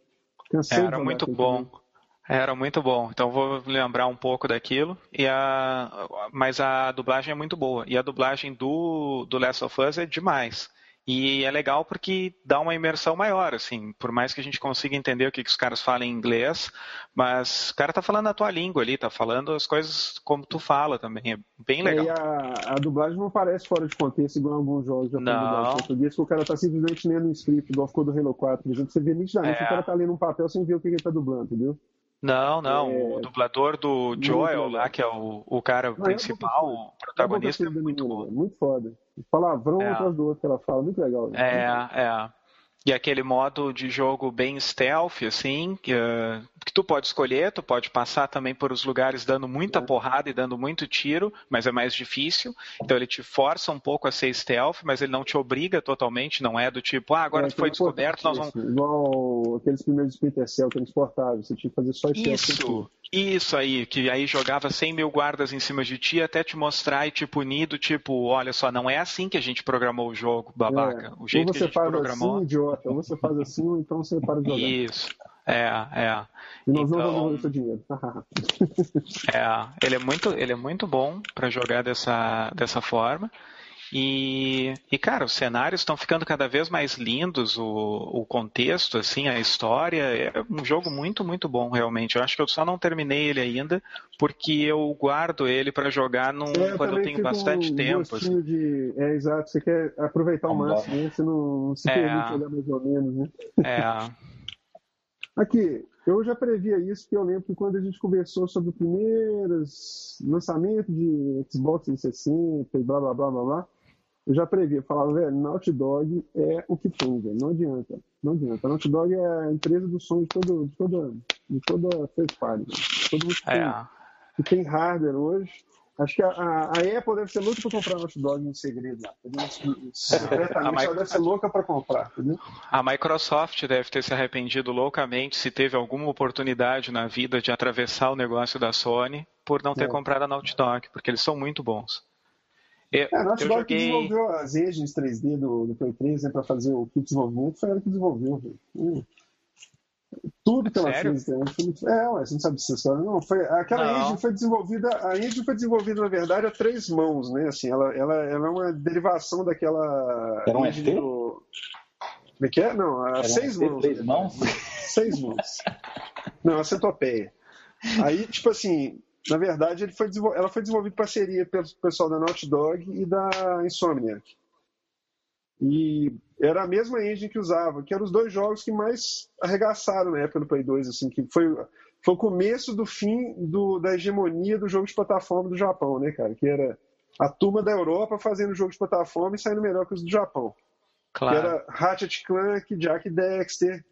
Cansei era muito bom. Também. Era muito bom, então vou lembrar um pouco daquilo. E a, mas a dublagem é muito boa. E a dublagem do, do Last of Us é demais. E é legal porque dá uma imersão maior, assim, por mais que a gente consiga entender o que, que os caras falam em inglês, mas o cara tá falando a tua língua ali, tá falando as coisas como tu fala também, é bem legal. É, e a, a, dublagem não parece fora de contexto, igual alguns jogos já não. português, que o cara tá simplesmente lendo um script, igual ficou do Halo 4, por exemplo, você vê nitidamente é. o cara tá lendo um papel sem ver o que ele tá dublando, entendeu? Não, não. É... O dublador do Joel lá, que é o, o cara não, principal, o protagonista, é muito bom. Muito foda. Palavrão é. atrás do outro que ela fala, muito legal. Né? É, é. E aquele modo de jogo bem stealth, assim, que, uh, que, tu pode escolher, tu pode passar também por os lugares dando muita é. porrada e dando muito tiro, mas é mais difícil. Então ele te força um pouco a ser stealth, mas ele não te obriga totalmente, não é do tipo, ah, agora é, tu foi descoberto, nós vamos. Igual aqueles primeiros Splinter Cell transportáveis, você tinha que fazer só stealth. Isso, isso aí, que aí jogava 100 mil guardas em cima de ti até te mostrar e te punir do tipo, olha só, não é assim que a gente programou o jogo, babaca. É. O jeito que a gente programou. Assim, idiota, ou você faz assim, ou então você para de jogar. Isso. É, é. E nós então, não vamos seu dinheiro. é, ele é muito, ele é muito bom para jogar dessa, dessa forma. E, e, cara, os cenários estão ficando cada vez mais lindos, o, o contexto, assim, a história. É um jogo muito, muito bom, realmente. Eu acho que eu só não terminei ele ainda, porque eu guardo ele para jogar num, é, quando eu tenho bastante um tempo. Assim. De... É, exato. Você quer aproveitar o máximo, né? Você não se é. permite jogar mais ou menos, né? É. Aqui, eu já previa isso, que eu lembro que quando a gente conversou sobre o primeiros lançamento de Xbox 360 e blá blá blá blá blá, eu já previa, falava, velho, Naughty Dog é o que tem, velho, não adianta, não adianta. A Naughty Dog é a empresa do som de, todo, de toda, de toda first party, todo mundo que, é. tem, que tem hardware hoje. Acho que a, a, a, Apple deve ser louca para comprar Naughty Dog em segredo lá, entendeu? Secretamente ela deve ser louca para comprar, entendeu? A Microsoft deve ter se arrependido loucamente se teve alguma oportunidade na vida de atravessar o negócio da Sony por não ter é. comprado a Naughty Dog, porque eles são muito bons. Eu, é, a Naughty Dog joguei... que desenvolveu as engines 3D do, do Play 3 né, para fazer o kit de desenvolvimento foi ela que desenvolveu. Hum. Tudo que ela Sério? fez. Né? É, ué, você não sabe história. Não, foi, aquela não. engine foi desenvolvida. A engine foi desenvolvida, na verdade, a três mãos, né? Assim, ela, ela, ela é uma derivação daquela. Era um engine do... Como é que é? Não, a seis mãos. Três mãos? Seis mãos. Não, a centopeia. Aí, tipo assim, na verdade, foi ela foi desenvolvida em parceria pelo pessoal da Naughty Dog e da Insomniac. E era a mesma engine que usava, que eram os dois jogos que mais arregaçaram na época do Play 2, assim, que foi, foi o começo do fim do, da hegemonia do jogo de plataforma do Japão, né, cara? Que era a turma da Europa fazendo jogo de plataforma e saindo melhor que os do Japão. Claro. Que era Ratchet Clank, Jack Dexter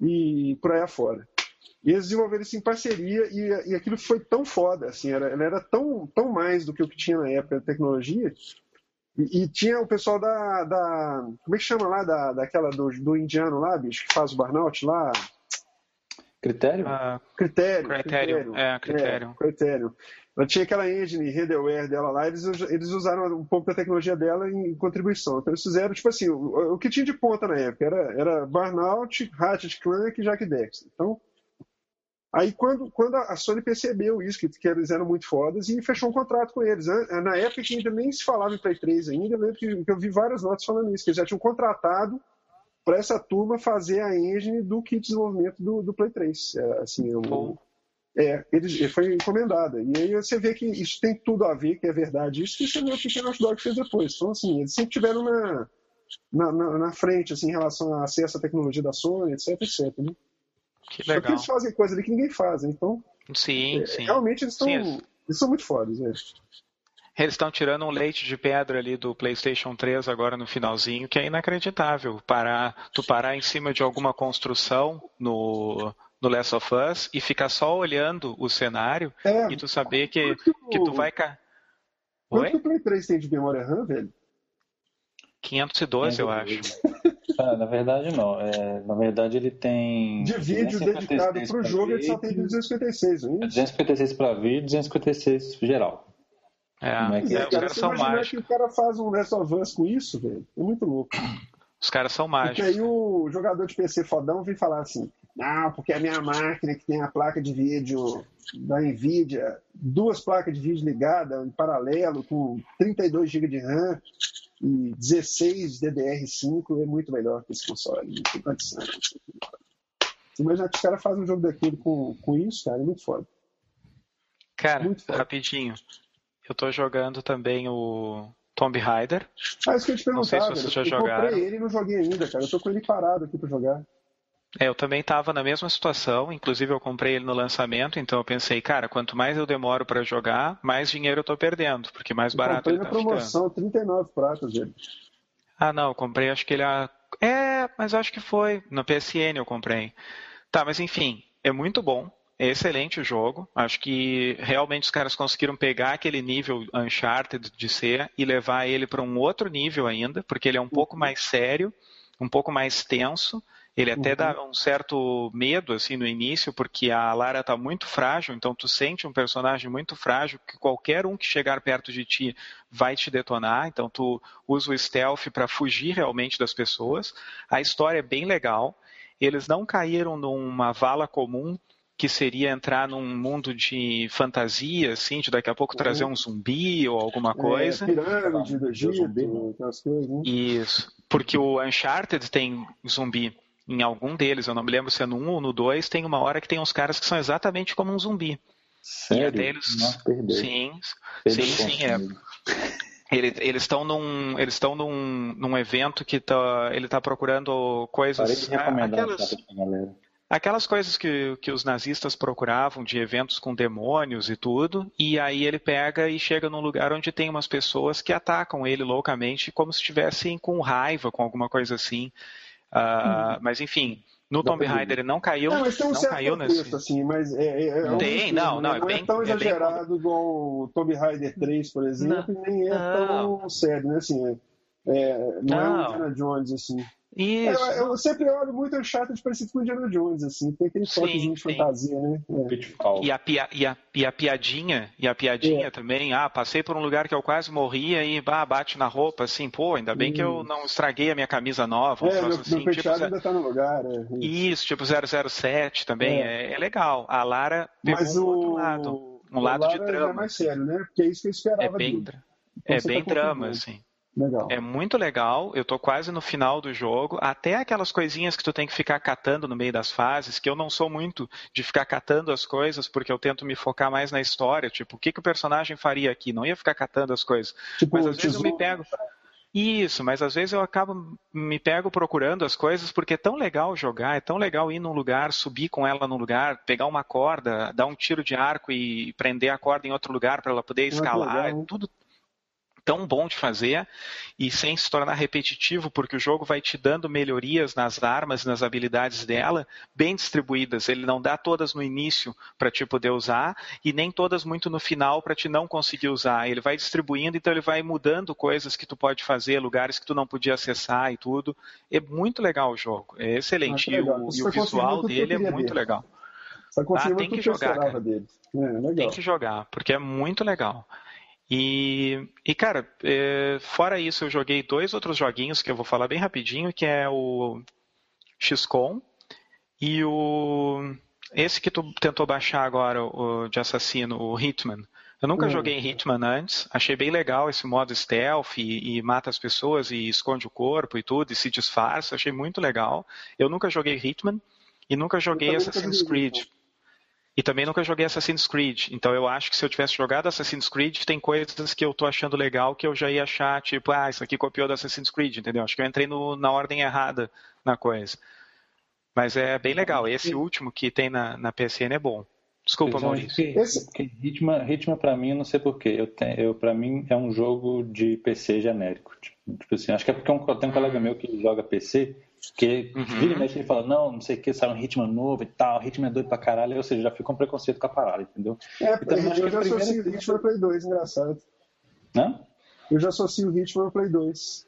e por aí afora. E eles desenvolveram isso em parceria e, e aquilo foi tão foda, assim, era, ela era tão, tão mais do que o que tinha na época de tecnologia. E, e, tinha o pessoal da, da. Como é que chama lá? Da, daquela do, do indiano lá, bicho, que faz o burnout lá? Critério? Uh, critério, critério. Critério. É, critério. É, critério. Ela tinha aquela engine Readware dela lá, eles, eles usaram um pouco da tecnologia dela em contribuição. Então eles fizeram, tipo assim, o, o que tinha de ponta na época era, era Burnout, Ratchet Clank e Jack Dexter. Então, Aí quando, quando a Sony percebeu isso, que, que eles eram muito fodas, e fechou um contrato com eles. Na época que ainda nem se falava em Play 3 ainda, eu lembro que, que eu vi várias notas falando isso, que eles já tinham contratado para essa turma fazer a engine do kit de desenvolvimento do, do Play 3. É, assim, o, é, ele, foi encomendada. E aí você vê que isso tem tudo a ver, que é verdade isso, e você vê o que o Naughty Dog fez depois. Então, assim, eles sempre tiveram na, na, na, na frente, assim, em relação a acesso à tecnologia da Sony, etc, etc, né? Que legal. Porque eles fazem coisa ali que ninguém faz, então. Sim, é, sim. Realmente eles, estão, sim, eles são muito fodas, né? Eles estão tirando um leite de pedra ali do PlayStation 3 agora no finalzinho, que é inacreditável. Parar, tu parar em cima de alguma construção no, no Last of Us e ficar só olhando o cenário é, e tu saber que, que tu vai... Ca... Quanto que o Play 3 tem de memória RAM, velho? 512, eu acho. Ah, na verdade, não. É, na verdade, ele tem. De vídeo dedicado para o jogo, ele só tem 256, não é 256 para vídeo e 256 geral. É, é, que é, os caras são mágicos. que o cara faz um Last of Us com isso, velho? É muito louco. Os caras são mágicos. Porque aí o jogador de PC fodão vem falar assim: não, porque a minha máquina que tem a placa de vídeo da Nvidia, duas placas de vídeo ligadas em paralelo, com 32 GB de RAM e 16 DDR5, é muito melhor que esse console. Não tem condição. Imagina que os caras fazem um jogo daquele com, com isso, cara, é muito foda. Cara, muito foda. rapidinho. Eu tô jogando também o Tomb Raider. Ah, isso que eu te perguntar, não sei se vocês já eu jogaram. comprei ele e não joguei ainda, cara. Eu tô com ele parado aqui pra jogar. É, eu também estava na mesma situação, inclusive eu comprei ele no lançamento, então eu pensei, cara, quanto mais eu demoro para jogar, mais dinheiro eu estou perdendo, porque mais eu barato ele tá ficando. comprei na promoção, 39 pratas ele. Ah, não, eu comprei, acho que ele a... É, mas acho que foi, na PSN eu comprei. Tá, mas enfim, é muito bom, é excelente o jogo. Acho que realmente os caras conseguiram pegar aquele nível Uncharted de ser e levar ele para um outro nível ainda, porque ele é um pouco mais sério, um pouco mais tenso ele até uhum. dá um certo medo assim no início, porque a Lara está muito frágil, então tu sente um personagem muito frágil que qualquer um que chegar perto de ti vai te detonar, então tu usa o stealth para fugir realmente das pessoas. A história é bem legal. Eles não caíram numa vala comum que seria entrar num mundo de fantasia, assim, de daqui a pouco trazer um zumbi ou alguma é, coisa. É, pirâmide do Egito, aquelas coisas. Né? Isso, porque o Uncharted tem zumbi em algum deles, eu não me lembro se é no 1 ou no 2, tem uma hora que tem uns caras que são exatamente como um zumbi. Sério? E até eles... Sim, sim, sim, é. Eles estão num, eles estão num, num evento que tá, ele está procurando coisas. Aquelas, aquelas coisas que, que os nazistas procuravam de eventos com demônios e tudo, e aí ele pega e chega num lugar onde tem umas pessoas que atacam ele loucamente, como se estivessem com raiva, com alguma coisa assim. Uh, mas enfim, no Tomb Raider ele não caiu, não, mas tem um não caiu nesse. Assim, mas é, é, é tem, um não, não, não, é, bem, é tão exagerado bem... igual o Tomb Raider 3, por exemplo, não, nem é tão sério, né? Assim, é, é não, é um Indiana Jones assim. Isso. É, eu, eu, sempre olho muito chato de parecido com o Indiana Jones, assim, tem aquele toquezinho de fantasia, né? É. E, a pia, e, a, e a piadinha, e a piadinha é. também, ah, passei por um lugar que eu quase morria e bah, bate na roupa, assim, pô, ainda bem hum. que eu não estraguei a minha camisa nova. Um é, meu, assim, meu tipo, ainda tá no lugar. É. Isso, tipo 007 também, é, é, é legal. A Lara pegou Mas um o... outro lado, um lado de drama. É mais sério, né? Porque é isso que eu esperava É bem, então, é bem tá drama, assim. Legal. É muito legal. Eu tô quase no final do jogo. Até aquelas coisinhas que tu tem que ficar catando no meio das fases, que eu não sou muito de ficar catando as coisas, porque eu tento me focar mais na história. Tipo, o que, que o personagem faria aqui? Não ia ficar catando as coisas. Tipo, mas às vezes eu me pego. Isso, mas às vezes eu acabo me pego procurando as coisas porque é tão legal jogar, é tão legal ir num lugar, subir com ela num lugar, pegar uma corda, dar um tiro de arco e prender a corda em outro lugar para ela poder escalar, é tudo tão bom de fazer e sem se tornar repetitivo, porque o jogo vai te dando melhorias nas armas, nas habilidades dela, bem distribuídas. Ele não dá todas no início para te poder usar e nem todas muito no final para te não conseguir usar. Ele vai distribuindo, então ele vai mudando coisas que tu pode fazer, lugares que tu não podia acessar e tudo. É muito legal o jogo, é excelente. Ah, e o, e o visual dele é muito ver. legal. Ah, tem que jogar, cara. É, tem que jogar, porque é muito legal. E, e cara, é, fora isso, eu joguei dois outros joguinhos que eu vou falar bem rapidinho, que é o XCOM e o esse que tu tentou baixar agora, o de assassino, o Hitman. Eu nunca hum. joguei Hitman antes, achei bem legal esse modo stealth e, e, mata as pessoas e esconde o corpo e tudo, e se disfarça, achei muito legal. Eu nunca joguei Hitman e nunca joguei Assassin's Creed. E também nunca joguei Assassin's Creed. Então eu acho que se eu tivesse jogado Assassin's Creed, tem coisas que eu tô achando legal que eu já ia achar, tipo, ah, isso aqui copiou do Assassin's Creed, entendeu? Acho que eu entrei no, na ordem errada na coisa. Mas é bem legal. Esse último que tem na, na PSN é bom. Desculpa, Maurício. Que, Esse... que Ritma, Ritma para mim, eu não sei porquê. Eu tenho, eu, para mim é um jogo de PC genérico. Tipo, tipo assim, acho que é porque um, tem um colega meu que joga PC Porque uhum. vira e mexe ele fala, não, não sei o que, sai um ritmo novo e tal, o ritmo é doido pra caralho, ou seja, já fica um preconceito com a parada, entendeu? É, então, eu, eu já associo o ritmo ao Play 2, engraçado. Né? Eu já associo o ritmo ao Play 2.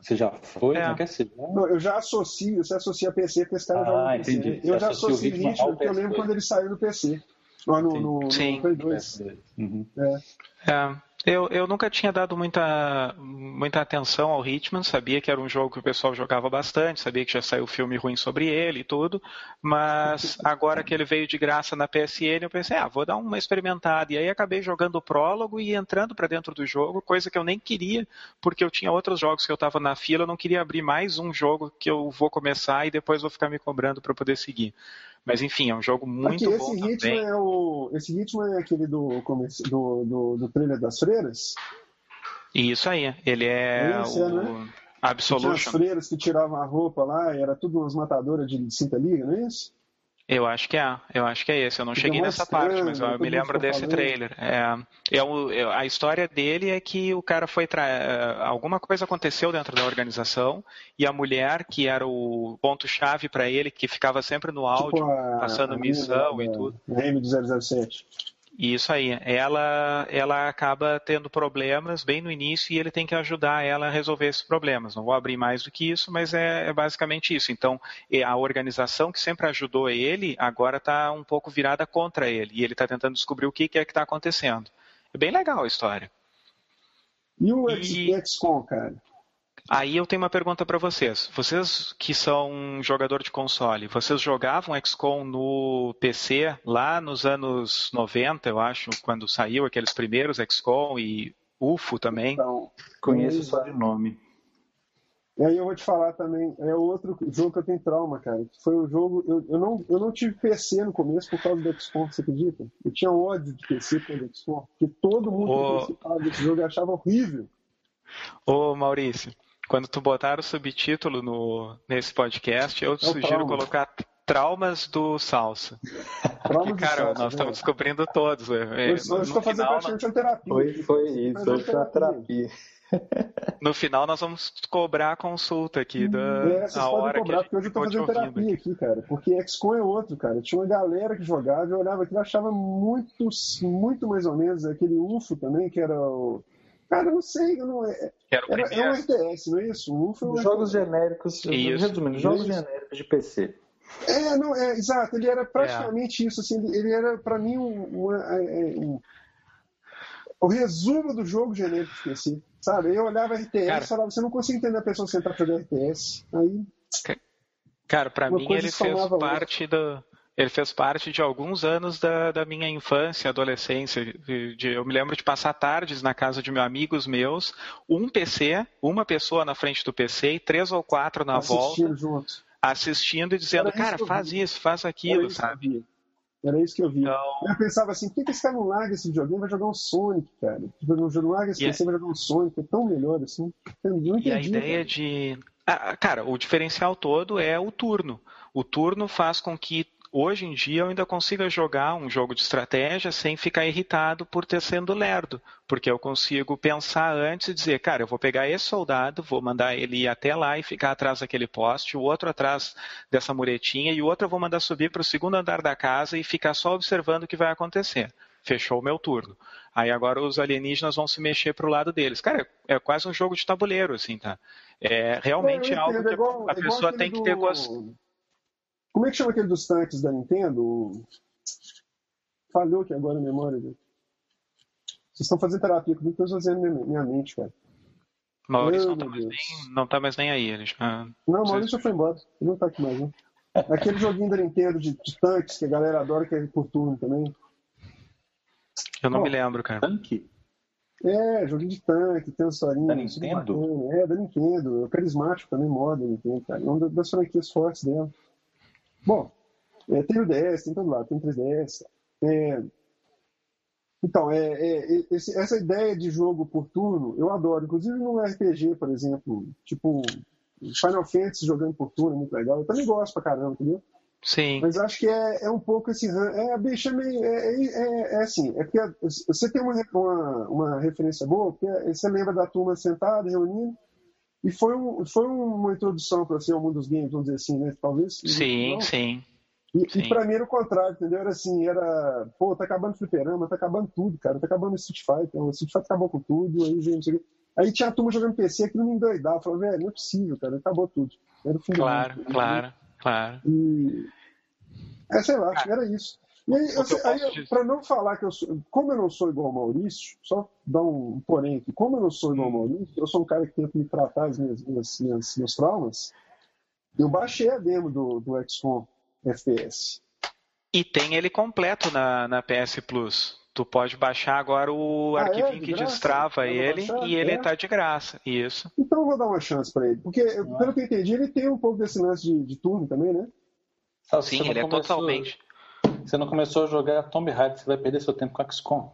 Você já foi? É. Não quer ser? Não, eu já associo, você associa PC porque esse cara ah, joga no PC. Entendi. Eu já associo o ritmo, ritmo porque eu lembro quando ele saiu do PC. Lá no, no, no, no Play 2. Uhum. É. é. Eu, eu nunca tinha dado muita, muita atenção ao Hitman, sabia que era um jogo que o pessoal jogava bastante, sabia que já saiu filme ruim sobre ele e tudo, mas agora que ele veio de graça na PSN, eu pensei, ah, vou dar uma experimentada. E aí acabei jogando o prólogo e entrando para dentro do jogo, coisa que eu nem queria, porque eu tinha outros jogos que eu estava na fila, eu não queria abrir mais um jogo que eu vou começar e depois vou ficar me cobrando para poder seguir. Mas enfim, é um jogo muito Aqui, bom esse também. É o, esse ritmo é aquele do, do, do, do trailer das freiras? Isso aí, ele é esse o é, né? Absolution. Tinha as freiras que tiravam a roupa lá, era tudo umas matadoras de cinta liga, não é isso? Eu acho que é, eu acho que é esse. Eu não cheguei nessa parte, mas eu, me lembro desse trailer. É, é, o, é, a história dele é que o cara foi tra... É, alguma coisa aconteceu dentro da organização e a mulher que era o ponto chave para ele, que ficava sempre no áudio, tipo a, passando a missão e tudo. M do 007. Isso aí. Ela, ela acaba tendo problemas bem no início e ele tem que ajudar ela a resolver esses problemas. Não vou abrir mais do que isso, mas é, é basicamente isso. Então, a organização que sempre ajudou ele agora está um pouco virada contra ele e ele está tentando descobrir o que, que é que está acontecendo. É bem legal a história. E o XCOM, cara? Aí eu tenho uma pergunta para vocês. Vocês que são jogador de console, vocês jogavam XCOM no PC lá nos anos 90, eu acho, quando saiu aqueles primeiros XCOM e UFO também? Então, conheço só de nome. E aí eu vou te falar também, é outro jogo que eu tenho trauma, cara. Foi o jogo. Eu, eu, não, eu não tive PC no começo por causa do XCOM, você acredita? Eu tinha ódio de PC por causa do XCOM, porque todo mundo oh. que participava desse jogo achava horrível. Ô Maurício, quando tu botar o subtítulo no, nesse podcast, eu te é sugiro trauma. colocar traumas do salsa. Traumas Porque, cara, salsa, nós estamos né? descobrindo todos. Né? É, hoje, hoje estou fazendo praticamente uma terapia. Hoje foi isso, hoje foi a terapia. No final nós vamos cobrar a consulta aqui da é, vocês a hora cobrar, que porque hoje eu tô fazendo terapia aqui, cara. Porque XCOM é outro, cara. Tinha uma galera que jogava, eu olhava aquilo, achava muito, muito mais ou menos aquele UFO também, que era o Cara, eu não sei, eu não, é, era, é um RTS, não é isso? Um foi um jogos genéricos, isso. resumindo, jogos isso. genéricos de PC. É, não, é, exato, ele era praticamente é. isso, assim, ele era para mim um, um, é, um, o resumo do jogo genérico de PC, sabe? Eu olhava RTS cara, e falava, você não consegue entender a pessoa sentar pra jogar RTS, aí... Cara, pra mim ele fez parte do ele fez parte de alguns anos da, da minha infância, adolescência. De, de, eu me lembro de passar tardes na casa de meus amigos meus, um PC, uma pessoa na frente do PC e três ou quatro na assistindo volta, assistindo e dizendo, cara, faz isso, faz aquilo, sabe? Era isso que eu vi. Então... Eu pensava assim, por que, que esse cara não larga esse videogame vai jogar um Sonic, cara? Tipo, não larga esse PC, vai jogar um Sonic, é tão melhor assim. Eu não entendi, e a ideia cara. de... Ah, cara, o diferencial todo é o turno. O turno faz com que hoje em dia eu ainda consigo jogar um jogo de estratégia sem ficar irritado por ter sendo lerdo, porque eu consigo pensar antes e dizer, cara, eu vou pegar esse soldado, vou mandar ele ir até lá e ficar atrás daquele poste, o outro atrás dessa muretinha e o outro eu vou mandar subir para o segundo andar da casa e ficar só observando o que vai acontecer. Fechou o meu turno. Aí agora os alienígenas vão se mexer para o lado deles. Cara, é quase um jogo de tabuleiro, assim, tá? É realmente é, algo que a é pessoa tem que ter gosto como é que chama aquele dos tanques da Nintendo? Falhou aqui agora a memória. Vocês estão fazendo terapia comigo, eu estou fazendo minha, mente, cara. Maurício não tá, nem, não tá, mais nem, aí. Ele já... Não, o Maurício já foi embora. Ele não tá aqui mais, né? Aquele joguinho da Nintendo de, de, tanques que a galera adora, que é por turno também. Eu não oh, me lembro, cara. Tanque? É, joguinho de tanque, tem uma historinha. Da Nintendo? É, da Nintendo. É carismático também, moda da Nintendo, cara. É uma das franquias fortes dela. Bom, é, tem o DS, tem todo lado, tem 3DS. É, então, é, é, é, esse, essa ideia de jogo por turno, eu adoro. Inclusive no RPG, por exemplo, tipo Final Fantasy jogando por turno é muito legal. Eu também gosto pra caramba, entendeu? Sim. Mas acho que é, é um pouco esse. É, bicho, é, meio, é, é, é, assim, é porque você tem uma, uma, uma referência boa, porque você lembra da turma sentada, reunindo, E foi, um, foi uma introdução para ser o mundo dos games, vamos dizer assim, né? Talvez. Sim, sim. E, e pra mim era o contrário, entendeu? Era assim, era, pô, tá acabando o fliperama, tá acabando tudo, cara, tá acabando o Street Fighter, o Street Fighter acabou com tudo, aí veio, não sei o quê. Aí tinha a turma jogando PC, aquilo me endoidava, falou, velho, não é possível, cara, acabou tudo. Era o fim Claro, do mundo, claro, claro. E. É, sei lá, era isso. E aí, eu, aí para não falar que eu sou. Como eu não sou igual ao Maurício, só dar um porém aqui. Como eu não sou igual ao Hum. Maurício, eu sou um cara que tenta me tratar as minhas, minhas, minhas, meus traumas. Eu baixei a demo do, do XCOM FPS. E tem ele completo na, na PS Plus. Tu pode baixar agora o Ah, é? arquivinho De que graça? destrava ele baixar? e ele É? tá de graça. Isso. Então eu vou dar uma chance para ele. Porque, eu- pelo que eu entendi, ele tem um pouco desse lance de, de turno também, né? Sim, ele é começou- totalmente. Você não começou a jogar Tomb Raider, você vai perder seu tempo com XCOM.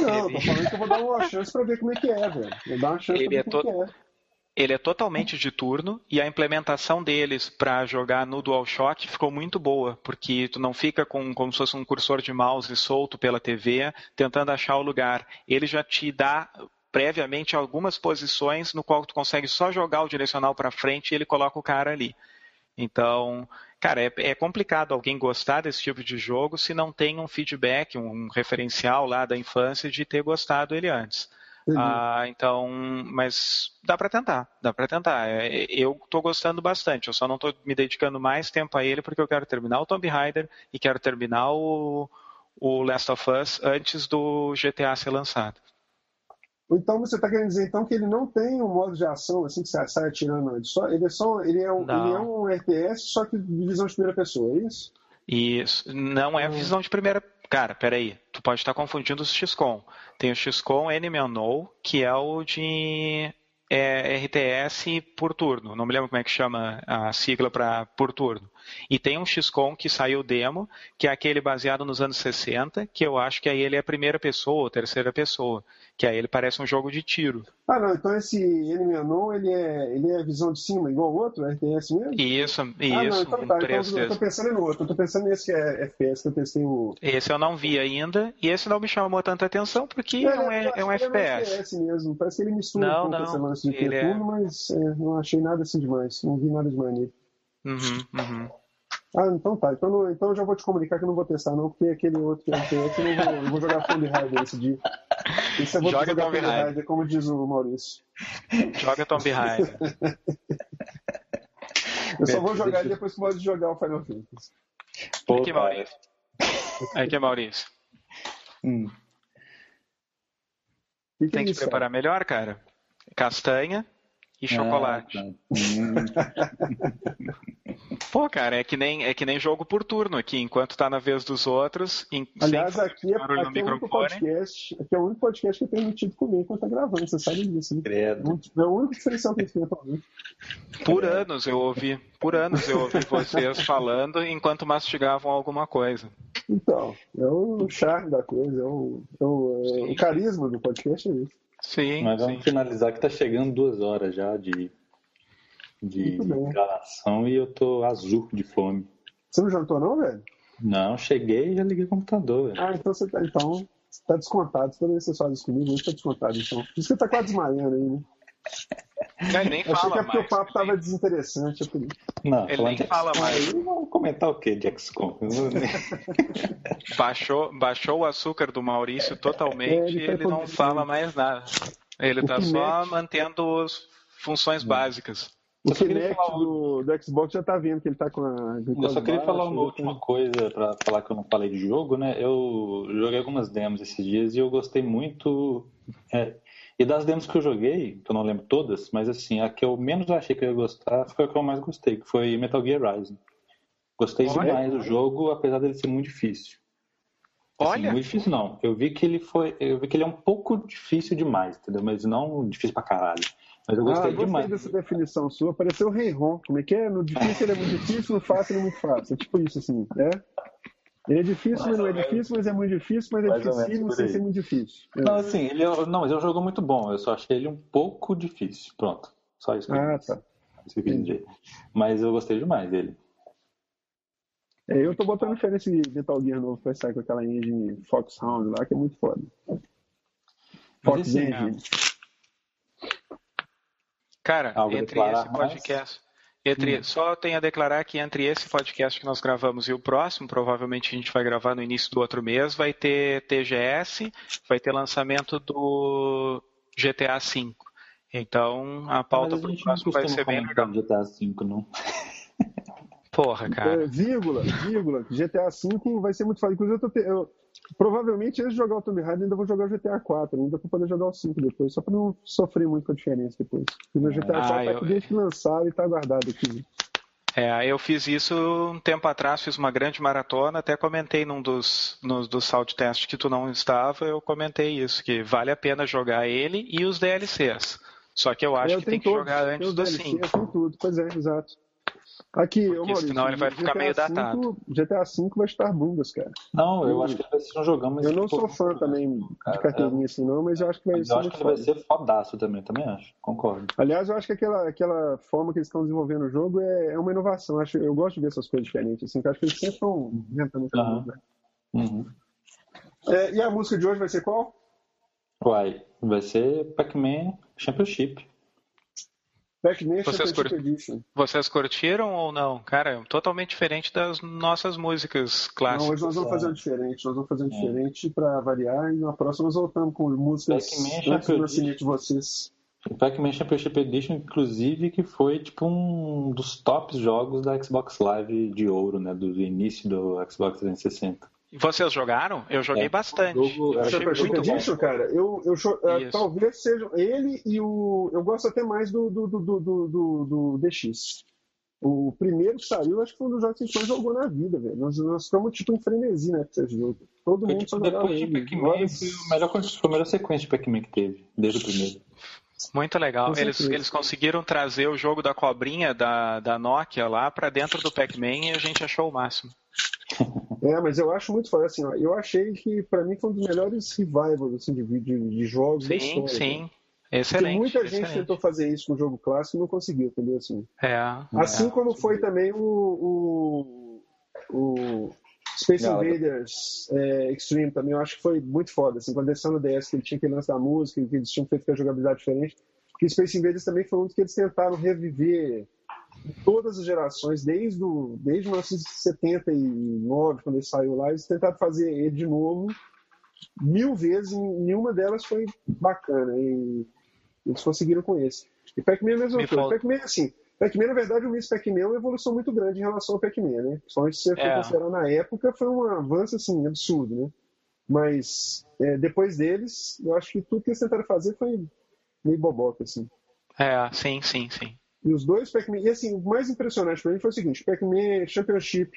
Não, eu tô falando que eu vou dar uma chance para ver como é que é, velho. Vou dar uma chance Ele pra ver é como to- é que é. Ele é totalmente de turno e a implementação deles para jogar no DualShock ficou muito boa, porque tu não fica com como se fosse um cursor de mouse solto pela TV tentando achar o lugar. Ele já te dá previamente algumas posições no qual tu consegue só jogar o direcional para frente e ele coloca o cara ali. Então, cara, é, é complicado alguém gostar desse tipo de jogo se não tem um feedback, um referencial lá da infância de ter gostado ele antes. Entendi. Ah, então, mas dá para tentar, dá para tentar. É, Eu tô gostando bastante, eu só não tô me dedicando mais tempo a ele porque eu quero terminar o Tomb Raider e quero terminar o, o Last of Us antes do GTA ser lançado. Então você está querendo dizer então que ele não tem um modo de ação assim que você sai atirando antes. Só, ele é só ele é, um, Não. ele é um RTS só que de visão de primeira pessoa, é isso? Isso não é visão de primeira. Cara, peraí, tu pode estar confundindo os XCOM. Tem o XCOM Enemy Unknown, que é o de é, RTS por turno. Não me lembro como é que chama a sigla para por turno. E tem um XCOM que saiu demo, que é aquele baseado nos anos 60, que eu acho que aí ele é primeira pessoa ou terceira pessoa, que aí ele parece um jogo de tiro. Ah, não, então esse Unknown, ele é, ele é visão de cima, igual o outro, RTS mesmo? Isso, ah, não, isso, então tá, então eu 3D. tô pensando no outro, eu tô pensando nesse que é FPS, que eu testei o... Esse eu não vi ainda, e esse não me chamou tanta atenção, porque É, não é, é um FPS. FPS mesmo, parece que ele mistura Não, um pouco não, esse lance de ele é- mas é, não achei nada assim demais, não vi nada demais nele. Uhum, uhum. Ah, então tá. Então, não- então eu já vou te comunicar que eu não vou testar, não, porque aquele outro que é eu não vou, vou jogar Tomb Raider esse dia. Esse eu vou Joga jogar Tomb Raider. Como diz o Maurício. Joga Tomb Raider. Eu só vou jogar depois que o Maurício jogar o Final Fantasy. Pô, Aqui. Maurício. Aqui, Maurício. Hum. O que, que Tem é que isso, preparar melhor, cara. Castanha e chocolate. Ah, tá. Hum. Pô, cara, é que nem é que nem jogo por turno aqui, enquanto tá na vez dos outros. Em, Aliás, aqui é, aqui é o podcast, aqui é o único podcast que é permitido comer enquanto tá gravando, você sabe disso, né? Credo. É o único diferencial que a gente tem atualmente. Por anos eu ouvi, por anos eu ouvi vocês falando enquanto mastigavam alguma coisa. Então, é o charme da coisa, é o, é o, é o carisma do podcast, é isso. Sim, Mas sim. vamos finalizar que tá chegando duas horas já de, de gravação e eu tô azul de fome. Você não jantou não, velho? Não, cheguei e já liguei o computador, velho. Ah, então você tá, então, você tá descontado. Você faz isso comigo, hoje tá descontado, então. Por isso que você tá quase desmaiando aí, né? Ele nem Eu achei que fala é porque mais. o papo tava desinteressante. é isso. Não, Ele nem fala mais. aí, Vamos comentar o que de XCOM? Baixou, baixou o açúcar do Maurício É, totalmente ele e tá ele não fala mais nada. Ele O tá Kinect- só mantendo as funções básicas. O Eu só queria Kinect falar do, do Xbox já tá vendo que ele tá com a. Eu só queria falar uma última coisa para falar que eu não falei de jogo, né? Eu joguei algumas demos esses dias e eu gostei muito. é, e das demos que eu joguei, que eu não lembro todas, mas assim, a que eu menos achei que eu ia gostar foi a que eu mais gostei, que foi Metal Gear Rising. Gostei Olha. demais do jogo, apesar dele ser muito difícil. Assim, Olha, muito difícil não. Eu vi que ele foi, eu vi que ele é um pouco difícil demais, entendeu? Mas não difícil pra caralho. Mas eu Ah, gostei gostei demais. dessa definição sua. Pareceu o Rei Ron. Como é que é? No difícil ele é muito difícil, no fácil ele é muito fácil. É tipo isso, assim. É? Ele é difícil, mas não é difícil, mas é muito difícil, mas é sem aí. ser muito difícil. É. Não, assim, ele é, não, mas é um jogo muito bom. Eu só achei ele um pouco difícil. Pronto. Só isso que eu Ah, tá. Isso que eu quis dizer. Mas eu gostei demais dele. É, eu tô botando fé nesse Metal Gear novo que vai sair com aquela engine Foxhound lá, que é muito foda. Fox esse- Engine. Cara, Algo entre esse podcast. Mais? Entre, hum. Só tenho a declarar que entre esse podcast que nós gravamos e o próximo, provavelmente a gente vai gravar no início do outro mês, vai ter TGS, vai ter lançamento do GTA V. Então a pauta para o próximo vai ser bem legal. GTA V, não. Porra, cara. É, vírgula, vírgula. GTA V vai ser muito fácil. Inclusive, eu, tô te... eu provavelmente antes de jogar o Tomb Raider ainda vou jogar o GTA 4, ainda vou poder jogar o 5 depois, só para não sofrer muito com a diferença depois. Porque o GTA ah, 4 tá eu... desde que lançaram e tá guardado aqui. É, eu fiz isso um tempo atrás, fiz uma grande maratona, até comentei num dos, nos, dos salt test que tu não estava, eu comentei isso, que vale a pena jogar ele e os DLCs. Só que eu acho eu que tem que todos, jogar antes do 5. Tem tudo, pois é, exato. Aqui, ô Maurício, senão ele vai ficar meio datado. GTA V vai estar bundas, cara. Não, eu, acho que ele vai ser um jogão, mas... Eu não sou fã também cara, de carteirinha é... assim não, mas eu acho que vai mas ser Eu acho que ele vai ser fodaço também, também acho, concordo. Aliás, eu acho que aquela, aquela forma que eles estão desenvolvendo o jogo é, é uma inovação. Eu, acho, eu gosto de ver essas coisas diferentes, assim, que eu acho que eles sempre estão inventando coisa uhum. né? uhum. É, e a música de hoje vai ser qual? Vai, vai ser Pac-Man Championship. Pac-Man vocês, cur... vocês curtiram ou não? Cara, é totalmente diferente das nossas músicas clássicas. Não, hoje nós vamos fazer um diferente. Nós vamos fazer um é. diferente para variar e na próxima nós voltamos com músicas antes do nascimento de vocês. O Pac-Man Championship Edition, inclusive, que foi tipo um dos tops jogos da Xbox Live de ouro, né? Do início do Xbox 360. Vocês jogaram? Eu joguei é, bastante. Jogo, eu achei muito Edition, cara, eu, eu uh, talvez seja ele e o. Eu gosto até mais do, do, do, do, do, do DX. O primeiro que saiu, acho que foi um dos jogos que a gente mais jogou na vida, velho. Nós, nós ficamos tipo em frenesi, né, com esse jogo. Todo mundo tipo, depois de Pac-Man, foi, a melhor, foi a melhor sequência de Pac-Man que teve, desde o primeiro. Muito legal. Eles, eles conseguiram trazer o jogo da cobrinha da, da Nokia lá para dentro do Pac-Man e a gente achou o máximo. É, mas eu acho muito foda, assim, ó, eu achei que para mim foi um dos melhores revivals assim, de, de, de jogos sim, história. Sim, sim. Excelente. Porque muita excelente. gente tentou fazer isso com o jogo clássico e não conseguiu, entendeu? Assim, é, assim é. como foi também o, o, o Space Invaders é, Extreme também, eu acho que foi muito foda. Assim, quando desceu no DS, que ele tinha aquele lance da música, que eles tinham feito com a jogabilidade diferente. Porque Space Invaders também foi um que eles tentaram reviver todas as gerações, desde, o, desde 1979, quando ele saiu lá, eles tentaram fazer ele de novo mil vezes e nenhuma delas foi bacana. E eles conseguiram com esse. E Pac-Man é a mesma Me coisa. Falta... Pac-Man é assim. Pac-Man, na verdade, o Miss Pac-Man é uma evolução muito grande em relação ao Pac-Man, né? Só se você é. considerar na época, foi um avanço, assim, absurdo, né? Mas é, depois deles, eu acho que tudo que eles tentaram fazer foi meio boboca, assim. É, sim, sim, sim. E os dois Pac-Man. E assim, o mais impressionante para mim foi o seguinte: Pac-Man Championship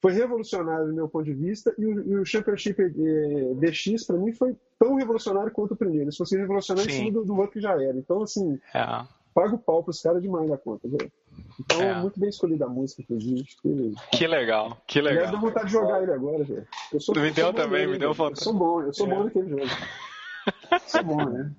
foi revolucionário do meu ponto de vista, e o, e o Championship eh, DX, para mim, foi tão revolucionário quanto o primeiro. Se fosse revolucionário em cima do, do outro que já era. Então, assim, é. paga o pau pros caras demais da conta, velho. Então, é. muito bem escolhida a música, inclusive. Que, que legal, que legal. Aliás, deu vontade de jogar ele agora, velho. Me deu também, me deu vontade. Eu sou bom, eu sou é. bom naquele jogo. sou bom, né?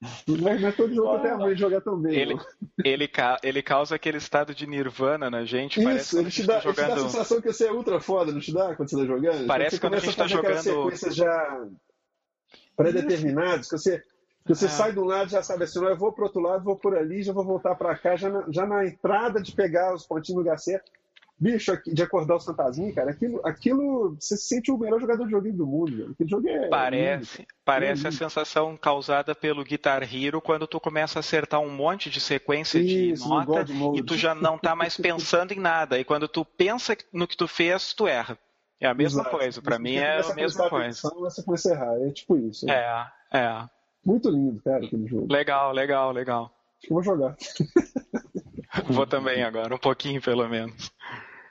Mas não é todo jogo até ruim jogar tão bem. Ele, ele, ele, causa aquele estado de nirvana na gente. Isso, ele te, dá, tá jogando... ele te dá a sensação que você é ultra foda, não te dá quando você tá jogando? Parece quando, quando a gente tá jogando. sequências já pré-determinadas, que você, que você é. sai de um lado já sabe assim, eu vou pro outro lado, vou por ali, já vou voltar para cá, já na, já na entrada de pegar os pontinhos no lugar certo bicho, de acordar os fantasminhas, cara, aquilo, aquilo você se sente o melhor jogador de joguinho do mundo, velho. Aquele jogo é. Parece, lindo. parece é a sensação causada pelo Guitar Hero quando tu começa a acertar um monte de sequência Isso, de nota e tu já não tá mais pensando em nada. E quando tu pensa no que tu fez, tu erra. É a mesma Exato. coisa, para mim é a mesma coisa. Você começa a errar, é tipo isso. É, é. é. Muito lindo, cara, aquele jogo. Legal, legal, legal. Acho que eu vou jogar. vou também agora, um pouquinho pelo menos.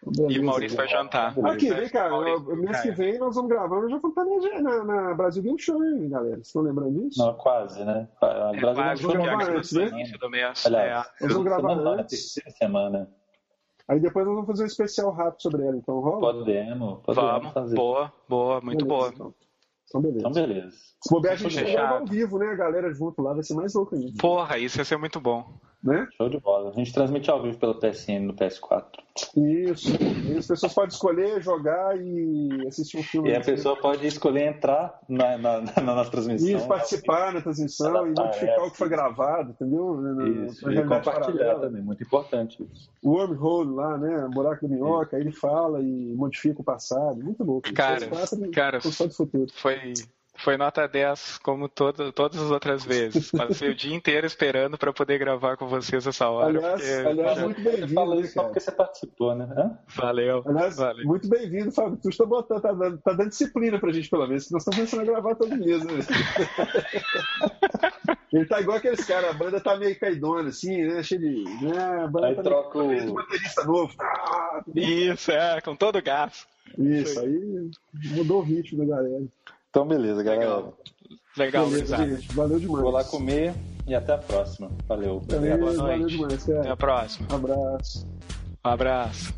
Beleza, e o Maurício vai jantar. Aqui, vem cá, Maurício, mês que vem nós vamos gravar, nós já vamos estar na, na Brasil Game Show, hein, galera? Vocês estão lembrando disso? Não, quase, né? A é, Brasil quase, Game Show gravar antes, né? Do mês. Aliás, é. Nós vamos gravar semana, antes. Terceira semana. Aí depois nós vamos fazer um especial rápido sobre ela, então rola? Podemos, podemos vamos, fazer. Boa, boa, muito beleza, boa. Então. Então, beleza. Então, beleza. Se bobear, a gente grava ao vivo, né? A galera junto lá vai ser mais louco ainda. Porra, isso ia ser muito bom. Né? Show de bola. A gente transmite ao vivo pelo PSN no PS4. Isso. E as pessoas podem escolher jogar e assistir um filme. E a pessoa pode escolher entrar na, na, na, na transmissão. Isso, participar na transmissão e notificar o que foi gravado, entendeu? Isso, e compartilhar também, muito importante isso. O wormhole lá, né? Buraco da minhoca, aí ele fala e modifica o passado. Muito louco. Cara, cara foi foi nota 10, como todo, todas as outras vezes. Passei o dia inteiro esperando para poder gravar com vocês essa hora. Aliás, porque... aliás muito bem-vindo. Fala isso só porque você participou, né? Valeu. Aliás, valeu. muito bem-vindo, Fábio. Tu está botando, tá dando, tá dando disciplina pra gente, pelo menos. Nós estamos começando a gravar todo mês, né? Ele tá igual aqueles caras, a banda tá meio caidona, assim, né? Cheio de. Né? A banda aí tá troca meio... o. baterista novo. Isso, é, com todo o gás. Isso, aí mudou o ritmo da galera. Então, beleza, galera. Legal, Legal beleza, gente. Valeu demais. Vou lá comer e até a próxima. Valeu. Valeu, valeu demais. Até a próxima. Um abraço. Um abraço.